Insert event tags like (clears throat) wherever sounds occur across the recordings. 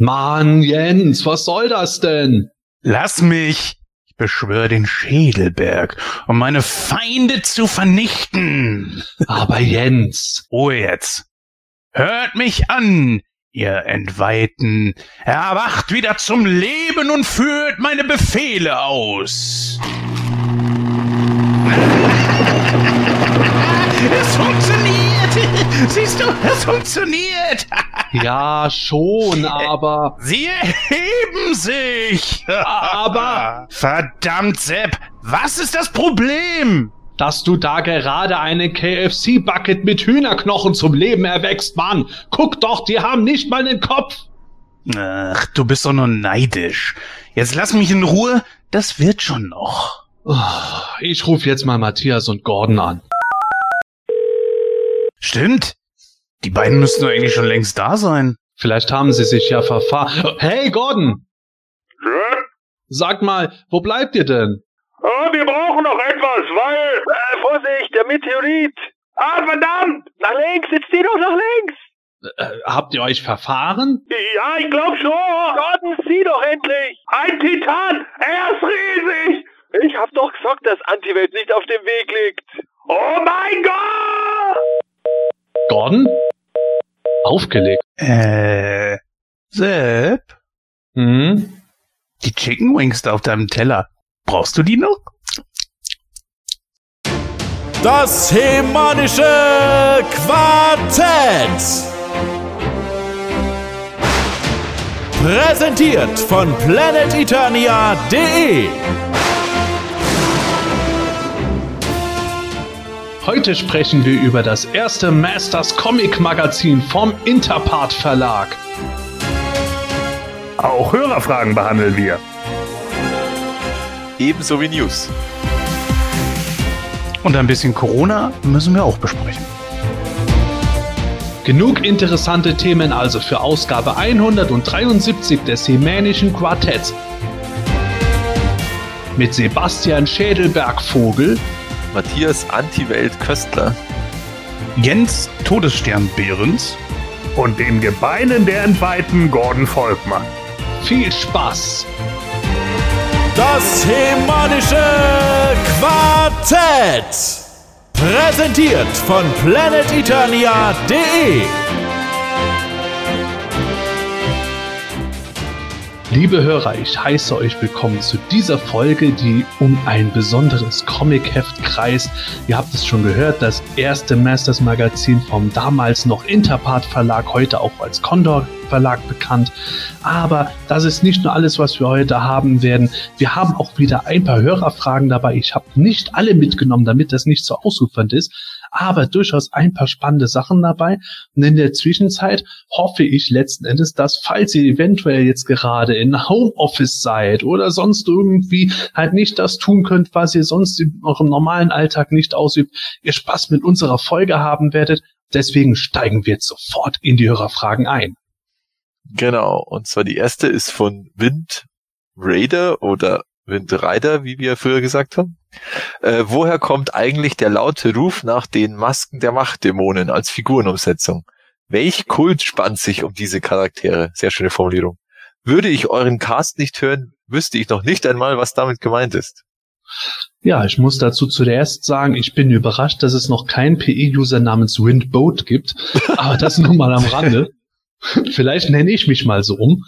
Mann, Jens, was soll das denn? Lass mich! Ich beschwöre den Schädelberg, um meine Feinde zu vernichten. Aber Jens. Ruhe jetzt. Hört mich an, ihr Entweihten. Erwacht wieder zum Leben und führt meine Befehle aus. (laughs) Es funktioniert! (laughs) Siehst du, es funktioniert! (laughs) Ja, schon, aber. Sie erheben sich! Aber. (laughs) Verdammt, Sepp! Was ist das Problem? Dass du da gerade eine KFC-Bucket mit Hühnerknochen zum Leben erwächst, Mann! Guck doch, die haben nicht mal den Kopf! Ach, du bist doch nur neidisch. Jetzt lass mich in Ruhe, das wird schon noch. Oh, ich rufe jetzt mal Matthias und Gordon an. Stimmt. Die beiden müssten doch eigentlich schon längst da sein. Vielleicht haben sie sich ja verfahren. Hey, Gordon! Ja? Sag mal, wo bleibt ihr denn? Ah, wir brauchen noch etwas, weil... Äh, Vorsicht, der Meteorit! Ah, verdammt! Nach links, jetzt zieh doch nach links! Äh, habt ihr euch verfahren? Ja, ich glaub schon! Gordon, zieh doch endlich! Ein Titan! Er ist riesig! Ich hab doch gesagt, dass Antiwelt nicht auf dem Weg liegt! Oh mein Gott! Gordon? Aufgelegt. Äh, Sepp? Hm? Die Chicken Wings da auf deinem Teller. Brauchst du die noch? Das hemanische Quartett. Präsentiert von planeteternia.de. Heute sprechen wir über das erste Masters Comic Magazin vom Interpart Verlag. Auch Hörerfragen behandeln wir. Ebenso wie News. Und ein bisschen Corona müssen wir auch besprechen. Genug interessante Themen also für Ausgabe 173 des Hemänischen Quartetts. Mit Sebastian Schädelberg-Vogel, Matthias Antiwelt Köstler. Jens Todesstern Behrens. Und den Gebeinen der Entweihten Gordon Volkmann. viel Spaß! Das hemanische Quartett. Präsentiert von planeteternia.de. Liebe Hörer, ich heiße euch willkommen zu dieser Folge, die um ein besonderes Comic-Heft kreist. Ihr habt es schon gehört, das erste Masters Magazin vom damals noch Interpart Verlag, heute auch als Condor Verlag bekannt. Aber das ist nicht nur alles, was wir heute haben werden. Wir haben auch wieder ein paar Hörerfragen dabei. Ich habe nicht alle mitgenommen, damit das nicht so ausufernd ist, aber durchaus ein paar spannende Sachen dabei. Und in der Zwischenzeit hoffe ich letzten Endes, dass, falls ihr eventuell jetzt gerade in Homeoffice seid oder sonst irgendwie halt nicht das tun könnt, was ihr sonst in eurem normalen Alltag nicht ausübt, ihr Spaß mit unserer Folge haben werdet. Deswegen steigen wir jetzt sofort in die Hörerfragen ein. Genau. Und zwar die erste ist von Wind Raider oder Wind Rider, wie wir früher gesagt haben. Äh, woher kommt eigentlich der laute Ruf nach den Masken der Machtdämonen als Figurenumsetzung? Welch Kult spannt sich um diese Charaktere? Sehr schöne Formulierung. Würde ich euren Cast nicht hören, wüsste ich noch nicht einmal, was damit gemeint ist. Ja, ich muss dazu zuerst sagen, ich bin überrascht, dass es noch keinen PE-User namens Windboat gibt, aber das nur mal am Rande. (laughs) Vielleicht nenne ich mich mal so um.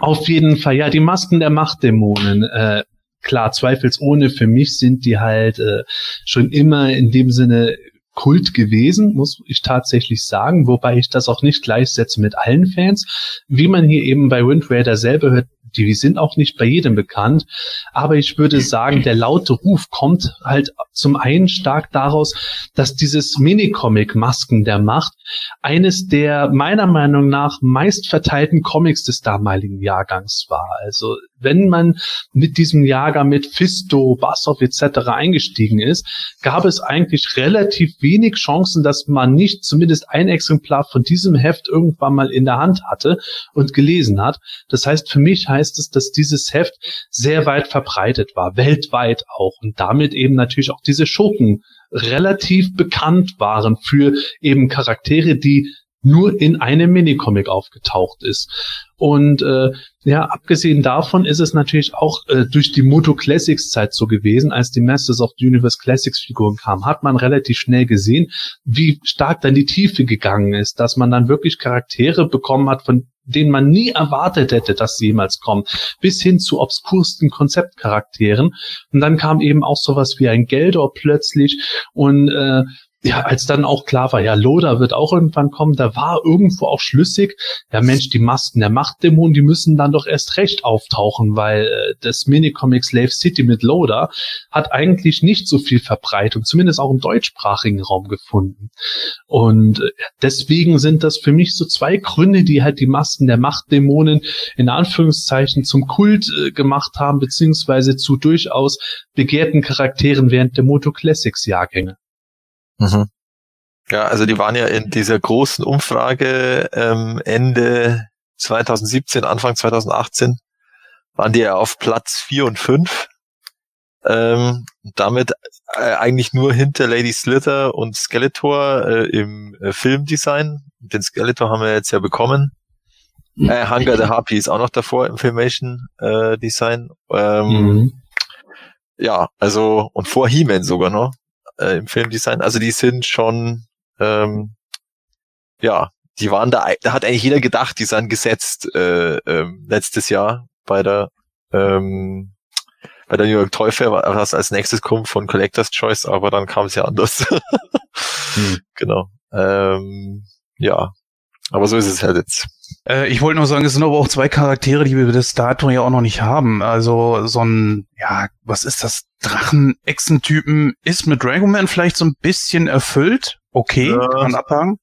Auf jeden Fall, ja, die Masken der Machtdämonen. Äh, klar, zweifelsohne für mich sind die halt äh, schon immer in dem Sinne Kult gewesen, muss ich tatsächlich sagen, wobei ich das auch nicht gleichsetze mit allen Fans. Wie man hier eben bei Wind Raider selber hört, die sind auch nicht bei jedem bekannt, aber ich würde sagen, der laute Ruf kommt halt zum einen stark daraus, dass dieses Minicomic Masken der Macht eines der meiner Meinung nach meist verteilten Comics des damaligen Jahrgangs war. Also wenn man mit diesem Jahrgang mit Fisto, Bassoff etc. eingestiegen ist, gab es eigentlich relativ wenig Chancen, dass man nicht zumindest ein Exemplar von diesem Heft irgendwann mal in der Hand hatte und gelesen hat. Das heißt, für mich heißt es, dass dieses Heft sehr weit verbreitet war, weltweit auch und damit eben natürlich auch diese Schurken relativ bekannt waren für eben Charaktere, die nur in einem Minicomic aufgetaucht ist. Und äh, ja, abgesehen davon ist es natürlich auch äh, durch die Moto Classics Zeit so gewesen, als die Masters of the Universe Classics Figuren kamen, hat man relativ schnell gesehen, wie stark dann die Tiefe gegangen ist, dass man dann wirklich Charaktere bekommen hat, von denen man nie erwartet hätte, dass sie jemals kommen, bis hin zu obskursten Konzeptcharakteren. Und dann kam eben auch sowas wie ein Geldor plötzlich und äh, ja, als dann auch klar war, ja, Loda wird auch irgendwann kommen, da war irgendwo auch schlüssig, ja Mensch, die Masken der Machtdämonen, die müssen dann doch erst recht auftauchen, weil äh, das Minicomic Slave City mit Loda hat eigentlich nicht so viel Verbreitung, zumindest auch im deutschsprachigen Raum gefunden. Und äh, deswegen sind das für mich so zwei Gründe, die halt die Masken der Machtdämonen in Anführungszeichen zum Kult äh, gemacht haben, beziehungsweise zu durchaus begehrten Charakteren während der Moto Classics Jahrgänge. Mhm. Ja, also die waren ja in dieser großen Umfrage ähm, Ende 2017, Anfang 2018, waren die ja auf Platz 4 und 5. Ähm, damit äh, eigentlich nur hinter Lady Slither und Skeletor äh, im äh, Filmdesign. Den Skeletor haben wir jetzt ja bekommen. Äh, Hunger the Harpy ist auch noch davor im Filmation äh, Design. Ähm, mhm. Ja, also und vor He-Man sogar noch äh, im Filmdesign. Also die sind schon, ähm, ja, die waren da, da hat eigentlich jeder gedacht, die sind gesetzt äh, äh, letztes Jahr bei der ähm, bei der New York Toy Fair, was als nächstes kommt von Collector's Choice, aber dann kam es ja anders. (laughs) hm. Genau. Ähm, ja, aber so ist es halt jetzt. Äh, ich wollte nur sagen, es sind aber auch zwei Charaktere, die wir bis dato ja auch noch nicht haben. Also so ein, ja, was ist das? Drachen-Echsen-Typen ist mit Dragon vielleicht so ein bisschen erfüllt. Okay, ja. kann man abhaken.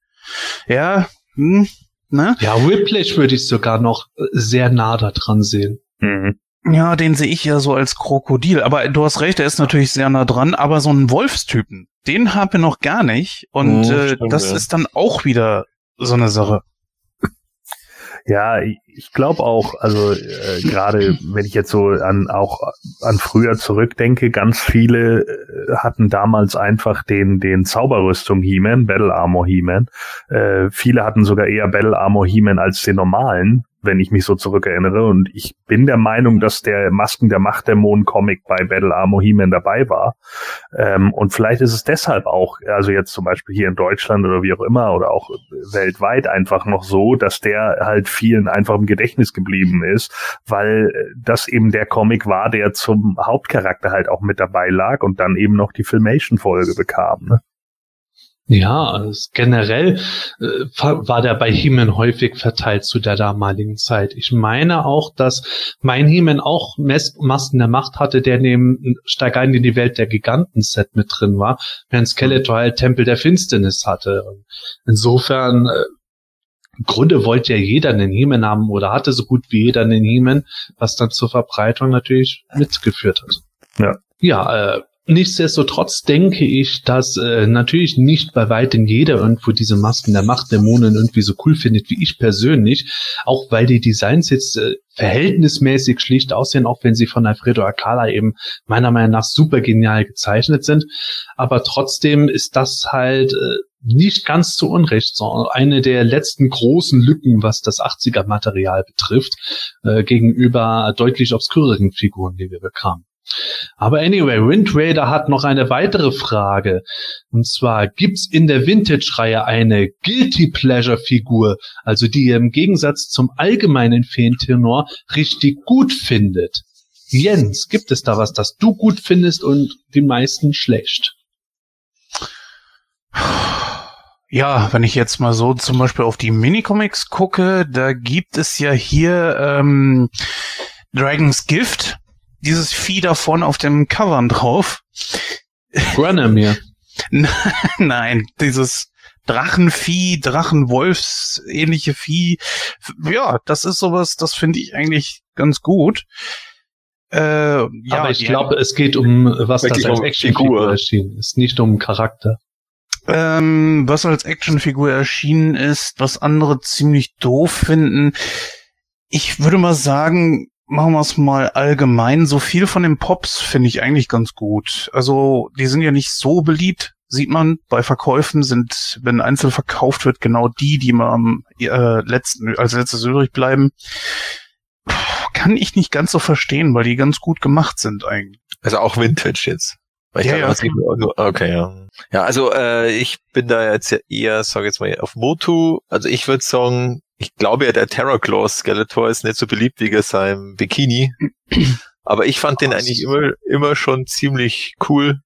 Ja, hm, ne? Ja, Whiplash würde ich sogar noch sehr nah da dran sehen. Mhm. Ja, den sehe ich ja so als Krokodil. Aber du hast recht, er ist natürlich sehr nah dran. Aber so einen Wolfstypen, den haben wir noch gar nicht. Und oh, äh, das ja. ist dann auch wieder so eine Sache. Ja, ich glaube auch, also äh, gerade wenn ich jetzt so an auch an früher zurückdenke, ganz viele äh, hatten damals einfach den den Zauberrüstung He-Man, Battle Armor He-Man. Äh, viele hatten sogar eher Battle Armor He-Man als den normalen, wenn ich mich so zurückerinnere. Und ich bin der Meinung, dass der Masken der Machtdämonen-Comic bei Battle Armor He-Man dabei war. Ähm, und vielleicht ist es deshalb auch, also jetzt zum Beispiel hier in Deutschland oder wie auch immer oder auch weltweit einfach noch so, dass der halt vielen einfach im Gedächtnis geblieben ist, weil das eben der Comic war, der zum Hauptcharakter halt auch mit dabei lag und dann eben noch die Filmation-Folge bekam. Ne? Ja, also generell äh, war der bei He-Man häufig verteilt zu der damaligen Zeit. Ich meine auch, dass mein He-Man auch Mes Masken der Macht hatte, der neben Steig ein in die Welt der Giganten-Set mit drin war, während Skeletor halt Tempel der Finsternis hatte. insofern, äh, im Grunde wollte ja jeder einen He-Man haben oder hatte so gut wie jeder einen He-Man, was dann zur Verbreitung natürlich mitgeführt hat. Ja. Ja, äh, Nichtsdestotrotz denke ich, dass äh, natürlich nicht bei weitem jeder irgendwo diese Masken der Machtdämonen irgendwie so cool findet wie ich persönlich, auch weil die Designs jetzt äh, verhältnismäßig schlicht aussehen, auch wenn sie von Alfredo Acala eben meiner Meinung nach super genial gezeichnet sind. Aber trotzdem ist das halt äh, nicht ganz zu Unrecht, sondern eine der letzten großen Lücken, was das 80er-Material betrifft, äh, gegenüber deutlich obsküreren Figuren, die wir bekamen. Aber anyway, Wind Raider hat noch eine weitere Frage. Und zwar, gibt's in der Vintage-Reihe eine Guilty Pleasure-Figur, also die ihr im Gegensatz zum allgemeinen Feentenor richtig gut findet? Jens, gibt es da was, das du gut findest und die meisten schlecht? Ja, wenn ich jetzt mal so zum Beispiel auf die Minicomics gucke, da gibt es ja hier ähm, Dragon's Gift, dieses Vieh da vorne auf dem Covern drauf. Granomir. (laughs) Nein, dieses Drachenvieh, Drachenwolfs ähnliche Vieh. Ja, das ist sowas, das finde ich eigentlich ganz gut. Äh, ja, Aber ich glaube, es geht um was das als Actionfigur erschienen ist, nicht um Charakter. Ähm, was als Actionfigur erschienen ist, was andere ziemlich doof finden. Ich würde mal sagen, machen wir es mal allgemein. So viel von den Pops finde ich eigentlich ganz gut. Also, die sind ja nicht so beliebt. sieht man bei Verkäufen sind, wenn einzeln verkauft wird, genau die, die mal am äh, letzten, als letztes übrig bleiben. Puh, kann ich nicht ganz so verstehen, weil die ganz gut gemacht sind eigentlich. Also auch Vintage jetzt. Weil ich Ja, kann ja, okay, ja. Ja, also äh, ich bin da jetzt ja eher, sag jetzt mal, auf Motu. Also ich würde sagen, ich glaube ja, der Terror Claw Skeletor ist nicht so beliebt wie sein Bikini. (clears throat) Aber ich fand den eigentlich immer, immer schon ziemlich cool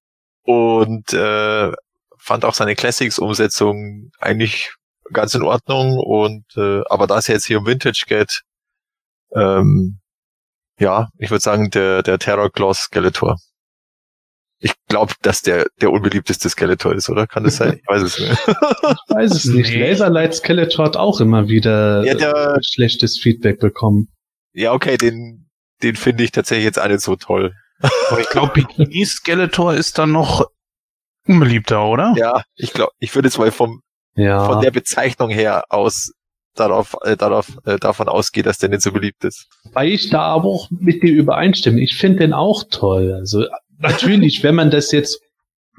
und äh, fand auch seine Classics-Umsetzung eigentlich ganz in Ordnung. Und äh, aber da es jetzt hier um Vintage geht, ähm, ja, ich würde sagen, der, der Terror Claw Skeletor. Ich glaube, dass der der unbeliebteste Skeletor ist, oder? Kann das sein? Ich weiß es nicht. Ich weiß es nicht. Nee. Laserlight Skeletor hat auch immer wieder Ja, der- schlechtes Feedback bekommen. ja, okay, den, den finde ich tatsächlich jetzt auch nicht so toll. Aber ich glaube, Bikini Skeletor ist dann noch unbeliebter, oder? Ja, ich glaube, ich würde jetzt mal vom, Ja. von der Bezeichnung her aus darauf, äh, darauf, äh, davon ausgehen, dass der nicht so beliebt ist. Weil ich da aber auch mit dir übereinstimme. Ich finde den auch toll. Also natürlich, wenn man das jetzt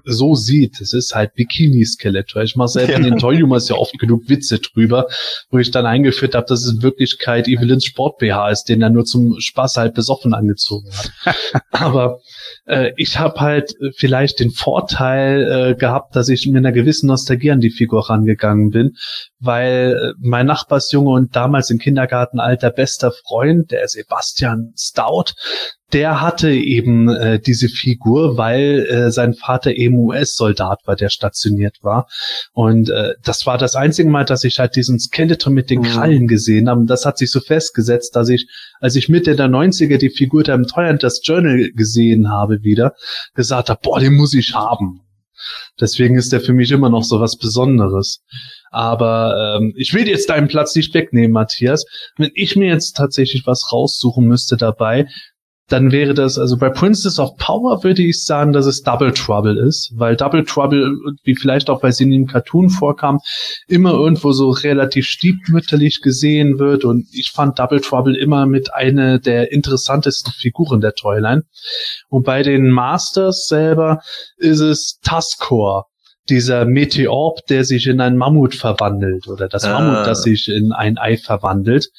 so sieht, es ist halt Bikini-Skeletor. Ich mache selber in den Toy-Humors ja oft genug Witze drüber, wo ich dann eingeführt habe, dass es in Wirklichkeit Evelyn's Sport-BH ist, den er nur zum Spaß halt besoffen angezogen hat. (laughs) aber äh, ich habe halt vielleicht den Vorteil äh, gehabt, dass ich mit einer gewissen Nostalgie an die Figur rangegangen bin, weil äh, mein Nachbarsjunge und damals im Kindergartenalter bester Freund, der Sebastian Stout, der hatte eben äh, diese Figur, weil äh, sein Vater eben US-Soldat war, der stationiert war. Und äh, das war das einzige Mal, dass ich halt diesen Skeleton mit den Mhm. Krallen gesehen habe. Und das hat sich so festgesetzt, dass ich, als ich Mitte der 90er die Figur da im Toy Journal gesehen habe wieder, gesagt habe, boah, den muss ich haben. Deswegen ist der für mich immer noch so was Besonderes. Aber ähm, ich will jetzt deinen Platz nicht wegnehmen, Matthias. Wenn ich mir jetzt tatsächlich was raussuchen müsste dabei, dann wäre das, also bei Princess of Power würde ich sagen, dass es Double Trouble ist, weil Double Trouble, wie vielleicht auch, weil sie in dem Cartoon vorkam, immer irgendwo so relativ stiefmütterlich gesehen wird und ich fand Double Trouble immer mit einer der interessantesten Figuren der Toyline. Und bei den Masters selber ist es Tuskor, dieser Meteorb, der sich in ein Mammut verwandelt oder das Ah. Mammut, das sich in ein Ei verwandelt.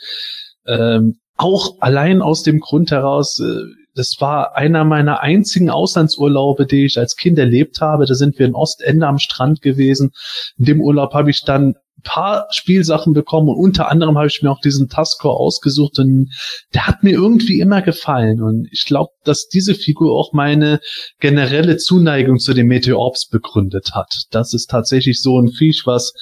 Ähm, auch allein aus dem Grund heraus, äh, das war einer meiner einzigen Auslandsurlaube, die ich als Kind erlebt habe. Da sind wir in Ostende am Strand gewesen. In dem Urlaub habe ich dann ein paar Spielsachen bekommen und unter anderem habe ich mir auch diesen Taskor ausgesucht und der hat mir irgendwie immer gefallen und ich glaube, dass diese Figur auch meine generelle Zuneigung zu den Meteorbs begründet hat. Das ist tatsächlich so ein Viech, was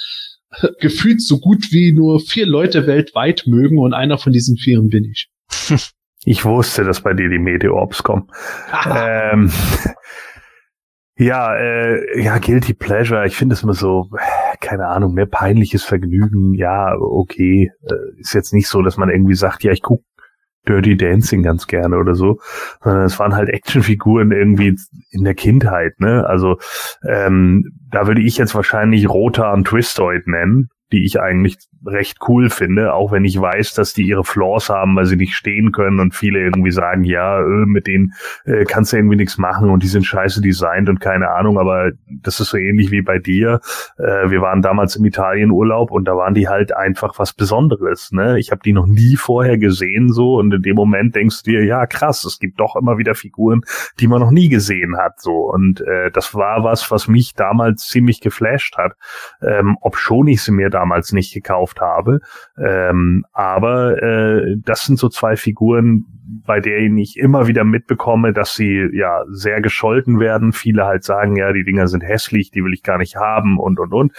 (laughs) gefühlt so gut wie nur vier Leute weltweit mögen und einer von diesen Vieren bin ich. (laughs) Ich wusste, dass bei dir die Meteorbs kommen. ähm, (laughs) ja, äh, ja, Guilty Pleasure. Ich finde es immer so, keine Ahnung, mehr peinliches Vergnügen. Ja, okay. Äh, ist jetzt nicht so, dass man irgendwie sagt, ja, ich guck Dirty Dancing ganz gerne oder so, sondern es waren halt Actionfiguren irgendwie in der Kindheit, ne? Also ähm, da würde ich jetzt wahrscheinlich Rota und Twistoid nennen, die ich eigentlich recht cool finde, auch wenn ich weiß, dass die ihre Flaws haben, weil sie nicht stehen können und viele irgendwie sagen, ja, äh, mit denen äh, kannst du irgendwie nichts machen und die sind scheiße designt und keine Ahnung, aber das ist so ähnlich wie bei dir. Äh, wir waren damals im Italienurlaub und da waren die halt einfach was Besonderes. Ne? Ich habe die noch nie vorher gesehen so und in dem Moment denkst du dir, ja krass, es gibt doch immer wieder Figuren, die man noch nie gesehen hat so und äh, das war was, was mich damals ziemlich geflasht hat, ähm, ob schon ich sie mir damals nicht gekauft habe. Ähm, aber äh, das sind so zwei Figuren, bei denen ich immer wieder mitbekomme, dass sie ja sehr gescholten werden. Viele halt sagen, ja, die Dinger sind hässlich, die will ich gar nicht haben und und und.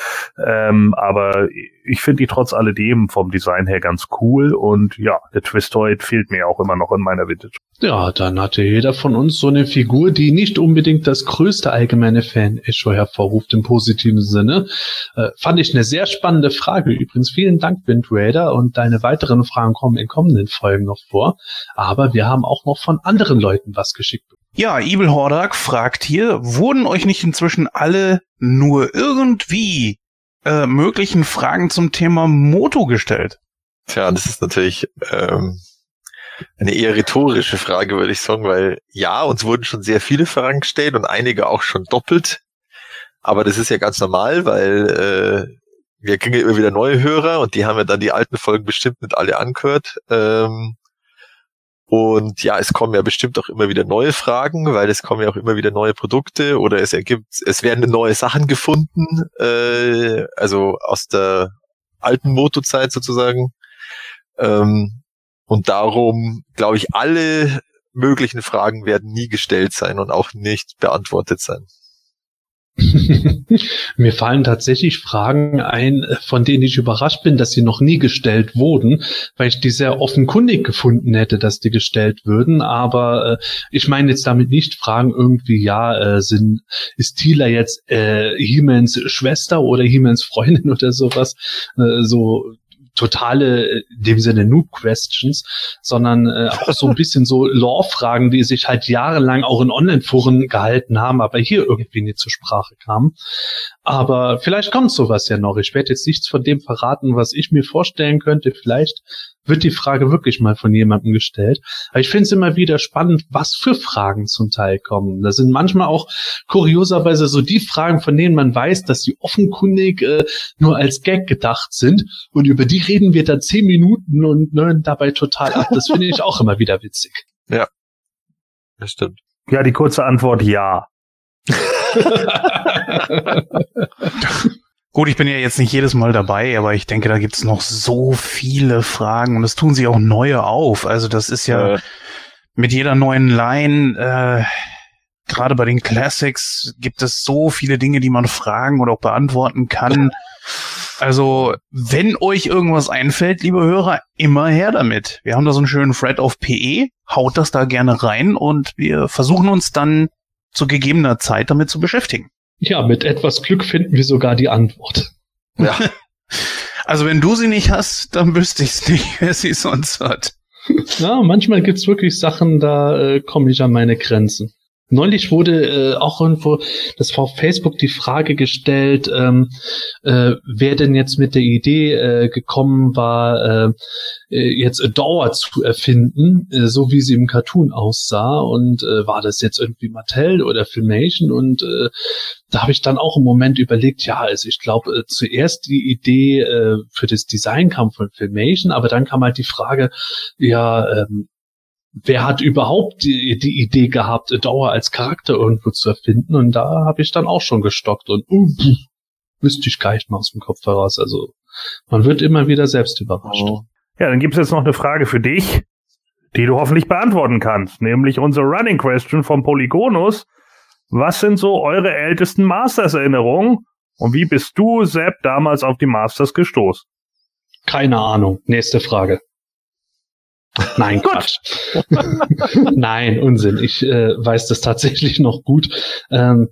Ähm, aber ich finde die trotz alledem vom Design her ganz cool und ja, der Twistoid fehlt mir auch immer noch in meiner Vintage. Ja, dann hatte jeder von uns so eine Figur, die nicht unbedingt das größte allgemeine Fan-Echo hervorruft im positiven Sinne. Äh, fand ich eine sehr spannende Frage. Übrigens vielen Dank, Wind Raider, und deine weiteren Fragen kommen in kommenden Folgen noch vor. Aber wir haben auch noch von anderen Leuten was geschickt. Ja, Evil Hordak fragt hier, wurden euch nicht inzwischen alle nur irgendwie äh, möglichen Fragen zum Thema Moto gestellt? Tja, das ist natürlich ähm, eine eher rhetorische Frage, würde ich sagen, weil ja, uns wurden schon sehr viele Fragen gestellt und einige auch schon doppelt. Aber das ist ja ganz normal, weil äh, wir kriegen ja immer wieder neue Hörer und die haben ja dann die alten Folgen bestimmt nicht alle angehört. Ähm, und ja, es kommen ja bestimmt auch immer wieder neue Fragen, weil es kommen ja auch immer wieder neue Produkte oder es ergibt, es werden neue Sachen gefunden, äh, also aus der alten Motozeit sozusagen. Ähm, und darum glaube ich, alle möglichen Fragen werden nie gestellt sein und auch nicht beantwortet sein. (laughs) Mir fallen tatsächlich Fragen ein, von denen ich überrascht bin, dass sie noch nie gestellt wurden, weil ich die sehr offenkundig gefunden hätte, dass die gestellt würden. Aber äh, ich meine jetzt damit nicht Fragen irgendwie, ja, äh, sind ist Tila jetzt äh, Hiemens Schwester oder Hiemens Freundin (laughs) oder sowas? Äh, so totale, äh, in dem Sinne Noob-Questions, sondern äh, auch so ein bisschen so Lore-Fragen, die sich halt jahrelang auch in Online-Foren gehalten haben, aber hier irgendwie nicht zur Sprache kamen. Aber vielleicht kommt sowas ja noch. Ich werde jetzt nichts von dem verraten, was ich mir vorstellen könnte. Vielleicht wird die Frage wirklich mal von jemandem gestellt. Aber ich finde es immer wieder spannend, was für Fragen zum Teil kommen. Da sind manchmal auch kurioserweise so die Fragen, von denen man weiß, dass sie offenkundig äh, nur als Gag gedacht sind. Und über die reden wir dann zehn Minuten und nörden dabei total ab. Das finde ich auch immer wieder witzig. (laughs) Ja, das stimmt. Ja, die kurze Antwort ja. (laughs) Gut, ich bin ja jetzt nicht jedes Mal dabei, aber ich denke, da gibt's noch so viele Fragen und es tun sich auch neue auf. Also das ist ja Äh. mit jeder neuen Line, äh, gerade bei den Classics gibt es so viele Dinge, die man fragen oder auch beantworten kann. (laughs) Also, wenn euch irgendwas einfällt, liebe Hörer, immer her damit. Wir haben da so einen schönen Thread auf PE, haut das da gerne rein und wir versuchen uns dann zu gegebener Zeit damit zu beschäftigen. Ja, mit etwas Glück finden wir sogar die Antwort. Ja, (laughs) Also wenn du sie nicht hast, dann wüsste ich es nicht, (laughs) wer sie sonst hat. Ja, manchmal gibt's wirklich Sachen, da äh, komme ich an meine Grenzen. Neulich wurde äh, auch irgendwo, das auf Facebook die Frage gestellt, ähm, äh, wer denn jetzt mit der Idee äh, gekommen war, äh, äh, jetzt Adora zu erfinden, äh, so wie sie im Cartoon aussah. Und äh, war das jetzt irgendwie Mattel oder Filmation? Und äh, da habe ich dann auch im Moment überlegt, ja, also ich glaube, äh, zuerst die Idee äh, für das Design kam von Filmation, aber dann kam halt die Frage, ja, ähm, wer hat überhaupt die, die Idee gehabt, Dauer als Charakter irgendwo zu erfinden? Und da habe ich dann auch schon gestockt und uh, wüsste ich gar nicht mal aus dem Kopf heraus. Also man wird immer wieder selbst überrascht. Oh. Ja, dann gibt's jetzt noch eine Frage für dich, die du hoffentlich beantworten kannst, nämlich unsere Running Question vom Polygonus. Was sind so eure ältesten Masters-Erinnerungen und wie bist du, Sepp, damals auf die Masters gestoßen? Keine Ahnung. Nächste Frage. Nein, Quatsch. (laughs) Nein, Unsinn. Ich äh, weiß das tatsächlich noch gut. Ähm,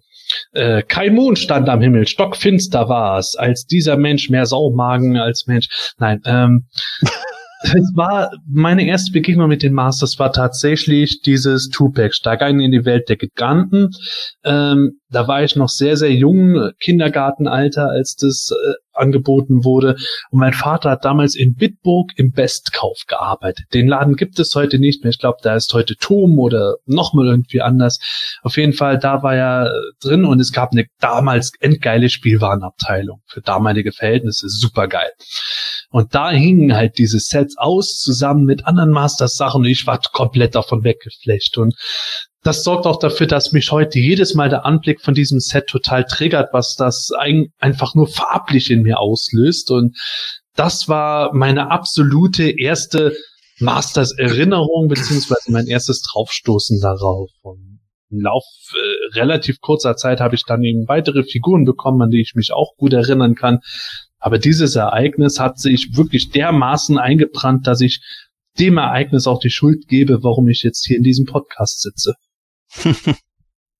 äh, kein Mond stand am Himmel, stockfinster war es, als dieser Mensch mehr Saumagen als Mensch. Nein, ähm, (laughs) es war meine erste Begegnung mit den Masters war tatsächlich dieses Tupac, Steig ein in die Welt der Giganten. Ähm, da war ich noch sehr, sehr jung, Kindergartenalter, als das äh, angeboten wurde. Und mein Vater hat damals in Bitburg im Bestkauf gearbeitet. Den Laden gibt es heute nicht mehr. Ich glaube, da ist heute Tom oder nochmal irgendwie anders. Auf jeden Fall, da war er äh, drin und es gab eine damals endgeile Spielwarenabteilung. Für damalige Verhältnisse super geil. Und da hingen halt diese Sets aus, zusammen mit anderen Masters-Sachen ich war komplett davon weggeflecht. Und das sorgt auch dafür, dass mich heute jedes Mal der Anblick von diesem Set total triggert, was das ein, einfach nur farblich in mir auslöst. Und das war meine absolute erste Masters-Erinnerung, beziehungsweise mein erstes Draufstoßen darauf. Und im Lauf äh, relativ kurzer Zeit habe ich dann eben weitere Figuren bekommen, an die ich mich auch gut erinnern kann. Aber dieses Ereignis hat sich wirklich dermaßen eingebrannt, dass ich dem Ereignis auch die Schuld gebe, warum ich jetzt hier in diesem Podcast sitze.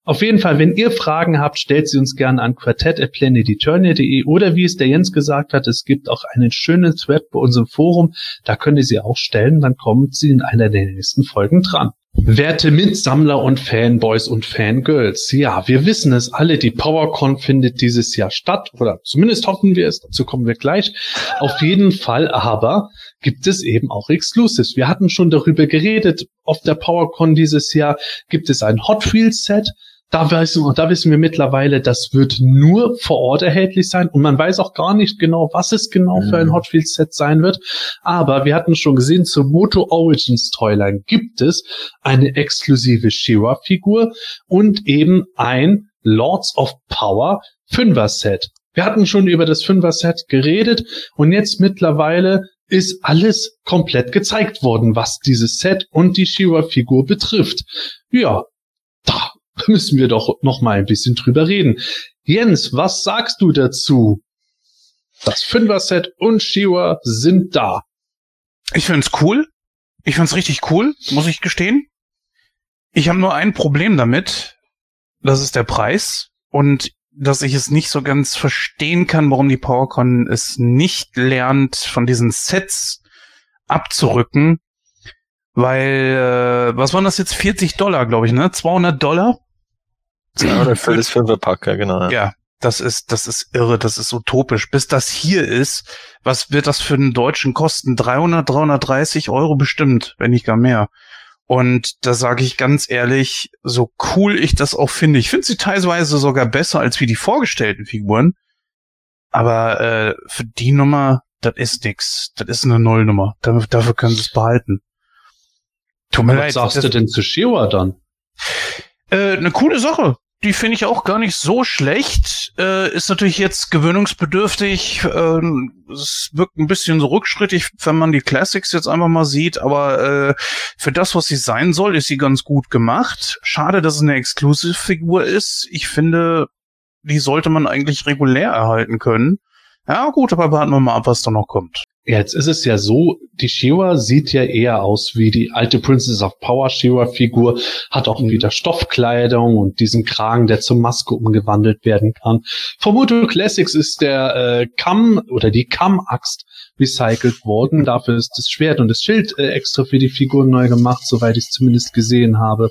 Auf jeden Fall, wenn ihr Fragen habt, stellt sie uns gerne an quartett.planeteturnia.de oder wie es der Jens gesagt hat, es gibt auch einen schönen Thread bei unserem Forum, da könnt ihr sie auch stellen, dann kommt sie in einer der nächsten Folgen dran. Werte Mitsammler und Fanboys und Fangirls, ja, wir wissen es alle, die PowerCon findet dieses Jahr statt, oder zumindest hoffen wir es, dazu kommen wir gleich. Auf jeden Fall aber gibt es eben auch Exclusives. Wir hatten schon darüber geredet, auf der PowerCon dieses Jahr gibt es ein Hot Wheels Set, Da wissen, da wissen wir mittlerweile, das wird nur vor Ort erhältlich sein und man weiß auch gar nicht genau, was es genau für ein Mhm. Hot Wheels Set sein wird. Aber wir hatten schon gesehen, zur Moto Origins Toyline gibt es eine exklusive She-Ra-Figur und eben ein Lords of Power Fünfer Set. Wir hatten schon über das Fünfer Set geredet und jetzt mittlerweile ist alles komplett gezeigt worden, was dieses Set und die She-Ra-Figur betrifft. Ja, da müssen wir doch noch mal ein bisschen drüber reden. Jens, was sagst du dazu? Das Fünfer-Set und She-Ra sind da. Ich find's cool. Ich find's richtig cool, muss ich gestehen. Ich habe nur ein Problem damit. Das ist der Preis. Und dass ich es nicht so ganz verstehen kann, warum die PowerCon es nicht lernt, von diesen Sets abzurücken. Weil, äh, was waren das jetzt? 40 Dollar, glaube ich, ne? 200 Dollar? Oder das Fünferpack, ja, genau. Ja. Ja, das ist, das ist irre, das ist utopisch. Bis das hier ist, was wird das für einen Deutschen kosten? 300, 330 Euro bestimmt, wenn nicht gar mehr. Und da sage ich ganz ehrlich, so cool ich das auch finde, ich finde sie teilweise sogar besser als wie die vorgestellten Figuren. Aber äh, für die Nummer, das ist nix. Das ist eine Nullnummer. Dafür, dafür können sie es behalten. Tut mir Was leid. sagst das- du denn zu She-Ra dann? äh, eine coole Sache. Die finde ich auch gar nicht so schlecht. Äh, ist natürlich jetzt gewöhnungsbedürftig. Ähm, es wirkt ein bisschen so rückschrittig, wenn man die Classics jetzt einfach mal sieht. Aber äh, für das, was sie sein soll, ist sie ganz gut gemacht. Schade, dass es eine Exclusive-Figur ist. Ich finde, die sollte man eigentlich regulär erhalten können. Ja, gut, aber warten wir mal ab, was da noch kommt. Jetzt ist es ja so, die She-Ra sieht ja eher aus wie die alte Princess of Power She-Ra-Figur, hat auch wieder Stoffkleidung und diesen Kragen, der zur Maske umgewandelt werden kann. Von Moto Classics ist der äh, Kamm oder die Kammaxt recycelt worden. Dafür ist das Schwert und das Schild äh, extra für die Figur neu gemacht, soweit ich es zumindest gesehen habe.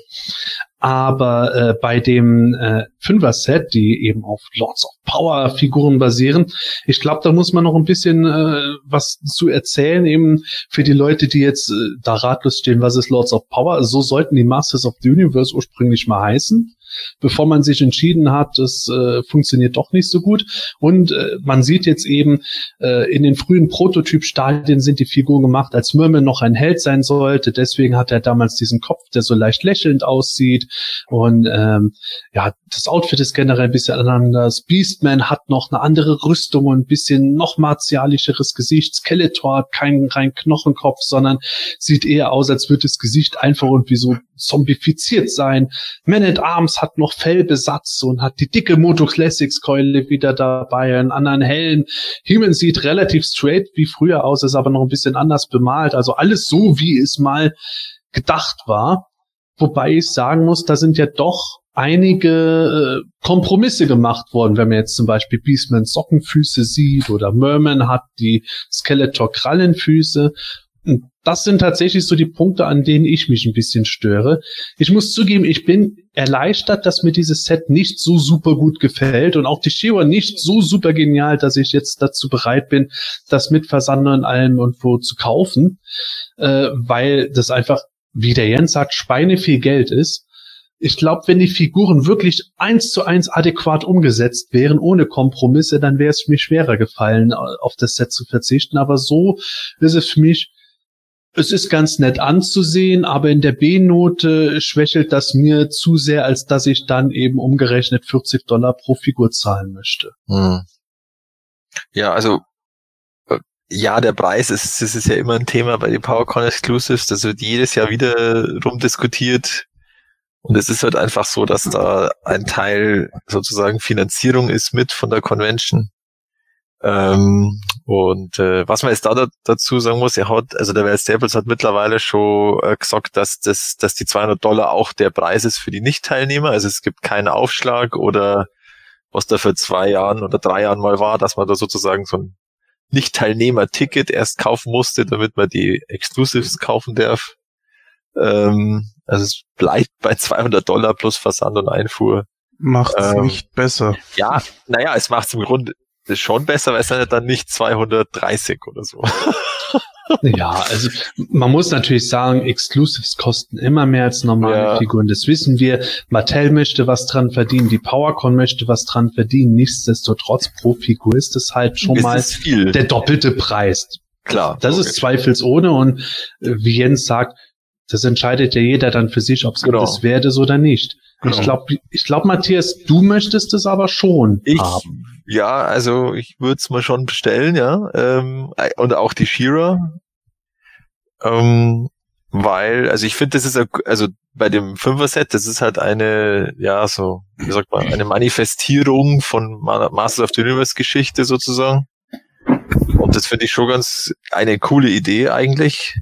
Aber äh, bei dem äh, Fünfer-Set, die eben auf Lords of Power Figuren basieren, ich glaube, da muss man noch ein bisschen äh, was zu erzählen, eben für die Leute, die jetzt äh, da ratlos stehen, was ist Lords of Power. So sollten die Masters of the Universe ursprünglich mal heißen. Bevor man sich entschieden hat, das äh, funktioniert doch nicht so gut. Und äh, man sieht jetzt eben, äh, in den frühen Prototyp-Stadien sind die Figuren gemacht, als Merman noch ein Held sein sollte. Deswegen hat er damals diesen Kopf, der so leicht lächelnd aussieht. Und ähm, ja, das Outfit ist generell ein bisschen anders. Beastman hat noch eine andere Rüstung und ein bisschen noch martialischeres Gesicht. Skeletor hat keinen rein Knochenkopf, sondern sieht eher aus, als würde das Gesicht einfach irgendwie so zombifiziert sein. Man at Arms hat noch Fellbesatz und hat die dicke Moto Classics Keule wieder dabei, einen anderen Helm. Human sieht relativ straight wie früher aus, ist aber noch ein bisschen anders bemalt. Also alles so, wie es mal gedacht war. Wobei ich sagen muss, da sind ja doch einige äh, Kompromisse gemacht worden, wenn man jetzt zum Beispiel Beastman Sockenfüße sieht oder Merman hat die Skeletor Krallenfüße. Und das sind tatsächlich so die Punkte, an denen ich mich ein bisschen störe. Ich muss zugeben, ich bin erleichtert, dass mir dieses Set nicht so super gut gefällt und auch die Shewa nicht so super genial, dass ich jetzt dazu bereit bin, das mit Versand und allem irgendwo zu kaufen, äh, weil das einfach, wie der Jens sagt, Schweine viel Geld ist. Ich glaube, wenn die Figuren wirklich eins zu eins adäquat umgesetzt wären, ohne Kompromisse, dann wäre es mir schwerer gefallen, auf das Set zu verzichten. Aber so ist es für mich es ist ganz nett anzusehen, aber in der B-Note schwächelt das mir zu sehr, als dass ich dann eben umgerechnet 40 Dollar pro Figur zahlen möchte. Hm. Ja, also ja, der Preis ist, das ist ja immer ein Thema bei den PowerCon Exclusives. Das wird jedes Jahr wieder rumdiskutiert. Und es ist halt einfach so, dass da ein Teil sozusagen Finanzierung ist mit von der Convention. Ähm, und äh, was man jetzt da, da dazu sagen muss, er hat, also der Val Staples hat mittlerweile schon äh, gesagt, dass das, dass die 200 Dollar auch der Preis ist für die Nicht-Teilnehmer. Also es gibt keinen Aufschlag oder was da für zwei Jahren oder drei Jahren mal war, dass man da sozusagen so ein Nicht-Teilnehmer-Ticket erst kaufen musste, damit man die Exclusives kaufen darf. Ähm, also es bleibt bei 200 Dollar plus Versand und Einfuhr. Macht's Ähm, nicht besser. Ja, naja, es macht es im Grunde schon besser, weil es sind ja dann nicht 230 oder so. (laughs) Ja, also man muss natürlich sagen, Exclusives kosten immer mehr als normale Ja. Figuren. Das wissen wir. Mattel möchte was dran verdienen, die PowerCon möchte was dran verdienen. Nichtsdestotrotz pro Figur ist es halt schon es mal ist der doppelte Preis. Klar. Das ist logisch. zweifelsohne und äh, wie Jens sagt, das entscheidet ja jeder dann für sich, ob es Genau. das wert ist oder nicht. Genau. Ich glaube, ich glaub, Matthias, du möchtest es aber schon Ich, haben. ja, also ich würde es mal schon bestellen, ja. Ähm, und auch die Shira. Ähm, weil, also ich finde, das ist, also bei dem Fünfer-Set, das ist halt eine, ja, so, wie sagt man, eine Manifestierung von Ma- Masters of the Universe-Geschichte sozusagen. Und das finde ich schon ganz eine coole Idee eigentlich.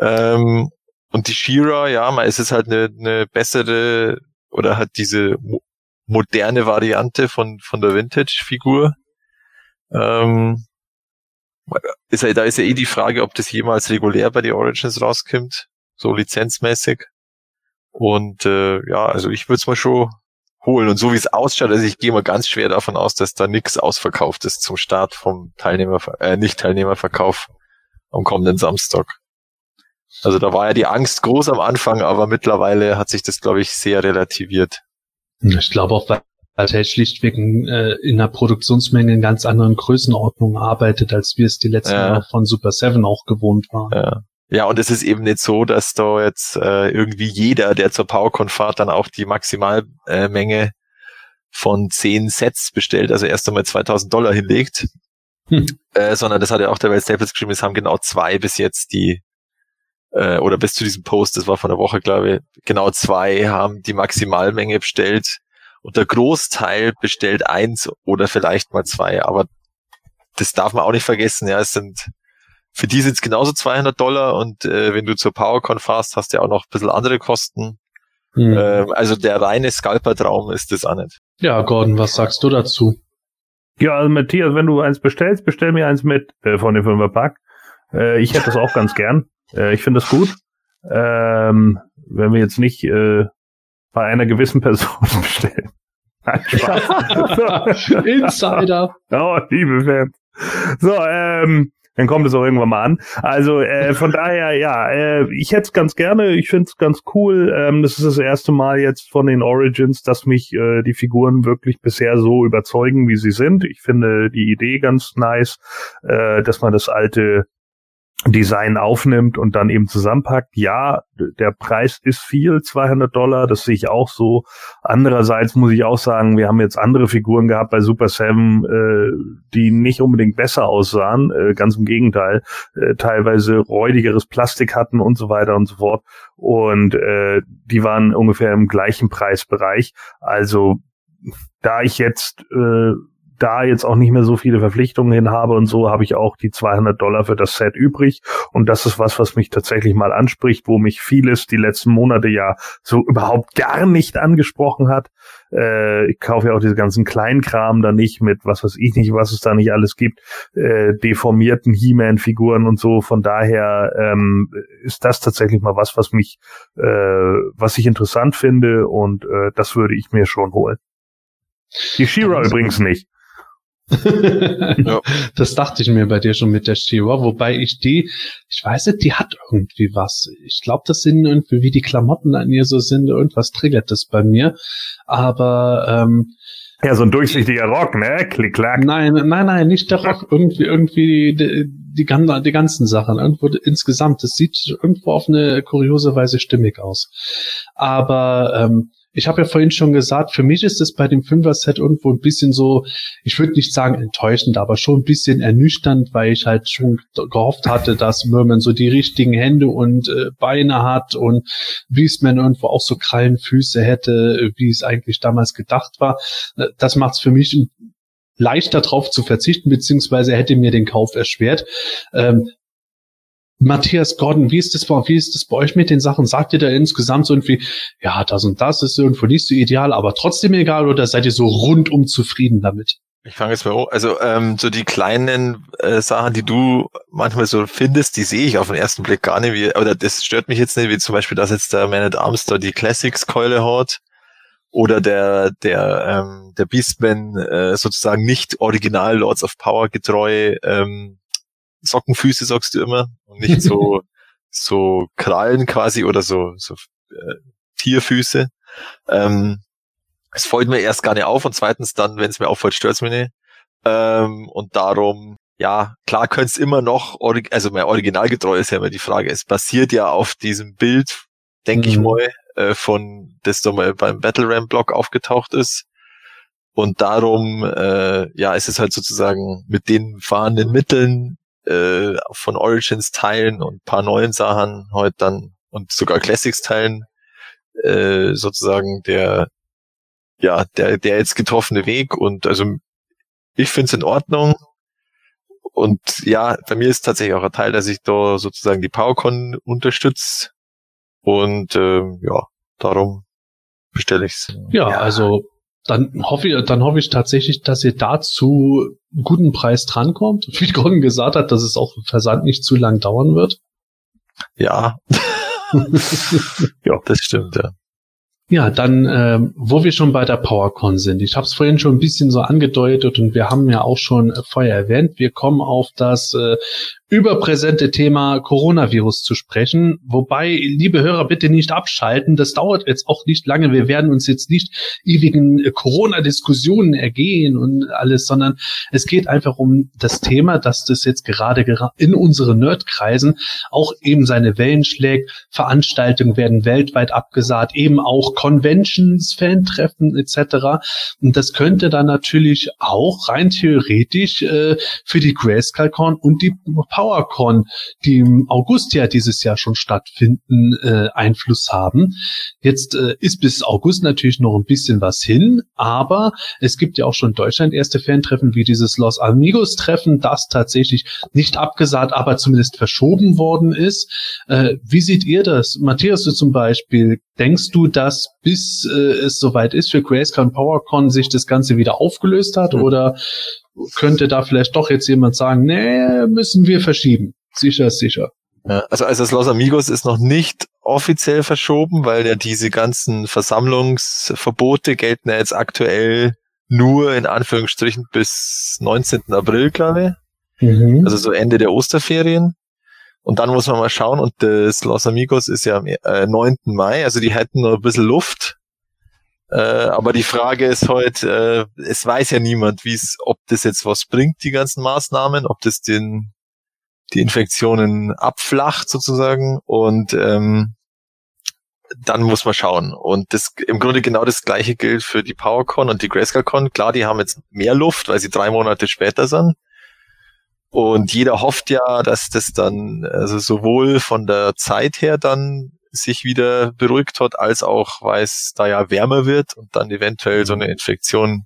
Ähm, und die Shira, ja, mal, es ist halt eine, eine bessere oder hat diese mo moderne Variante von, von der Vintage-Figur. Ähm, ist ja, da ist ja eh die Frage, ob das jemals regulär bei die Origins rauskommt, so lizenzmäßig. Und äh, ja, also ich würde es mal schon holen. Und so wie es ausschaut, also ich gehe mal ganz schwer davon aus, dass da nichts ausverkauft ist zum Start vom Teilnehmer, äh, Nicht-Teilnehmerverkauf am kommenden Samstag. Also da war ja die Angst groß am Anfang, aber mittlerweile hat sich das, glaube ich, sehr relativiert. Ich glaube auch, weil Mattel schlichtweg äh, in einer Produktionsmenge in ganz anderen Größenordnungen arbeitet, als wir es die letzten Ja. Jahre von Super Seven auch gewohnt waren. Ja. Ja, und es ist eben nicht so, dass da jetzt äh, irgendwie jeder, der zur PowerCon fährt, dann auch die Maximalmenge äh, von zehn Sets bestellt, also erst einmal 2000 Dollar hinlegt, Hm. äh, sondern das hat ja auch der Welt Staples geschrieben, es haben genau zwei bis jetzt die, äh, oder bis zu diesem Post, das war von der Woche, glaube ich, genau zwei haben die Maximalmenge bestellt und der Großteil bestellt eins oder vielleicht mal zwei, aber das darf man auch nicht vergessen, ja, es sind für die sind es genauso 200 Dollar und äh, wenn du zur PowerCon fährst, hast du ja auch noch ein bisschen andere Kosten. Hm. Ähm, also der reine Scalper-Traum ist das auch nicht. Ja, Gordon, was sagst du dazu? Ja, also Matthias, wenn du eins bestellst, bestell mir eins mit äh, von dem Fünferpack. Äh, ich hätte das auch ganz gern. Äh, ich finde das gut. Ähm, wenn wir jetzt nicht äh, bei einer gewissen Person (laughs) bestellen. Nein, Spaß. (laughs) Insider. (laughs) Oh, liebe Fans. So, ähm, dann kommt es auch irgendwann mal an. Also äh, von daher, ja, äh, ich hätte es ganz gerne. Ich finde es ganz cool. Ähm, das ist das erste Mal jetzt von den Origins, dass mich äh, die Figuren wirklich bisher so überzeugen, wie sie sind. Ich finde die Idee ganz nice, äh, dass man das alte Design aufnimmt und dann eben zusammenpackt. Ja, der Preis ist viel, 200 Dollar, das sehe ich auch so. Andererseits muss ich auch sagen, wir haben jetzt andere Figuren gehabt bei Super Seven, äh, die nicht unbedingt besser aussahen, äh, ganz im Gegenteil, äh, teilweise räudigeres Plastik hatten und so weiter und so fort. Und äh, die waren ungefähr im gleichen Preisbereich. Also da ich jetzt äh, da jetzt auch nicht mehr so viele Verpflichtungen hin habe und so, habe ich auch die 200 Dollar für das Set übrig. Und das ist was, was mich tatsächlich mal anspricht, wo mich vieles die letzten Monate ja so überhaupt gar nicht angesprochen hat. Äh, ich kaufe ja auch diese ganzen Kleinkram da nicht mit, was weiß ich nicht, was es da nicht alles gibt, äh, deformierten He-Man-Figuren und so. Von daher ähm, ist das tatsächlich mal was, was mich, äh, was ich interessant finde und äh, das würde ich mir schon holen. Die Shira übrigens nicht. (laughs) Das dachte ich mir bei dir schon mit der Shira, wobei ich die, ich weiß nicht, die hat irgendwie was. Ich glaube, das sind irgendwie, wie die Klamotten an ihr so sind, irgendwas triggert das bei mir. Aber ähm, Ja, so ein durchsichtiger Rock, ne? Klick, klack. nein, nein, nein, nicht der Rock, irgendwie, irgendwie die, die, die ganzen Sachen. Irgendwo insgesamt, das sieht irgendwo auf eine kuriose Weise stimmig aus. Aber ähm, ich habe ja vorhin schon gesagt, für mich ist es bei dem Fünfer-Set irgendwo ein bisschen so, ich würde nicht sagen enttäuschend, aber schon ein bisschen ernüchternd, weil ich halt schon gehofft hatte, dass Merman so die richtigen Hände und äh, Beine hat und Beastman irgendwo auch so Krallenfüße hätte, wie es eigentlich damals gedacht war. Äh, Das macht es für mich leichter drauf zu verzichten, beziehungsweise hätte mir den Kauf erschwert. Ähm, Matthias Gordon, wie ist das bei, wie ist das bei euch mit den Sachen? Sagt ihr da insgesamt so irgendwie, ja, das und das ist irgendwo nicht so ideal, aber trotzdem egal oder seid ihr so rundum zufrieden damit? Ich fange jetzt mal an. Also ähm, so die kleinen äh, Sachen, die du manchmal so findest, die sehe ich auf den ersten Blick gar nicht. Wie, oder das stört mich jetzt nicht, wie zum Beispiel, dass jetzt der Man at Arms da die Classics-Keule hat. Oder der, der, ähm, der Beastman äh, sozusagen nicht original Lords of Power getreu ähm, Sockenfüße sagst du immer und nicht so (laughs) so Krallen quasi oder so so äh, Tierfüße. Ähm, es fällt mir erst gar nicht auf und zweitens dann, wenn es mir auffällt, stört es mich nicht. Ähm, und darum, ja, klar könnte es immer noch, also mein originalgetreu ist ja immer die Frage, es basiert ja auf diesem Bild, denke mhm. ich mal, äh, von, das da mal beim Battle Ram Blog aufgetaucht ist. Und darum, äh, ja, ist es halt sozusagen mit den fahrenden Mitteln äh, von Origins teilen und paar neuen Sachen heute dann und sogar Classics teilen, äh, sozusagen der ja, der, der jetzt getroffene Weg und also ich finde es in Ordnung. Und ja, bei mir ist tatsächlich auch ein Teil, dass ich da sozusagen die PowerCon unterstütze. Und ähm, ja, darum bestelle ich's. Ja, ja, also dann hoffe ich, dann hoffe ich tatsächlich, dass ihr dazu einen guten Preis drankommt. (laughs) Wie Gordon gesagt hat, dass es auch im Versand nicht zu lang dauern wird. Ja. (laughs) ja, das stimmt, ja. Ja, dann, äh, wo wir schon bei der PowerCon sind. Ich habe es vorhin schon ein bisschen so angedeutet und wir haben ja auch schon äh, vorher erwähnt, wir kommen auf das äh, überpräsente Thema Coronavirus zu sprechen. Wobei, liebe Hörer, bitte nicht abschalten. Das dauert jetzt auch nicht lange. Wir werden uns jetzt nicht ewigen äh, Corona-Diskussionen ergehen und alles, sondern es geht einfach um das Thema, dass das jetzt gerade in unseren Nerdkreisen auch eben seine Wellen schlägt. Veranstaltungen werden weltweit abgesagt, eben auch Conventions, Fantreffen etc. Und das könnte dann natürlich auch rein theoretisch äh, für die Grayscale-Con und die PowerCon, die im August ja dieses Jahr schon stattfinden, äh, Einfluss haben. Jetzt äh, ist bis August natürlich noch ein bisschen was hin, aber es gibt ja auch schon in Deutschland erste Fan-Treffen wie dieses Los Amigos-Treffen, das tatsächlich nicht abgesagt, aber zumindest verschoben worden ist. Äh, wie seht ihr das? Matthias, du zum Beispiel, denkst du, dass bis äh, es soweit ist für Grayscale PowerCon sich das Ganze wieder aufgelöst hat mhm. oder könnte da vielleicht doch jetzt jemand sagen, nee, müssen wir verschieben. Sicher sicher. Ja, also, also das Los Amigos ist noch nicht offiziell verschoben, weil ja diese ganzen Versammlungsverbote gelten ja jetzt aktuell nur in Anführungsstrichen bis 19. April, glaube ich. Mhm. Also so Ende der Osterferien. Und dann muss man mal schauen, und das Los Amigos ist ja am äh, 9. Mai, also die hätten noch ein bisschen Luft. Äh, aber die Frage ist heute, äh, es weiß ja niemand, wie es, ob das jetzt was bringt, die ganzen Maßnahmen, ob das den, die Infektionen abflacht sozusagen und ähm, dann muss man schauen. Und das im Grunde genau das gleiche gilt für die PowerCon und die GrayscaleCon. Klar, die haben jetzt mehr Luft, weil sie drei Monate später sind. Und jeder hofft ja, dass das dann, also sowohl von der Zeit her dann sich wieder beruhigt hat, als auch, weil es da ja wärmer wird und dann eventuell so eine mhm. Infektion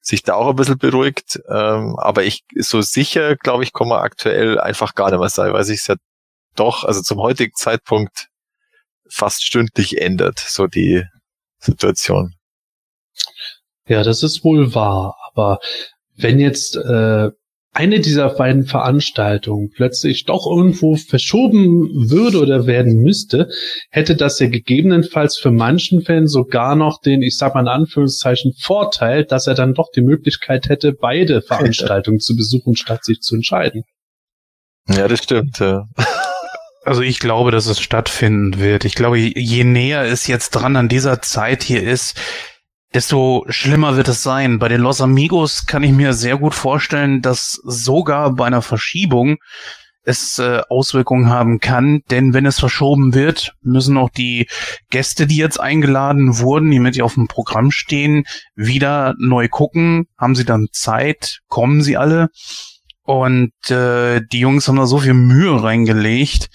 sich da auch ein bisschen beruhigt. Ähm, aber ich so sicher, glaube ich, kann man aktuell einfach gar nicht mehr sein, weil sich es ja doch, also zum heutigen Zeitpunkt fast stündlich ändert, so die Situation. Ja, das ist wohl wahr. Aber wenn jetzt äh, eine dieser beiden Veranstaltungen plötzlich doch irgendwo verschoben würde oder werden müsste, hätte das ja gegebenenfalls für manchen Fans sogar noch den, ich sag mal in Anführungszeichen, Vorteil, dass er dann doch die Möglichkeit hätte, beide Veranstaltungen zu besuchen, statt sich zu entscheiden. Ja, das stimmt. Ja. (laughs) Also ich glaube, dass es stattfinden wird. Ich glaube, je näher es jetzt dran an dieser Zeit hier ist, desto schlimmer wird es sein. Bei den Los Amigos kann ich mir sehr gut vorstellen, dass sogar bei einer Verschiebung es äh, Auswirkungen haben kann, denn wenn es verschoben wird, müssen auch die Gäste, die jetzt eingeladen wurden, die mit auf dem Programm stehen, wieder neu gucken. Haben sie dann Zeit? Kommen sie alle? Und äh, die Jungs haben da so viel Mühe reingelegt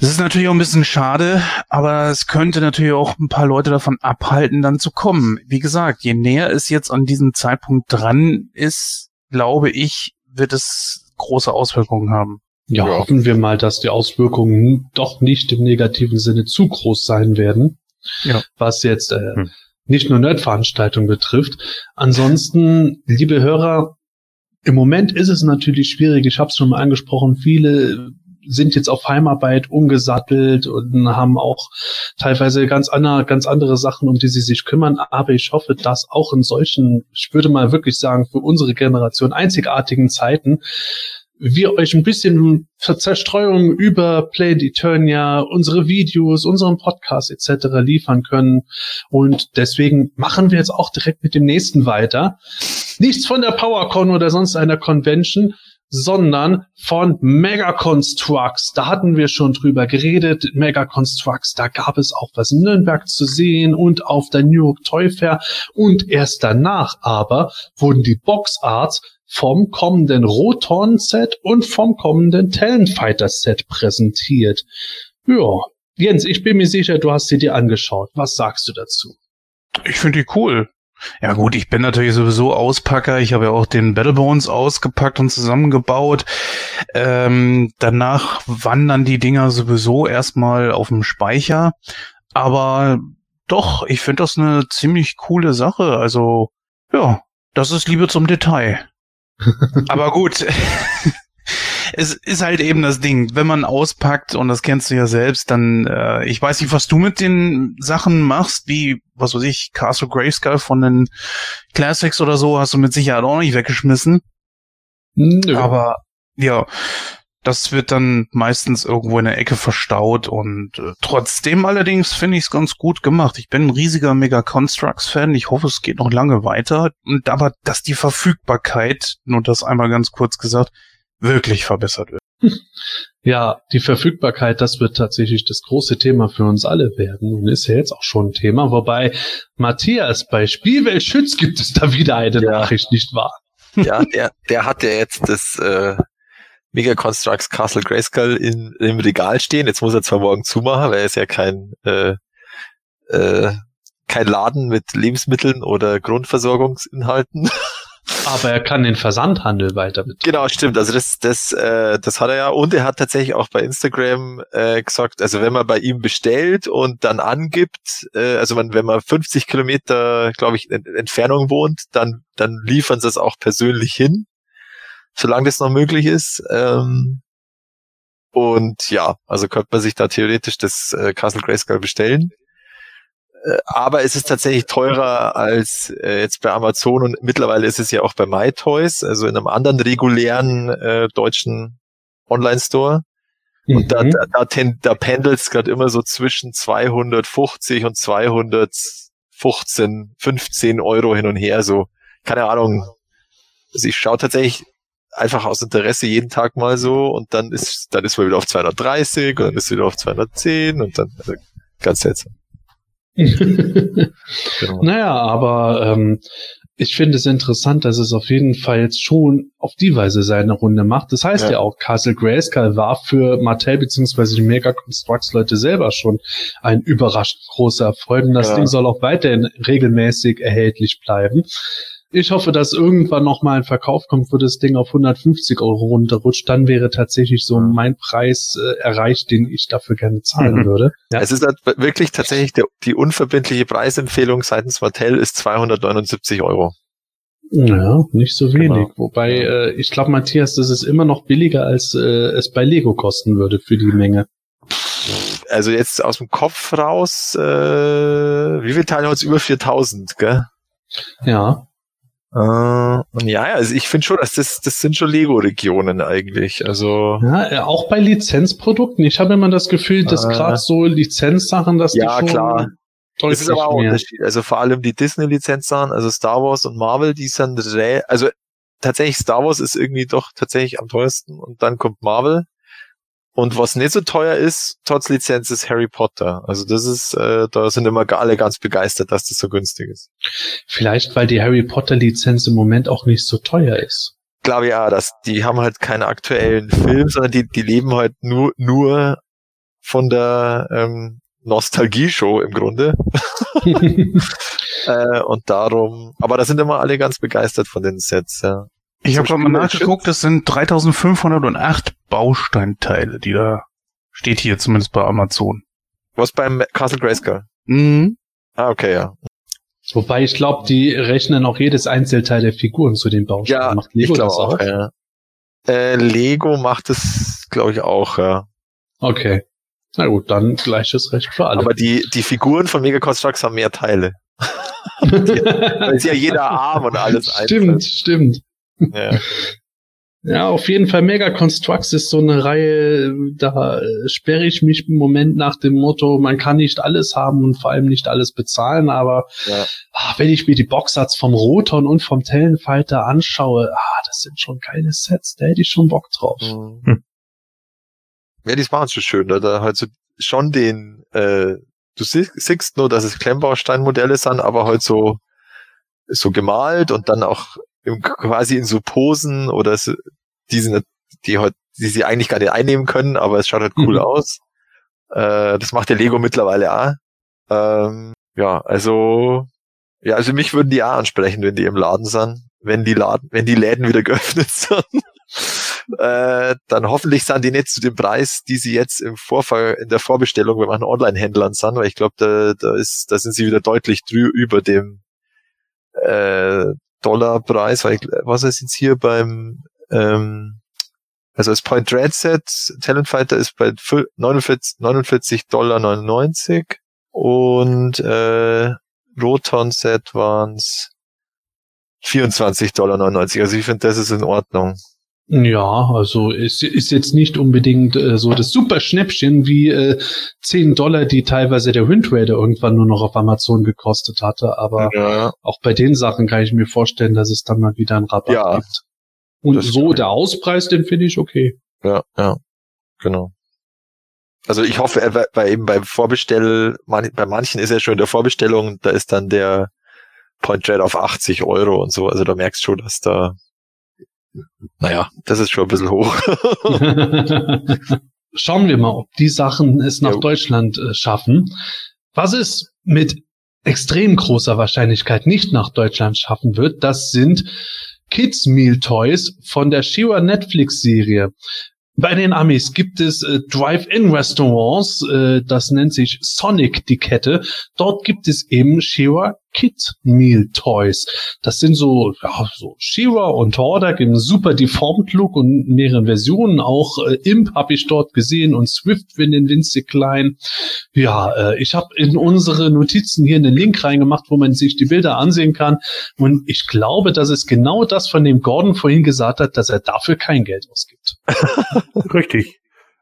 das ist natürlich auch ein bisschen schade, aber es könnte natürlich auch ein paar Leute davon abhalten, dann zu kommen. Wie gesagt, je näher es jetzt an diesem Zeitpunkt dran ist, glaube ich, wird es große Auswirkungen haben. Ja, ja, hoffen wir mal, dass die Auswirkungen doch nicht im negativen Sinne zu groß sein werden. Ja. Was jetzt äh, hm. nicht nur Nerdveranstaltungen betrifft. Ansonsten, liebe Hörer, im Moment ist es natürlich schwierig. Ich habe es schon mal angesprochen. Viele sind jetzt auf Heimarbeit umgesattelt und haben auch teilweise ganz andere, ganz andere Sachen, um die sie sich kümmern. Aber ich hoffe, dass auch in solchen, ich würde mal wirklich sagen, für unsere Generation einzigartigen Zeiten wir euch ein bisschen Zerstreuung über Play Eternia, unsere Videos, unseren Podcast etc. liefern können. Und deswegen machen wir jetzt auch direkt mit dem nächsten weiter. Nichts von der PowerCon oder sonst einer Convention, sondern von Mega Constructs. Da hatten wir schon drüber geredet. Mega Constructs, da gab es auch was in Nürnberg zu sehen und auf der New York Toy Fair. Und erst danach aber wurden die Boxarts vom kommenden Roton-Set und vom kommenden Talonfighter-Set präsentiert. Ja, Jens, ich bin mir sicher, du hast sie dir angeschaut. Was sagst du dazu? Ich finde die cool. Ja gut, ich bin natürlich sowieso Auspacker. Ich habe ja auch den Battlebones ausgepackt und zusammengebaut. Ähm, danach wandern die Dinger sowieso erstmal auf dem Speicher. Aber doch, ich finde das eine ziemlich coole Sache. Also ja, das ist Liebe zum Detail. (laughs) Aber gut, es ist halt eben das Ding, wenn man auspackt, und das kennst du ja selbst, dann, äh, ich weiß nicht, was du mit den Sachen machst, wie, was weiß ich, Castle Grayskull von den Classics oder so, hast du mit Sicherheit auch nicht weggeschmissen. Nö. Aber ja, das wird dann meistens irgendwo in der Ecke verstaut und äh, trotzdem allerdings finde ich es ganz gut gemacht. Ich bin ein riesiger Mega Constructs Fan. Ich hoffe, es geht noch lange weiter. Und aber, dass die Verfügbarkeit, nur das einmal ganz kurz gesagt, wirklich verbessert wird. (laughs) Ja, die Verfügbarkeit, das wird tatsächlich das große Thema für uns alle werden und ist ja jetzt auch schon ein Thema. Wobei, Matthias, bei Spielwelt Schütz gibt es da wieder eine Ja. Nachricht, nicht wahr? (laughs) Ja, der, der hat ja jetzt das äh, Mega Constructs Castle Grayskull in, im Regal stehen. Jetzt muss er zwar morgen zumachen, weil er ist ja kein, äh, äh, kein Laden mit Lebensmitteln oder Grundversorgungsinhalten. (laughs) Aber er kann den Versandhandel weiter betreiben. Genau, stimmt. Also das, das, äh, das hat er ja. Und er hat tatsächlich auch bei Instagram äh, gesagt, also wenn man bei ihm bestellt und dann angibt, äh, also man, wenn man 50 Kilometer, glaube ich, in Entfernung wohnt, dann, dann liefern sie es auch persönlich hin, solange das noch möglich ist. Ähm, und ja, also könnte man sich da theoretisch das äh, Castle Grayskull bestellen. Äh, Aber es ist tatsächlich teurer als äh, jetzt bei Amazon und mittlerweile ist es ja auch bei MyToys, also in einem anderen regulären äh, deutschen Online-Store. Und da, Mhm. da, da, ten- da pendelt es gerade immer so zwischen 250 und 215, 15 Euro hin und her. So, keine Ahnung. Also ich schaue tatsächlich einfach aus Interesse jeden Tag mal so und dann ist, dann ist man wieder auf 230 und dann ist wieder auf 210 und dann, also ganz seltsam. (laughs) Genau. Naja, aber ähm, ich finde es interessant, dass es auf jeden Fall jetzt schon auf die Weise seine Runde macht. Das heißt ja, Ja. auch, Castle Grayskull war für Mattel beziehungsweise die Mega Constructs Leute selber schon ein überraschend großer Erfolg. Und das Ja. Ding soll auch weiterhin regelmäßig erhältlich bleiben. Ich hoffe, dass irgendwann noch mal ein Verkauf kommt, wo das Ding auf 150 Euro runterrutscht. Dann wäre tatsächlich so mein Preis äh, erreicht, den ich dafür gerne zahlen Mhm. würde. Ja. Es ist halt wirklich tatsächlich der, die unverbindliche Preisempfehlung seitens Mattel ist 279 Euro. Ja, nicht so wenig. Genau. Wobei, äh, ich glaube, Matthias, das ist immer noch billiger, als äh, es bei Lego kosten würde für die Menge. Also jetzt aus dem Kopf raus, äh, wie viele Teile hat es? Über 4000, gell? Ja. Äh, und ja, also ich finde schon, dass das, das sind schon Lego-Regionen eigentlich. Also Ja, äh, auch bei Lizenzprodukten. Ich habe immer das Gefühl, dass Äh. gerade so Lizenzsachen, dass Ja, die schon klar. das ist aber auch ein. Unterschied. Also vor allem die Disney-Lizenzsachen, also Star Wars und Marvel, die sind also tatsächlich Star Wars ist irgendwie doch tatsächlich am teuersten und dann kommt Marvel. Und was nicht so teuer ist, trotz Lizenz, ist Harry Potter. Also das ist, äh, da sind immer alle ganz begeistert, dass das so günstig ist. Vielleicht, weil die Harry Potter Lizenz im Moment auch nicht so teuer ist. Glaube ja, dass die haben halt keine aktuellen Filme, sondern die, die leben halt nur, nur von der ähm, Nostalgie-Show im Grunde. (laughs) (laughs) Äh, und darum, aber da sind immer alle ganz begeistert von den Sets, ja. Ich habe gerade mal nachgeguckt, das sind 3508 Bausteinteile, die da steht hier zumindest bei Amazon. Was beim Castle Grayskull? Mhm. Ah, okay, ja. Wobei ich glaube, die rechnen auch jedes Einzelteil der Figuren zu den Bausteinen. Ja, Macht ich Lego glaube das auch, ja. Äh, Lego macht es, glaube ich, auch, ja. Okay. Na gut, dann gleiches Recht für alle. Aber die, die Figuren von Mega Constructs haben mehr Teile. (laughs) (laughs) Weil sie ja jeder Arm und alles Stimmt, stimmt. Ja. Ja, auf jeden Fall Mega Constructs ist so eine Reihe, da äh, sperre ich mich im Moment nach dem Motto, man kann nicht alles haben und vor allem nicht alles bezahlen, aber Ja. ah, wenn ich mir die Boxsatz vom Roton und vom Tellenfighter anschaue, ah, das sind schon geile Sets, da hätte ich schon Bock drauf. Mhm. Hm. Ja, die waren schon schön, oder? Halt so schon den, äh, du sie- siehst nur, dass es Klemmbausteinmodelle sind, aber halt so, so gemalt und dann auch im, quasi in so Posen oder so, die sind, die halt, die sie eigentlich gar nicht einnehmen können, aber es schaut halt cool Mhm. aus. Äh, das macht der Lego mittlerweile auch. Ähm, ja, also, ja, also mich würden die auch ansprechen, wenn die im Laden sind, wenn die Laden, wenn die Läden wieder (laughs) geöffnet sind. (laughs) äh, dann hoffentlich sind die nicht zu dem Preis, die sie jetzt im Vorfall in der Vorbestellung bei manchen Online-Händlern sind, weil ich glaube, da, da ist, da sind sie wieder deutlich drü über dem äh, Dollarpreis, weil ich, was ist jetzt hier beim ähm, also das Point Dread Set Talent Fighter ist bei fü- 49, 49 Dollar 99 und äh, Roton Set waren's 24 Dollar 99. Also ich finde, das ist in Ordnung. Ja, also es ist jetzt nicht unbedingt äh, so das super Schnäppchen wie äh, 10 Dollar, die teilweise der Wind Raider irgendwann nur noch auf Amazon gekostet hatte, aber Ja, auch bei den Sachen kann ich mir vorstellen, dass es dann mal wieder einen Rabatt Ja, gibt. Und so der Auspreis, den finde ich okay. ja, ja, genau. Also ich hoffe, er wird bei eben beim Vorbestell, man, bei manchen ist er schon in der Vorbestellung, da ist dann der Point Dread auf 80 Euro und so. Also da merkst du schon, dass da, naja, das ist schon ein bisschen hoch. (laughs) Schauen wir mal, ob die Sachen es nach Jo. Deutschland äh, schaffen. Was es mit extrem großer Wahrscheinlichkeit nicht nach Deutschland schaffen wird, das sind Kids Meal Toys von der Shiva Netflix Serie. Bei den Amis gibt es äh, Drive-In-Restaurants, äh, das nennt sich Sonic, die Kette. Dort gibt es eben Shiva Kid Meal Toys. Das sind so, ja, so Shiva und Hordak im super deformed Look und mehreren Versionen. Auch äh, Imp habe ich dort gesehen und Swiftwind in winzig klein. Ja, äh, ich habe in unsere Notizen hier einen Link reingemacht, wo man sich die Bilder ansehen kann. Und ich glaube, das ist genau das, von dem Gordon vorhin gesagt hat, dass er dafür kein Geld ausgibt. (laughs) Richtig.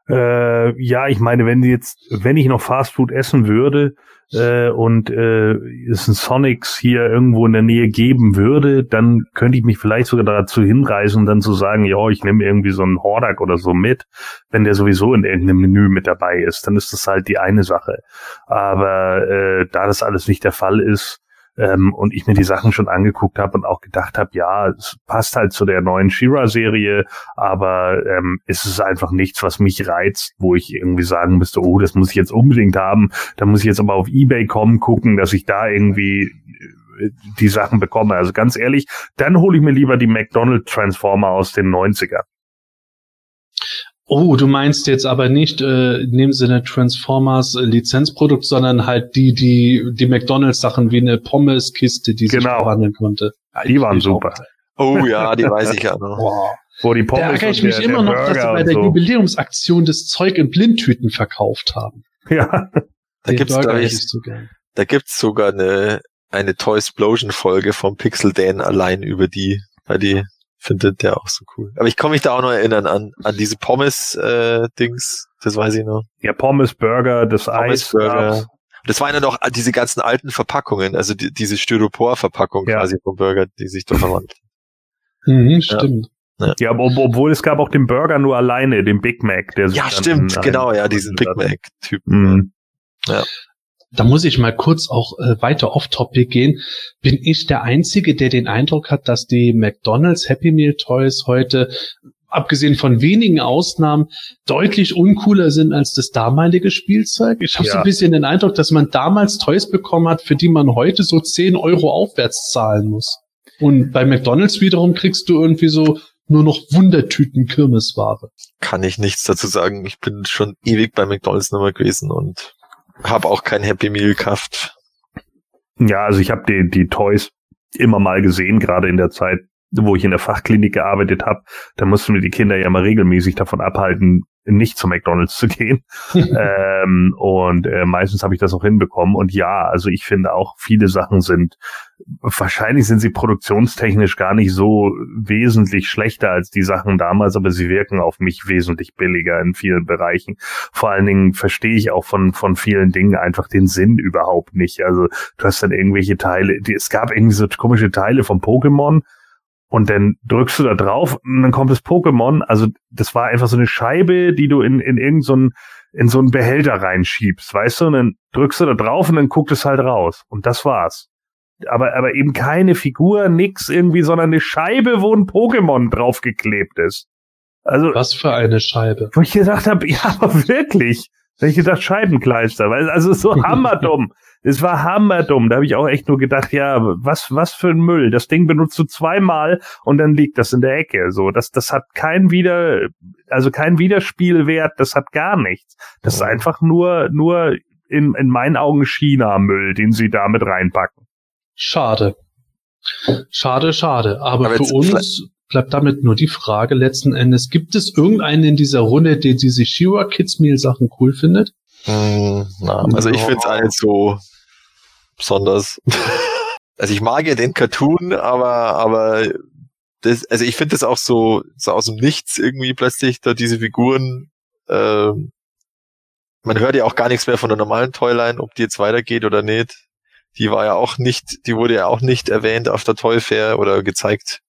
Äh, ja, ich meine, wenn jetzt, wenn ich noch Fastfood essen würde äh, und äh, es ein Sonics hier irgendwo in der Nähe geben würde, dann könnte ich mich vielleicht sogar dazu hinreißen, dann zu sagen, ja, ich nehme irgendwie so einen Hordak oder so mit, wenn der sowieso in irgendeinem Menü mit dabei ist, dann ist das halt die eine Sache. Aber äh, da das alles nicht der Fall ist, ähm, und ich mir die Sachen schon angeguckt habe und auch gedacht habe, ja, es passt halt zu der neuen Shira-Serie, aber ähm, es ist einfach nichts, was mich reizt, wo ich irgendwie sagen müsste, oh, das muss ich jetzt unbedingt haben. Da muss ich jetzt aber auf Ebay kommen, gucken, dass ich da irgendwie äh, die Sachen bekomme. Also ganz ehrlich, dann hole ich mir lieber die McDonald Transformer aus den 90er. Oh, du meinst jetzt aber nicht äh, in dem Sinne Transformers äh, Lizenzprodukt, sondern halt die, die, die McDonalds-Sachen wie eine Pommes-Kiste, die sich Genau. verwandeln konnte. Die waren Ich super. Oh ja, die weiß ich ja noch. Wow. Wo die Da Pommes ärgere ich und mich der, immer der noch, dass sie bei der so. Jubiläumsaktion das Zeug in Blindtüten verkauft haben. Ja, Da gibt's, Burger hätte ich, ich so da gibt's sogar eine, eine Toysplosion-Folge vom Pixel Dan allein über die, weil die findet der auch so cool. Aber ich kann mich da auch noch erinnern an, an diese Pommes-Dings, das weiß ich noch. ja, Pommes, Burger, das Eis. Pommes-Burger. gab's. Das waren ja noch diese ganzen alten Verpackungen, also die, diese Styropor-Verpackung Ja. quasi vom Burger, die sich da verwandelt. Mhm, stimmt. Ja, aber ob, obwohl es gab auch den Burger nur alleine, den Big Mac. Der Ja, stimmt, genau, ja, diesen Big Mac-Typen. Mhm. Da muss ich mal kurz auch äh, weiter off-topic gehen. Bin ich der Einzige, der den Eindruck hat, dass die McDonald's Happy Meal Toys heute, abgesehen von wenigen Ausnahmen, deutlich uncooler sind als das damalige Spielzeug? Ich habe so Ja. ein bisschen den Eindruck, dass man damals Toys bekommen hat, für die man heute so 10 Euro aufwärts zahlen muss. Und bei McDonald's wiederum kriegst du irgendwie so nur noch Wundertüten Kirmesware. Kann ich nichts dazu sagen. Ich bin schon ewig bei McDonalds Nummer gewesen und habe auch kein Happy Meal gekauft. Ja, also ich habe die, die Toys immer mal gesehen, gerade in der Zeit, wo ich in der Fachklinik gearbeitet habe. Da mussten wir die Kinder ja mal regelmäßig davon abhalten, nicht zu McDonalds zu gehen. (laughs) ähm, und äh, meistens habe ich das auch hinbekommen. Und ja, also ich finde auch, viele Sachen sind, wahrscheinlich sind sie produktionstechnisch gar nicht so wesentlich schlechter als die Sachen damals, aber sie wirken auf mich wesentlich billiger in vielen Bereichen. Vor allen Dingen verstehe ich auch von, von vielen Dingen einfach den Sinn überhaupt nicht. Also du hast dann irgendwelche Teile, die, es gab irgendwie so komische Teile von Pokémon, und dann drückst du da drauf und dann kommt das Pokémon. Also das war einfach so eine Scheibe, die du in, in irgendeinen so in so einen Behälter reinschiebst, weißt du? Und dann drückst du da drauf und dann guckt es halt raus. Und das war's. Aber, aber eben keine Figur, nix irgendwie, sondern eine Scheibe, wo ein Pokémon draufgeklebt ist. Also. Was für eine Scheibe. Wo ich gesagt habe, (laughs) ja, aber wirklich. Hab ich gedacht, Scheibenkleister, weil also so (laughs) hammerdumm. Es war hammerdumm. Da habe ich auch echt nur gedacht, ja, was, was für ein Müll. Das Ding benutzt du zweimal und dann liegt das in der Ecke. So, das, das hat kein Wieder, also kein Widerspielwert. Das hat gar nichts. Das ist einfach nur, nur in, in meinen Augen China-Müll, den sie da mit reinpacken. Schade. Schade, schade. Aber, Aber für uns bleibt damit nur die Frage letzten Endes, gibt es irgendeinen in dieser Runde, der diese Shira Kids Meal Sachen cool findet? Mm, na, also ich finde es alles so besonders. (laughs) also ich mag ja den Cartoon, aber, aber das, also ich finde das auch so, so aus dem Nichts irgendwie plötzlich da diese Figuren, äh, man hört ja auch gar nichts mehr von der normalen Toyline, ob die jetzt weitergeht oder nicht. Die war ja auch nicht, die wurde ja auch nicht erwähnt auf der Toy Fair oder gezeigt.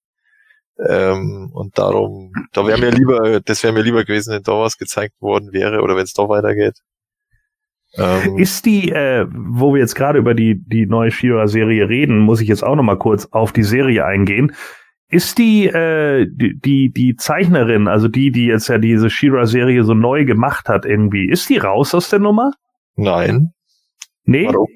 Ähm, und darum, da wäre mir lieber, das wäre mir lieber gewesen, wenn da was gezeigt worden wäre oder wenn es doch weitergeht. Ähm, ist die, äh, wo wir jetzt gerade über die, die neue Shira-Serie reden, muss ich jetzt auch noch mal kurz auf die Serie eingehen. Ist die, äh, die, die, die Zeichnerin, also die, die jetzt ja diese Shira-Serie so neu gemacht hat irgendwie, ist die raus aus der Nummer? Nein. Nee? Warum?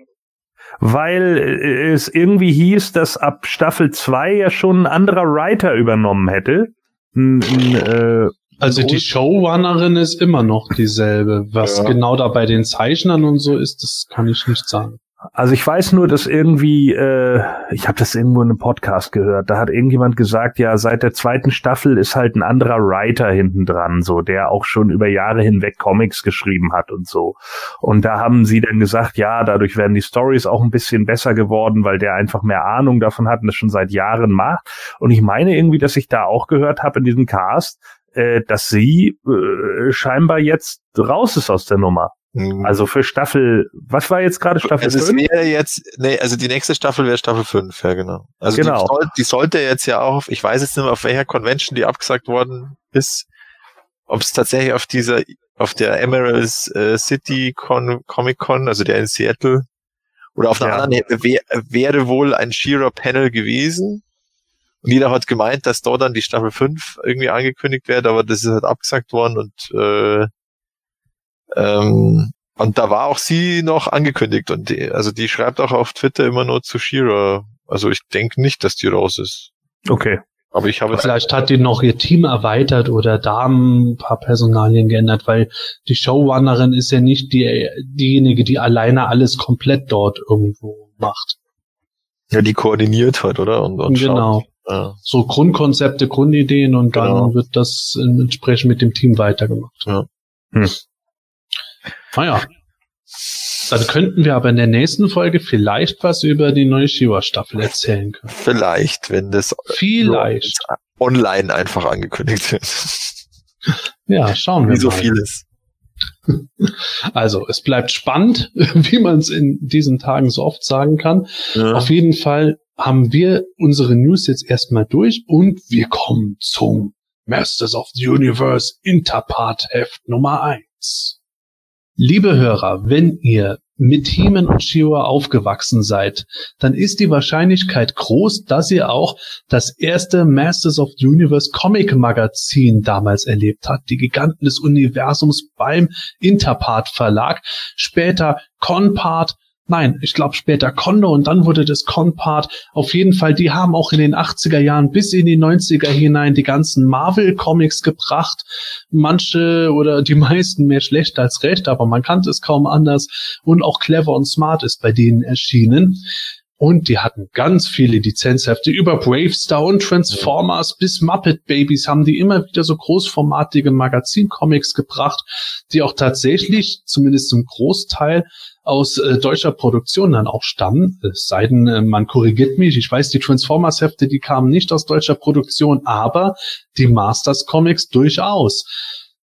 Weil äh, es irgendwie hieß, dass ab Staffel 2 ja schon ein anderer Writer übernommen hätte. Ein, ein, äh, also die Showrunnerin ist immer noch dieselbe. Was ja. genau da bei den Zeichnern und so ist, das kann ich nicht sagen. Also ich weiß nur, dass irgendwie, äh, ich habe das irgendwo in einem Podcast gehört, da hat irgendjemand gesagt, ja, seit der zweiten Staffel ist halt ein anderer Writer hinten dran, so, der auch schon über Jahre hinweg Comics geschrieben hat und so. Und da haben sie dann gesagt, ja, dadurch werden die Stories auch ein bisschen besser geworden, weil der einfach mehr Ahnung davon hat und das schon seit Jahren macht. Und ich meine irgendwie, dass ich da auch gehört habe in diesem Cast, äh, dass sie äh, scheinbar jetzt raus ist aus der Nummer. Mhm. Also für Staffel, was war jetzt gerade Staffel also 5? Es wäre jetzt, nee, also die nächste Staffel wäre Staffel 5, ja genau. Also genau. Die, soll, die sollte jetzt ja auch, ich weiß jetzt nicht mehr, auf welcher Convention die abgesagt worden ist, ob es tatsächlich auf dieser, auf der Emerald äh, City Con, Comic Con, also der in Seattle, oder auf einer ja. anderen, wär, wäre wohl ein Shira Panel gewesen. Und jeder hat gemeint, dass dort dann die Staffel 5 irgendwie angekündigt wird, aber das ist halt abgesagt worden und äh, ähm, und da war auch sie noch angekündigt und die, also die schreibt auch auf Twitter immer nur zu Shira. Also ich denke nicht, dass die raus ist. Okay. Aber ich habe vielleicht hat die noch ihr Team erweitert oder da ein paar Personalien geändert, weil die Showrunnerin ist ja nicht die diejenige, die alleine alles komplett dort irgendwo macht. Ja, die koordiniert halt, oder? Und, und genau. Ja. So Grundkonzepte, Grundideen und genau. dann wird das entsprechend mit dem Team weitergemacht. Ja. Hm. Naja. Ah dann könnten wir aber in der nächsten Folge vielleicht was über die neue Shiva-Staffel erzählen können. Vielleicht, wenn das vielleicht online einfach angekündigt wird. Ja, schauen wir Wie mal. Wie so vieles. (laughs) Also, es bleibt spannend, (laughs) wie man es in diesen Tagen so oft sagen kann. Ja. Auf jeden Fall haben wir unsere News jetzt erstmal durch und wir kommen zum Masters of the Universe Interpart Heft Nummer eins. Liebe Hörer, wenn ihr mit Heeman und Shira aufgewachsen seid, dann ist die Wahrscheinlichkeit groß, dass ihr auch das erste Masters of the Universe Comic Magazin damals erlebt habt, die Giganten des Universums beim Interpart Verlag, später Conpart Nein, ich glaube später Kondo und dann wurde das Conpart. Auf jeden Fall, die haben auch in den 80er Jahren bis in die 90er hinein die ganzen Marvel-Comics gebracht. Manche oder die (laughs) meisten mehr schlecht als recht, aber man kannte es kaum anders. Und auch Clever und Smart ist bei denen erschienen. Und die hatten ganz viele Lizenzhefte über Bravestar und Transformers bis Muppet Babies haben die immer wieder so großformatige Magazincomics gebracht, die auch tatsächlich, zumindest zum Großteil, aus äh, deutscher Produktion dann auch stammen. Es sei denn, äh, man korrigiert mich. Ich weiß, die Transformers-Hefte, die kamen nicht aus deutscher Produktion, aber die Masters Comics durchaus.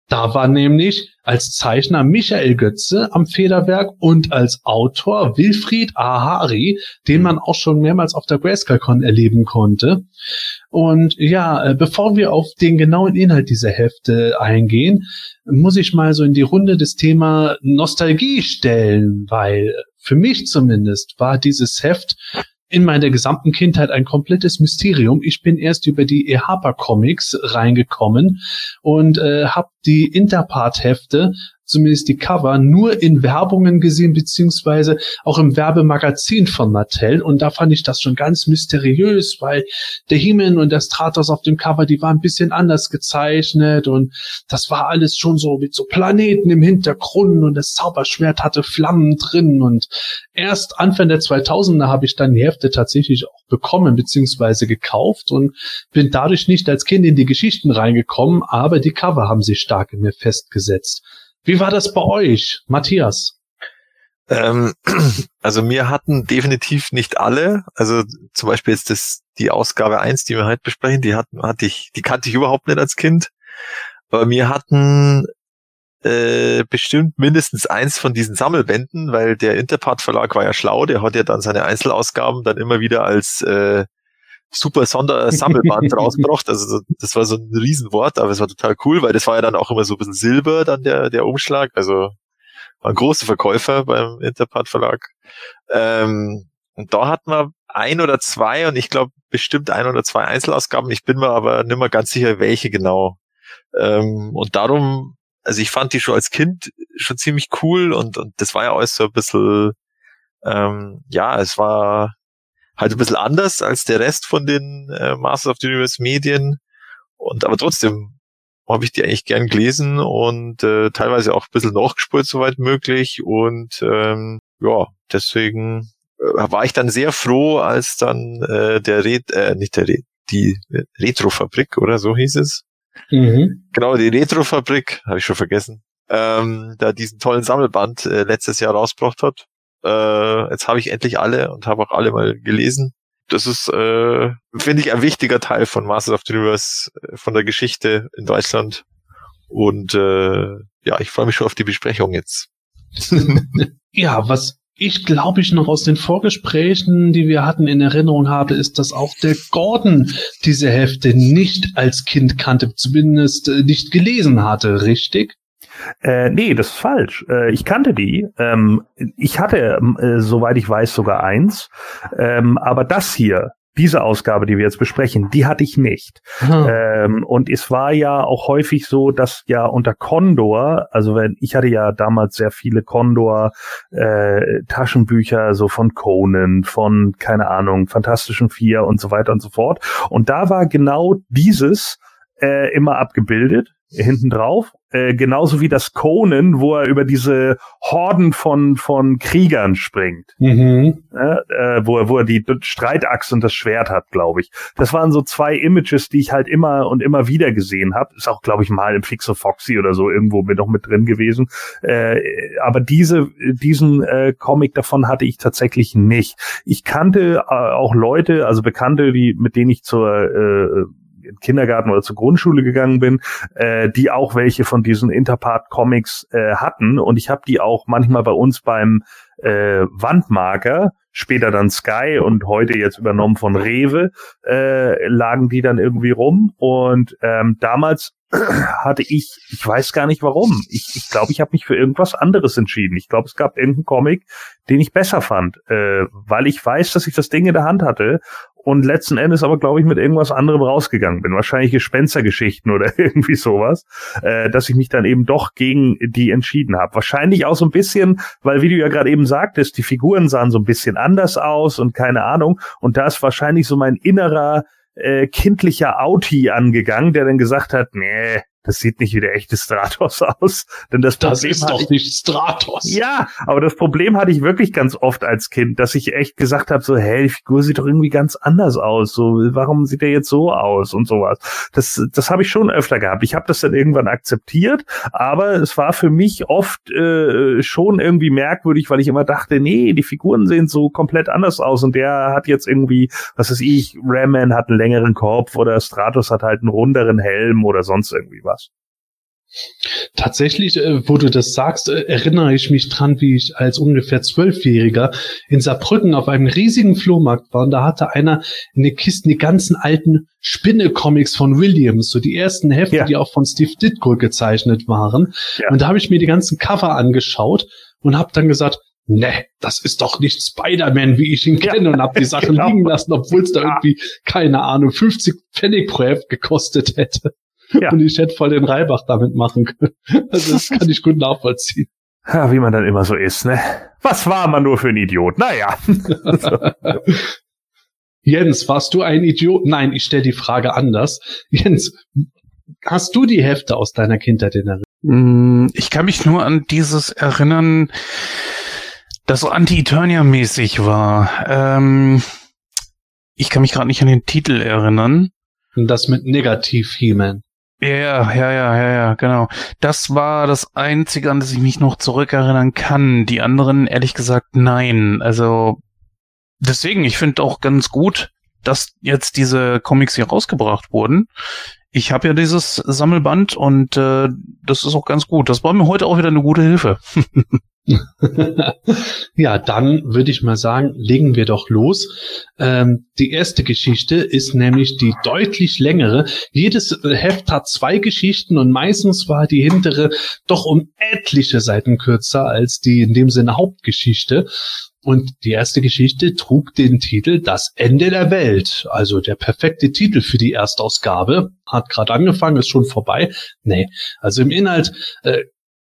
Da war nämlich als Zeichner Michael Götze am Federwerk und als Autor Wilfried Ahari, den man auch schon mehrmals auf der GrayscaleCon erleben konnte. Und ja, äh, bevor wir auf den genauen Inhalt dieser Hefte eingehen, muss ich mal so in die Runde des Thema Nostalgie stellen, weil für mich zumindest war dieses Heft in meiner gesamten Kindheit ein komplettes Mysterium. Ich bin erst über die E. Harper Comics reingekommen und äh, habe die Interpart-Hefte zumindest die Cover, nur in Werbungen gesehen, beziehungsweise auch im Werbemagazin von Mattel. Und da fand ich das schon ganz mysteriös, weil der Himmel und der Stratos auf dem Cover, die waren ein bisschen anders gezeichnet und das war alles schon so mit so Planeten im Hintergrund und das Zauberschwert hatte Flammen drin und erst Anfang der 2000er habe ich dann die Hefte tatsächlich auch bekommen, beziehungsweise gekauft und bin dadurch nicht als Kind in die Geschichten reingekommen, aber die Cover haben sich stark in mir festgesetzt. Wie war das bei euch, Matthias? Ähm, (clears throat) also mir hatten definitiv nicht alle, also zum Beispiel jetzt das, die Ausgabe eins, die wir heute besprechen, die hatten, hatte ich, die kannte ich überhaupt nicht als Kind. Aber mir hatten äh, bestimmt mindestens eins von diesen Sammelbänden, weil der Interpart Verlag war ja schlau, der hat ja dann seine Einzelausgaben dann immer wieder als äh, super Sondersammelband (laughs) rausgebracht. Also das war so ein Riesenwort, aber es war total cool, weil das war ja dann auch immer so ein bisschen Silber, dann der, der Umschlag. Also war ein großer Verkäufer beim Interpart Verlag. Ähm, und da hat man ein oder zwei und ich glaube bestimmt ein oder zwei Einzelausgaben. Ich bin mir aber nicht mehr ganz sicher, welche genau. Ähm, und darum, also ich fand die schon als Kind schon ziemlich cool und, und das war ja alles so ein bisschen, ähm, ja, es war halt ein bisschen anders als der Rest von den äh, Masters of the Universe Medien. Und aber trotzdem habe ich die eigentlich gern gelesen und äh, teilweise auch ein bisschen nachgespult, soweit möglich. Und ähm, ja, deswegen äh, war ich dann sehr froh, als dann äh, der Red, äh, nicht der Red, die Retrofabrik oder so hieß es. Mhm. Genau, die Retrofabrik, habe ich schon vergessen, ähm, da diesen tollen Sammelband äh, letztes Jahr rausgebracht hat. Äh, jetzt habe ich endlich alle und habe auch alle mal gelesen. Das ist, äh, finde ich, ein wichtiger Teil von Masters of the Universe, äh, von der Geschichte in Deutschland. Und äh, ja, ich freue mich schon auf die Besprechung jetzt. (laughs) ja, was ich glaube ich noch aus den Vorgesprächen, die wir hatten, in Erinnerung habe, ist, dass auch der Gordon diese Hefte nicht als Kind kannte, zumindest äh, nicht gelesen hatte, richtig? Äh, nee, das ist falsch. Äh, ich kannte die. Ähm, ich hatte, äh, soweit ich weiß, sogar eins. Ähm, aber das hier, diese Ausgabe, die wir jetzt besprechen, die hatte ich nicht. Hm. Ähm, und es war ja auch häufig so, dass ja unter Condor, also wenn ich hatte ja damals sehr viele Condor äh, Taschenbücher, so von Conan, von keine Ahnung, Fantastischen Vier und so weiter und so fort. Und da war genau dieses äh, immer abgebildet hinten drauf äh, genauso wie das Conan, wo er über diese Horden von von Kriegern springt, mhm. äh, wo er wo er die Streitachse und das Schwert hat, glaube ich. Das waren so zwei Images, die ich halt immer und immer wieder gesehen habe. Ist auch, glaube ich, mal im Fixo Foxy oder so irgendwo mit noch mit drin gewesen. Äh, aber diese diesen äh, Comic davon hatte ich tatsächlich nicht. Ich kannte äh, auch Leute, also Bekannte, die mit denen ich zur äh, Kindergarten oder zur Grundschule gegangen bin, äh, die auch welche von diesen Interpart-Comics äh, hatten. Und ich habe die auch manchmal bei uns beim äh, Wandmarker, später dann Sky und heute jetzt übernommen von Rewe, äh, lagen die dann irgendwie rum. Und ähm, damals hatte ich, ich weiß gar nicht warum. Ich glaube, ich, glaub, ich habe mich für irgendwas anderes entschieden. Ich glaube, es gab irgendeinen Comic, den ich besser fand, äh, weil ich weiß, dass ich das Ding in der Hand hatte und letzten Endes aber, glaube ich, mit irgendwas anderem rausgegangen bin. Wahrscheinlich Gespenstergeschichten oder (laughs) irgendwie sowas, äh, dass ich mich dann eben doch gegen die entschieden habe. Wahrscheinlich auch so ein bisschen, weil, wie du ja gerade eben sagtest, die Figuren sahen so ein bisschen anders aus und keine Ahnung. Und da ist wahrscheinlich so mein innerer äh, kindlicher Auti angegangen, der dann gesagt hat, nee, das sieht nicht wie der echte Stratos (laughs) aus. Denn das, Das Problem ist doch ich, nicht Stratos. ja, aber das Problem hatte ich wirklich ganz oft als Kind, dass ich echt gesagt habe, so, hey, die Figur sieht doch irgendwie ganz anders aus. So, warum sieht er jetzt so aus und sowas? Das, das habe ich schon öfter gehabt. Ich habe das dann irgendwann akzeptiert, aber es war für mich oft äh, schon irgendwie merkwürdig, weil ich immer dachte, nee, die Figuren sehen so komplett anders aus und der hat jetzt irgendwie, was weiß ich, Ramman hat einen längeren Kopf oder Stratos hat halt einen runderen Helm oder sonst irgendwie was. Tatsächlich, äh, wo du das sagst, äh, erinnere ich mich dran, wie ich als ungefähr Zwölfjähriger in Saarbrücken auf einem riesigen Flohmarkt war und da hatte einer in den Kisten die ganzen alten Spinne-Comics von Williams, so die ersten Hefte, Ja. die auch von Steve Ditko gezeichnet waren. Ja. Und da habe ich mir die ganzen Cover angeschaut und habe dann gesagt, ne, das ist doch nicht Spider-Man, wie ich ihn Ja, kenne und habe die (laughs) Sachen genau. liegen lassen, obwohl es da Ja. irgendwie, keine Ahnung, 50 Pfennig pro Heft gekostet hätte. Ja. Und ich hätte voll den Reibach damit machen können. Also das kann ich gut nachvollziehen. Ja, wie man dann immer so ist, ne? Was war man nur für ein Idiot? Naja. (laughs) Jens, warst du ein Idiot? Nein, ich stelle die Frage anders. Jens, hast du die Hefte aus deiner Kindheit in Erinnerung? Mm, Ich kann mich nur an dieses erinnern, das so Anti-Eternia-mäßig war. Ähm, ich kann mich gerade nicht an den Titel erinnern. Und das mit Negativ He-Man. Ja, ja, ja, ja, ja, genau. Das war das Einzige, an das ich mich noch zurückerinnern kann. Die anderen, ehrlich gesagt, nein. Also deswegen, ich finde auch ganz gut, dass jetzt diese Comics hier rausgebracht wurden. Ich habe ja dieses Sammelband und äh, das ist auch ganz gut. Das war mir heute auch wieder eine gute Hilfe. (laughs) (laughs) ja, dann würde ich mal sagen, legen wir doch los. Ähm, die erste Geschichte ist nämlich die deutlich längere. Jedes äh, Heft hat zwei Geschichten und meistens war die hintere doch um etliche Seiten kürzer als die in dem Sinne Hauptgeschichte. Und die erste Geschichte trug den Titel Das Ende der Welt. Also der perfekte Titel für die Erstausgabe. Hat gerade angefangen, ist schon vorbei. Nee, also im Inhalt äh,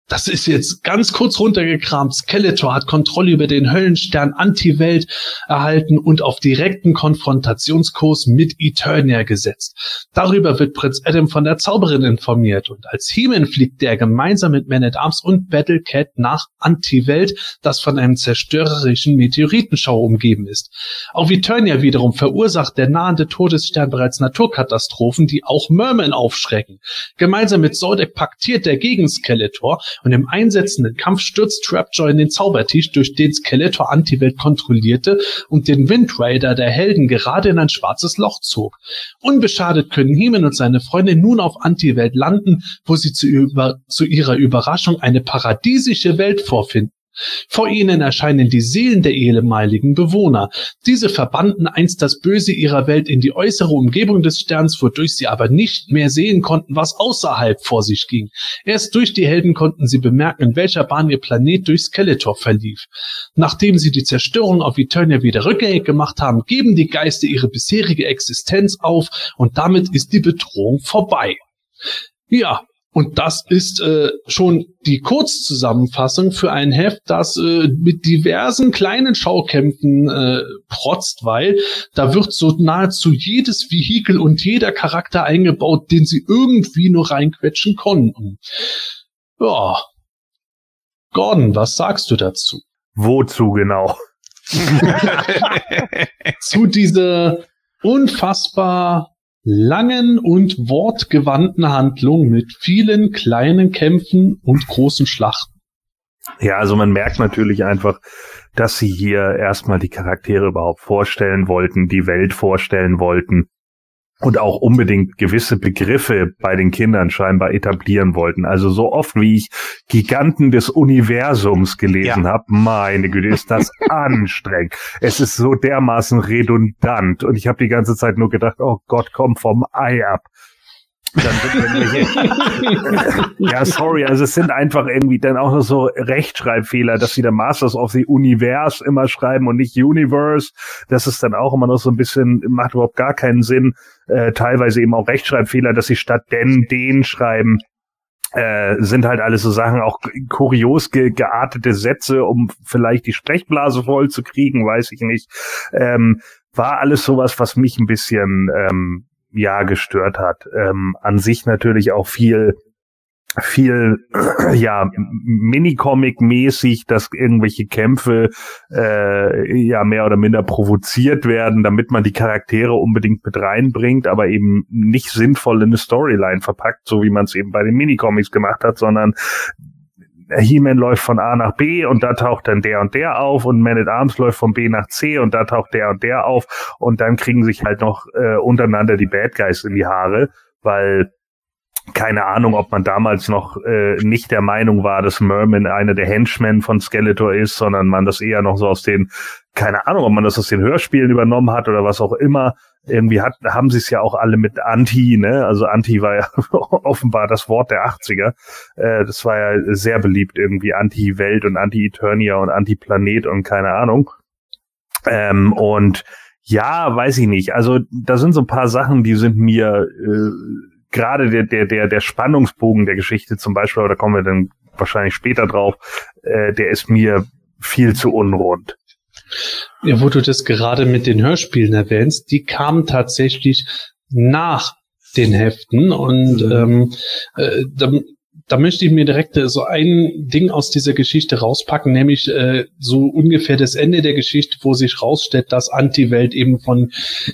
das ist jetzt ganz kurz runtergekramt. Skeletor hat Kontrolle über den Höllenstern Anti-Welt erhalten und auf direkten Konfrontationskurs mit Eternia gesetzt. Darüber wird Prinz Adam von der Zauberin informiert und als He-Man fliegt der gemeinsam mit Man-at-Arms und Battle Cat nach Anti-Welt, das von einem zerstörerischen Meteoritenschau umgeben ist. Auf Eternia wiederum verursacht der nahende Todesstern bereits Naturkatastrophen, die auch Merman aufschrecken. Gemeinsam mit Zordek paktiert er gegen Skeletor und im einsetzenden Kampf stürzt Trapjaw in den Zaubertisch, durch den Skeletor Antiwelt kontrollierte und den Wind Raider der Helden gerade in ein schwarzes Loch zog. Unbeschadet können Heeman und seine Freunde nun auf Antiwelt landen, wo sie zu, über, zu ihrer Überraschung eine paradiesische Welt vorfinden. Vor ihnen erscheinen die Seelen der ehemaligen Bewohner. Diese verbannten einst das Böse ihrer Welt in die äußere Umgebung des Sterns, wodurch sie aber nicht mehr sehen konnten, was außerhalb vor sich ging. Erst durch die Helden konnten sie bemerken, in welcher Bahn ihr Planet durch Skeletor verlief. Nachdem sie die Zerstörung auf Eternia wieder rückgängig gemacht haben, geben die Geister ihre bisherige Existenz auf und damit ist die Bedrohung vorbei. Ja, und das ist äh, schon die Kurzzusammenfassung für ein Heft, das äh, mit diversen kleinen Schaukämpfen äh, protzt, weil da wird so nahezu jedes Vehikel und jeder Charakter eingebaut, den sie irgendwie nur reinquetschen konnten. Ja. Gordon, was sagst du dazu? Wozu genau? (laughs) Zu dieser unfassbar langen und wortgewandten Handlung mit vielen kleinen Kämpfen und großen Schlachten. Ja, also man merkt natürlich einfach, dass sie hier erstmal die Charaktere überhaupt vorstellen wollten, die Welt vorstellen wollten und auch unbedingt gewisse Begriffe bei den Kindern scheinbar etablieren wollten. Also so oft wie ich Giganten des Universums gelesen Ja. habe, meine Güte, ist das (laughs) anstrengend. Es ist so dermaßen redundant und ich habe die ganze Zeit nur gedacht, oh Gott, komm vom Ei ab. (laughs) Ja, sorry, also es sind einfach irgendwie dann auch noch so Rechtschreibfehler, dass sie da Masters of the Universe immer schreiben und nicht Universe. Das ist dann auch immer noch so ein bisschen, macht überhaupt gar keinen Sinn. Äh, teilweise eben auch Rechtschreibfehler, dass sie statt denn, den schreiben. Äh, sind halt alles so Sachen, auch kurios ge geartete Sätze, um vielleicht die Sprechblase voll zu kriegen, weiß ich nicht. Ähm, war alles sowas, was mich ein bisschen ähm, ja gestört hat. Ähm, an sich natürlich auch viel viel (clears throat) ja Minicomic-mäßig, dass irgendwelche Kämpfe äh, ja mehr oder minder provoziert werden, damit man die Charaktere unbedingt mit reinbringt, aber eben nicht sinnvoll in eine Storyline verpackt, so wie man es eben bei den Minicomics gemacht hat, sondern He-Man läuft von A nach B und da taucht dann der und der auf und Man at Arms läuft von B nach C und da taucht der und der auf und dann kriegen sich halt noch äh, untereinander die Bad Guys in die Haare, weil keine Ahnung, ob man damals noch äh, nicht der Meinung war, dass Merman einer der Henchmen von Skeletor ist, sondern man das eher noch so aus den, keine Ahnung, ob man das aus den Hörspielen übernommen hat oder was auch immer. Irgendwie hat, haben sie es ja auch alle mit Anti, ne? Also Anti war ja (laughs) offenbar das Wort der 80er. Äh, das war ja sehr beliebt, irgendwie Anti-Welt und Anti-Eternia und Anti-Planet und keine Ahnung. Ähm, und ja, weiß ich nicht. Also da sind so ein paar Sachen, die sind mir äh, gerade der, der, der, der Spannungsbogen der Geschichte zum Beispiel, aber da kommen wir dann wahrscheinlich später drauf, äh, der ist mir viel zu unrund. Ja, wo du das gerade mit den Hörspielen erwähnst, die kamen tatsächlich nach den Heften und mhm. ähm, äh, da, da möchte ich mir direkt äh, so ein Ding aus dieser Geschichte rauspacken, nämlich äh, so ungefähr das Ende der Geschichte, wo sich rausstellt, dass Anti-Welt eben von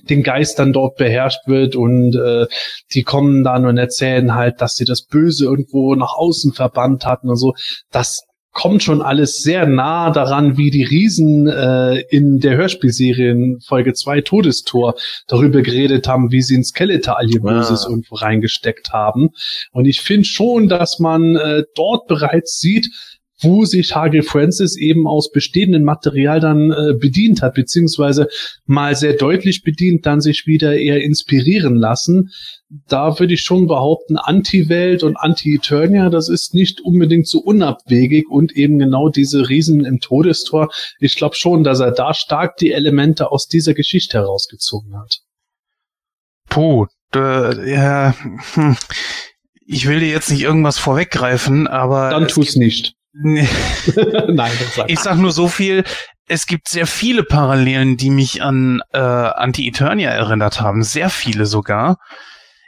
den Geistern dort beherrscht wird und äh, die kommen dann und erzählen halt, dass sie das Böse irgendwo nach außen verbannt hatten und so. Das kommt schon alles sehr nah daran, wie die Riesen äh, in der Hörspielserie in Folge 2 Todestor darüber geredet haben, wie sie ein Skeletor Böses ah. irgendwo reingesteckt haben. Und ich finde schon, dass man äh, dort bereits sieht, wo sich Hagel Francis eben aus bestehendem Material dann äh, bedient hat, beziehungsweise mal sehr deutlich bedient, dann sich wieder eher inspirieren lassen. Da würde ich schon behaupten, Anti-Welt und Anti-Eternia, das ist nicht unbedingt so unabwegig und eben genau diese Riesen im Todestor. Ich glaube schon, dass er da stark die Elemente aus dieser Geschichte herausgezogen hat. Puh, äh, ja, hm. ich will dir jetzt nicht irgendwas vorweggreifen, aber. Dann tu's nicht. Nee. (laughs) Nein, sag ich sag nur so viel. Es gibt sehr viele Parallelen, die mich an äh, Anti-Eternia erinnert haben. Sehr viele sogar.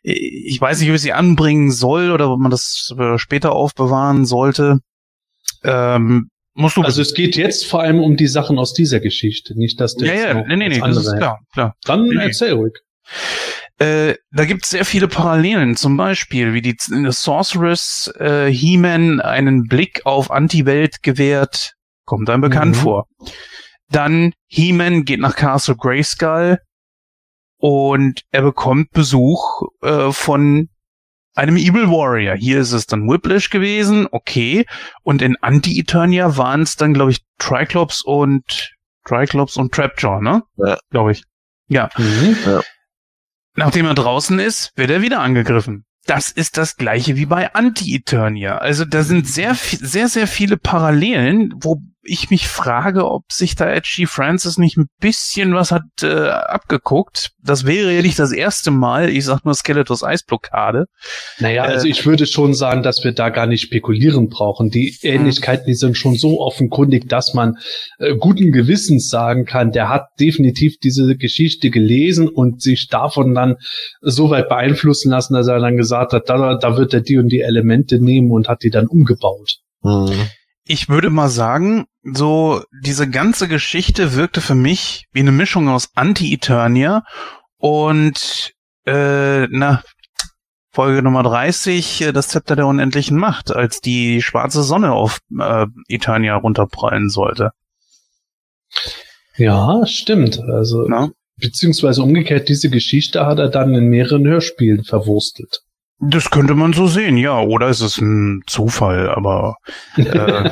Ich weiß nicht, ob ich sie anbringen soll oder ob man das äh, später aufbewahren sollte. Ähm, musst du also es geht jetzt vor allem um die Sachen aus dieser Geschichte, nicht dass du ja, ja, nee, nee, nee, das ist klar, klar. Dann nee, erzähl ruhig. Äh, da gibt es sehr viele Parallelen, zum Beispiel wie die Sorceress äh, He-Man einen Blick auf Anti-Welt gewährt, kommt einem bekannt mhm. vor. Dann He-Man geht nach Castle Grayskull und er bekommt Besuch äh, von einem Evil Warrior. Hier ist es dann Whiplash gewesen, okay. Und in Anti-Eternia waren es dann, glaube ich, Triclops und Triclops und Trapjaw, ne? Ja. Glaube ich. Ja. Mhm. ja. Nachdem er draußen ist, wird er wieder angegriffen. Das ist das gleiche wie bei Anti-Eternia. Also da sind sehr, sehr, sehr viele Parallelen, wo ich mich frage, ob sich da Edgy Francis nicht ein bisschen was hat äh, abgeguckt. Das wäre ja nicht das erste Mal, ich sag nur Skeletors Eisblockade. Naja, äh, also ich würde schon sagen, dass wir da gar nicht spekulieren brauchen. Die Ähnlichkeiten, die sind schon so offenkundig, dass man äh, guten Gewissens sagen kann, der hat definitiv diese Geschichte gelesen und sich davon dann so weit beeinflussen lassen, dass er dann gesagt hat, da, da wird er die und die Elemente nehmen und hat die dann umgebaut. Mhm ich würde mal sagen, so diese ganze Geschichte wirkte für mich wie eine Mischung aus Anti-Eternia und äh, na Folge Nummer 30, äh, das Zepter der unendlichen Macht, als die schwarze Sonne auf äh, Eternia runterprallen sollte. Ja, stimmt. Also na? beziehungsweise umgekehrt, diese Geschichte hat er dann in mehreren Hörspielen verwurstelt. Das könnte man so sehen, ja. Oder ist es ein Zufall, aber äh,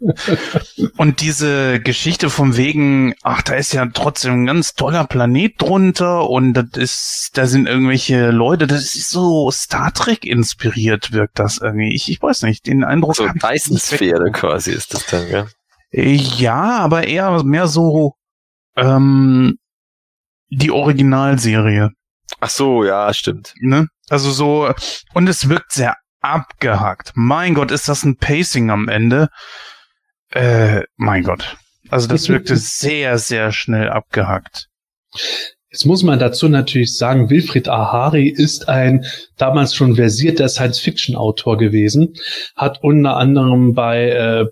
(laughs) und diese Geschichte vom wegen, ach, da ist ja trotzdem ein ganz toller Planet drunter und das ist, da sind irgendwelche Leute, das ist so Star Trek inspiriert, wirkt das irgendwie. Ich, ich weiß nicht, den Eindruck. So Dyson-Sphäre quasi ist das dann, ja. Ja, aber eher mehr so ähm, die Originalserie. Ach so, ja, stimmt. Ne? Also so, und es wirkt sehr abgehackt. Mein Gott, ist das ein Pacing am Ende? Äh, mein Gott. Also das wirkte sehr, sehr schnell abgehackt. Jetzt muss man dazu natürlich sagen, Wilfried Ahari ist ein damals schon versierter Science-Fiction-Autor gewesen, hat unter anderem bei, äh,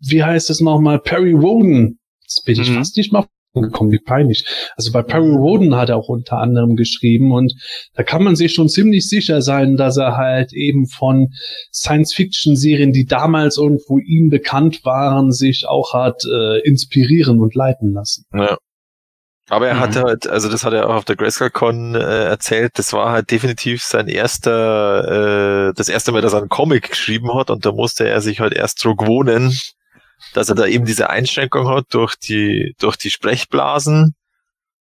wie heißt es nochmal, Perry Roden, jetzt bin ich mhm. fast nicht mal gekommen, wie peinlich. Also bei Perry Roden hat er auch unter anderem geschrieben und da kann man sich schon ziemlich sicher sein, dass er halt eben von Science-Fiction-Serien, die damals irgendwo ihm bekannt waren, sich auch hat äh, inspirieren und leiten lassen. Ja. Aber er mhm. hatte halt, also das hat er auch auf der GrayscaleCon äh, erzählt, das war halt definitiv sein erster, äh, das erste Mal, dass er einen Comic geschrieben hat und da musste er sich halt erst so gewohnen, dass er da eben diese Einschränkung hat durch die, durch die Sprechblasen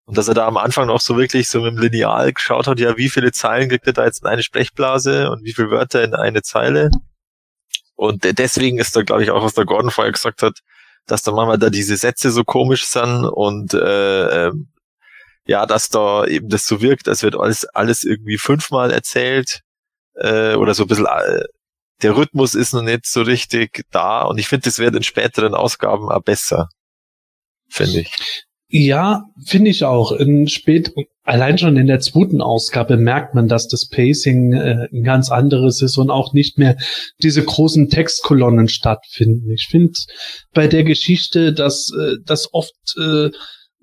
und dass er da am Anfang noch so wirklich so mit dem Lineal geschaut hat, ja, wie viele Zeilen kriegt er da jetzt in eine Sprechblase und wie viele Wörter in eine Zeile. Und deswegen ist da, glaube ich, auch, was der Gordon vorher gesagt hat, dass da manchmal da diese Sätze so komisch sind und äh, äh, ja, dass da eben das so wirkt, als wird alles, alles irgendwie fünfmal erzählt äh, oder so ein bisschen äh, der Rhythmus ist noch nicht so richtig da und ich finde, das wird in späteren Ausgaben auch besser. Finde ich. Ja, finde ich auch. In spät, allein schon in der zweiten Ausgabe merkt man, dass das Pacing äh, ein ganz anderes ist und auch nicht mehr diese großen Textkolonnen stattfinden. Ich finde bei der Geschichte, dass äh, das oft äh,